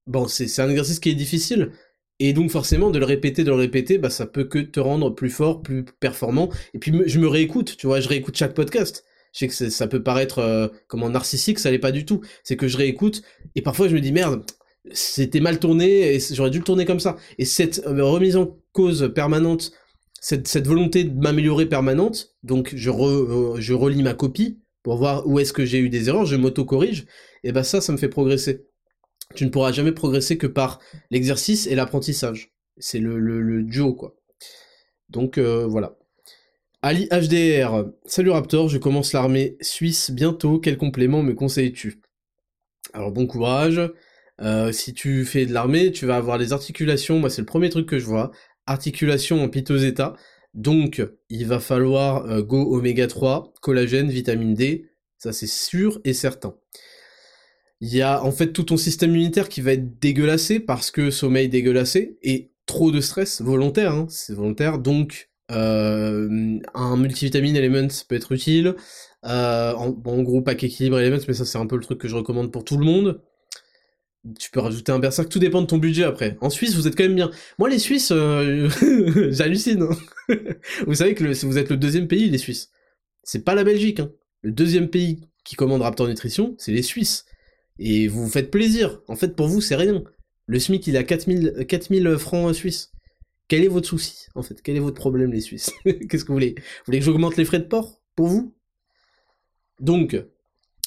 bon, c'est un exercice qui est difficile. Et donc forcément, de le répéter, de le répéter, bah, ça peut que te rendre plus fort, plus performant. Et puis je me réécoute, tu vois, je réécoute chaque podcast. Je sais que ça peut paraître comme comment narcissique, ça l'est pas du tout. C'est que je réécoute, et parfois je me dis, merde, c'était mal tourné et j'aurais dû le tourner comme ça. Et cette euh, remise en cause permanente, cette, volonté de m'améliorer permanente, donc je, euh, je relis ma copie pour voir où est-ce que j'ai eu des erreurs, je m'auto-corrige, et ben ça, ça me fait progresser. Tu ne pourras jamais progresser que par l'exercice et l'apprentissage. C'est le, le, duo, quoi. Donc euh, voilà. Ali HDR, salut Raptor, je commence l'armée suisse bientôt, quel complément me conseilles-tu? Alors bon courage, euh, si tu fais de l'armée, tu vas avoir les articulations, moi c'est le premier truc que je vois, articulation en piteux état, donc il va falloir euh, go oméga 3, collagène, vitamine D, ça c'est sûr et certain. Il y a en fait tout ton système immunitaire qui va être dégueulassé parce que sommeil dégueulassé et trop de stress volontaire, hein, c'est volontaire, donc euh, un multivitamine element peut être utile. en, en, gros, pack équilibre element, mais ça c'est un peu le truc que je recommande pour tout le monde tu peux rajouter un berserk, tout dépend de ton budget après. En Suisse, vous êtes quand même bien. Moi, les Suisses, euh, j'hallucine. Hein. vous savez que vous êtes le deuxième pays, les Suisses. C'est pas la Belgique. Hein. Le deuxième pays qui commande Raptor Nutrition, c'est les Suisses. Et vous vous faites plaisir. En fait, pour vous, c'est rien. Le SMIC, il à 4000, 4000 francs suisses. Quel est votre souci, en fait? Quel est votre problème, les Suisses? Qu'est-ce que vous voulez? Vous voulez que j'augmente les frais de port Pour vous? Donc,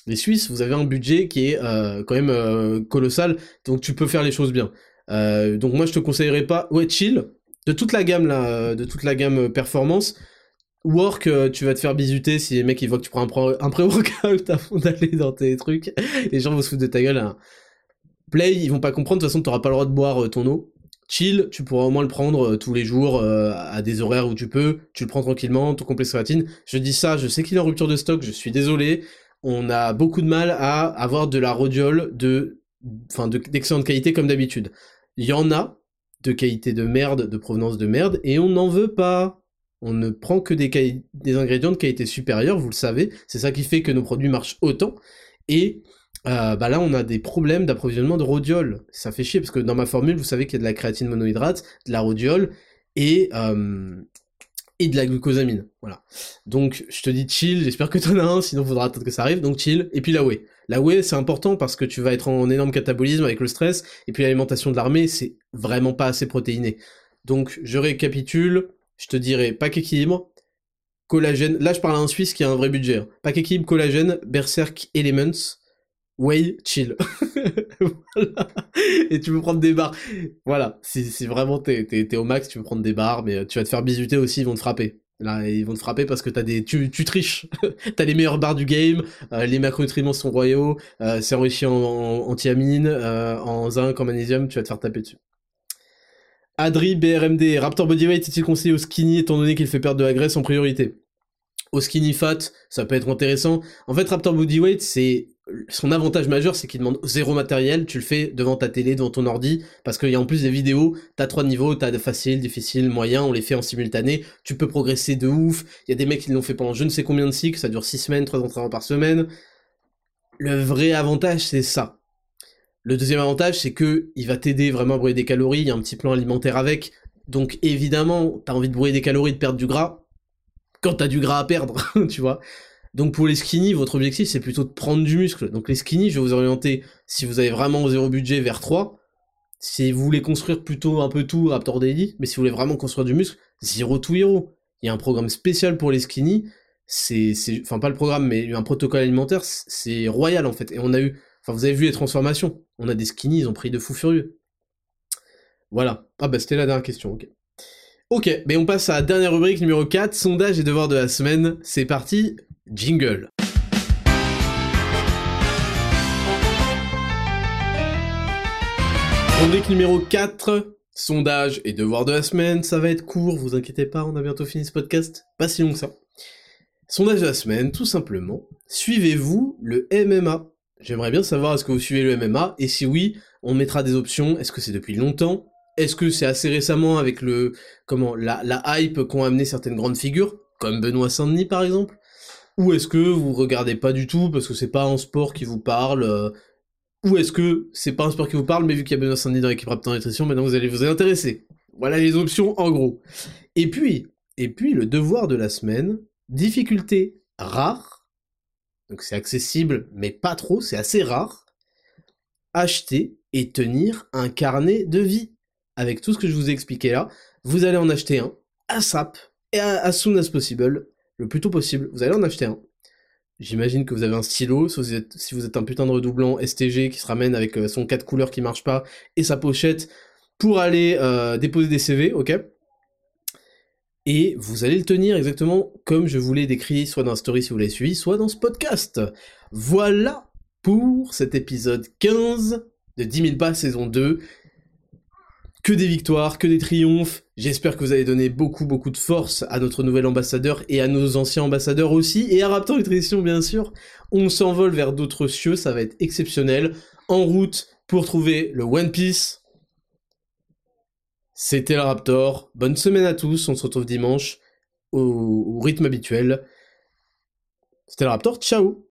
les Suisses, vous avez un budget qui est euh, quand même euh, colossal, donc tu peux faire les choses bien. Euh, donc moi je te conseillerais pas, ouais chill, de toute la gamme là, de toute la gamme performance. Work, tu vas te faire bisuter si les mecs ils voient que tu prends un, pré-workout avant d'aller dans tes trucs. Les gens vont se foutre de ta gueule. Hein. Play, ils vont pas comprendre, de toute façon t'auras pas le droit de boire ton eau. Chill, tu pourras au moins le prendre tous les jours à des horaires où tu peux, tu le prends tranquillement, ton complexe créatine. Je dis ça, je sais qu'il est en rupture de stock, je suis désolé on a beaucoup de mal à avoir de la rhodiole de, enfin, d'excellente qualité comme d'habitude. Il y en a de qualité de merde, de provenance de merde, et on n'en veut pas. On ne prend que des, ingrédients de qualité supérieure, vous le savez. C'est ça qui fait que nos produits marchent autant. Et euh, bah là, on a des problèmes d'approvisionnement de rhodiol. Ça fait chier parce que dans ma formule, vous savez qu'il y a de la créatine monohydrate, de la rhodiol et euh, et de la glucosamine. Voilà. Donc je te dis chill, j'espère que t'en as un, sinon faudra attendre que ça arrive, donc chill. Et puis la whey. La whey c'est important parce que tu vas être en énorme catabolisme avec le stress, et puis l'alimentation de l'armée c'est vraiment pas assez protéiné. Donc je récapitule, je te dirais pack équilibre, collagène. Là, je parle à un Suisse qui a un vrai budget. Hein. Pack équilibre, collagène, berserk, elements, way, chill. Et tu peux prendre des barres. Voilà, si, vraiment t'es, au max, tu peux prendre des barres, mais tu vas te faire bisuter aussi, ils vont te frapper. Là, ils vont te frapper parce que t'as des, tu, tu triches. t'as les meilleures barres du game, euh, les macronutriments sont royaux, euh, c'est enrichi en, en, euh, en zinc, en magnésium, tu vas te faire taper dessus. Adri BRMD, Raptor Bodyweight est-il conseillé au skinny étant donné qu'il fait perdre de la graisse en priorité? Au skinny fat, ça peut être intéressant. En fait, Raptor Bodyweight, c'est son avantage majeur, c'est qu'il demande zéro matériel, tu le fais devant ta télé, devant ton ordi, parce qu'il y a en plus des vidéos, t'as trois niveaux, t'as facile, difficile, moyen, on les fait en simultané, tu peux progresser de ouf, il y a des mecs qui l'ont fait pendant je ne sais combien de cycles, ça dure six semaines, trois entraînements par semaine. Le vrai avantage, c'est ça. Le deuxième avantage, c'est que il va t'aider vraiment à brûler des calories, il y a un petit plan alimentaire avec, donc évidemment, t'as envie de brûler des calories, de perdre du gras, quand t'as du gras à perdre, tu vois. Donc pour les skinny, votre objectif c'est plutôt de prendre du muscle. Donc les skinny, je vais vous orienter, si vous avez vraiment zéro budget, vers 3. Si vous voulez construire plutôt un peu tout, Raptor Daily, mais si vous voulez vraiment construire du muscle, Zero to Hero. Il y a un programme spécial pour les skinny, c'est, enfin pas le programme, mais un protocole alimentaire, c'est royal en fait. Et on a eu, enfin vous avez vu les transformations, on a des skinny, ils ont pris de fou furieux. Voilà. Ah bah c'était la dernière question, ok. Ok, mais on passe à la dernière rubrique numéro 4, sondage et devoir de la semaine. C'est parti, Jingle. Rubrique numéro 4, sondage et devoir de la semaine, ça va être court, vous inquiétez pas, on a bientôt fini ce podcast, pas si long que ça. Sondage de la semaine, tout simplement, suivez-vous le MMA J'aimerais bien savoir est-ce que vous suivez le MMA, et si oui, on mettra des options, est-ce que c'est depuis longtemps? Est-ce que c'est assez récemment avec le comment la, hype qu'ont amené certaines grandes figures, comme Benoît Saint-Denis par exemple? Ou est-ce que vous regardez pas du tout parce que c'est pas un sport qui vous parle euh, Ou est-ce que c'est pas un sport qui vous parle, mais vu qu'il y a Benoît Saint-Denis dans l'équipe Raptor Nutrition, maintenant vous allez vous intéresser. Voilà les options en gros. Et puis, et puis le devoir de la semaine, difficulté rare, donc c'est accessible mais pas trop, c'est assez rare, acheter et tenir un carnet de vie. Avec tout ce que je vous ai expliqué là, vous allez en acheter un, ASAP, et as soon as possible, le plus tôt possible. Vous allez en acheter un. J'imagine que vous avez un stylo, si vous, êtes, un putain de redoublant STG qui se ramène avec euh, son 4 couleurs qui marche pas et sa pochette pour aller euh, déposer des CV, ok? Et vous allez le tenir exactement comme je vous l'ai décrit, soit dans la story si vous l'avez suivi, soit dans ce podcast. Voilà pour cet épisode 15 de 10 000 pas saison 2 que des victoires, que des triomphes. J'espère que vous avez donné beaucoup beaucoup de force à notre nouvel ambassadeur et à nos anciens ambassadeurs aussi, et à Raptor Nutrition bien sûr. On s'envole vers d'autres cieux, ça va être exceptionnel. En route pour trouver le One Piece. C'était le Raptor. Bonne semaine à tous, on se retrouve dimanche au, au rythme habituel. C'était le Raptor, ciao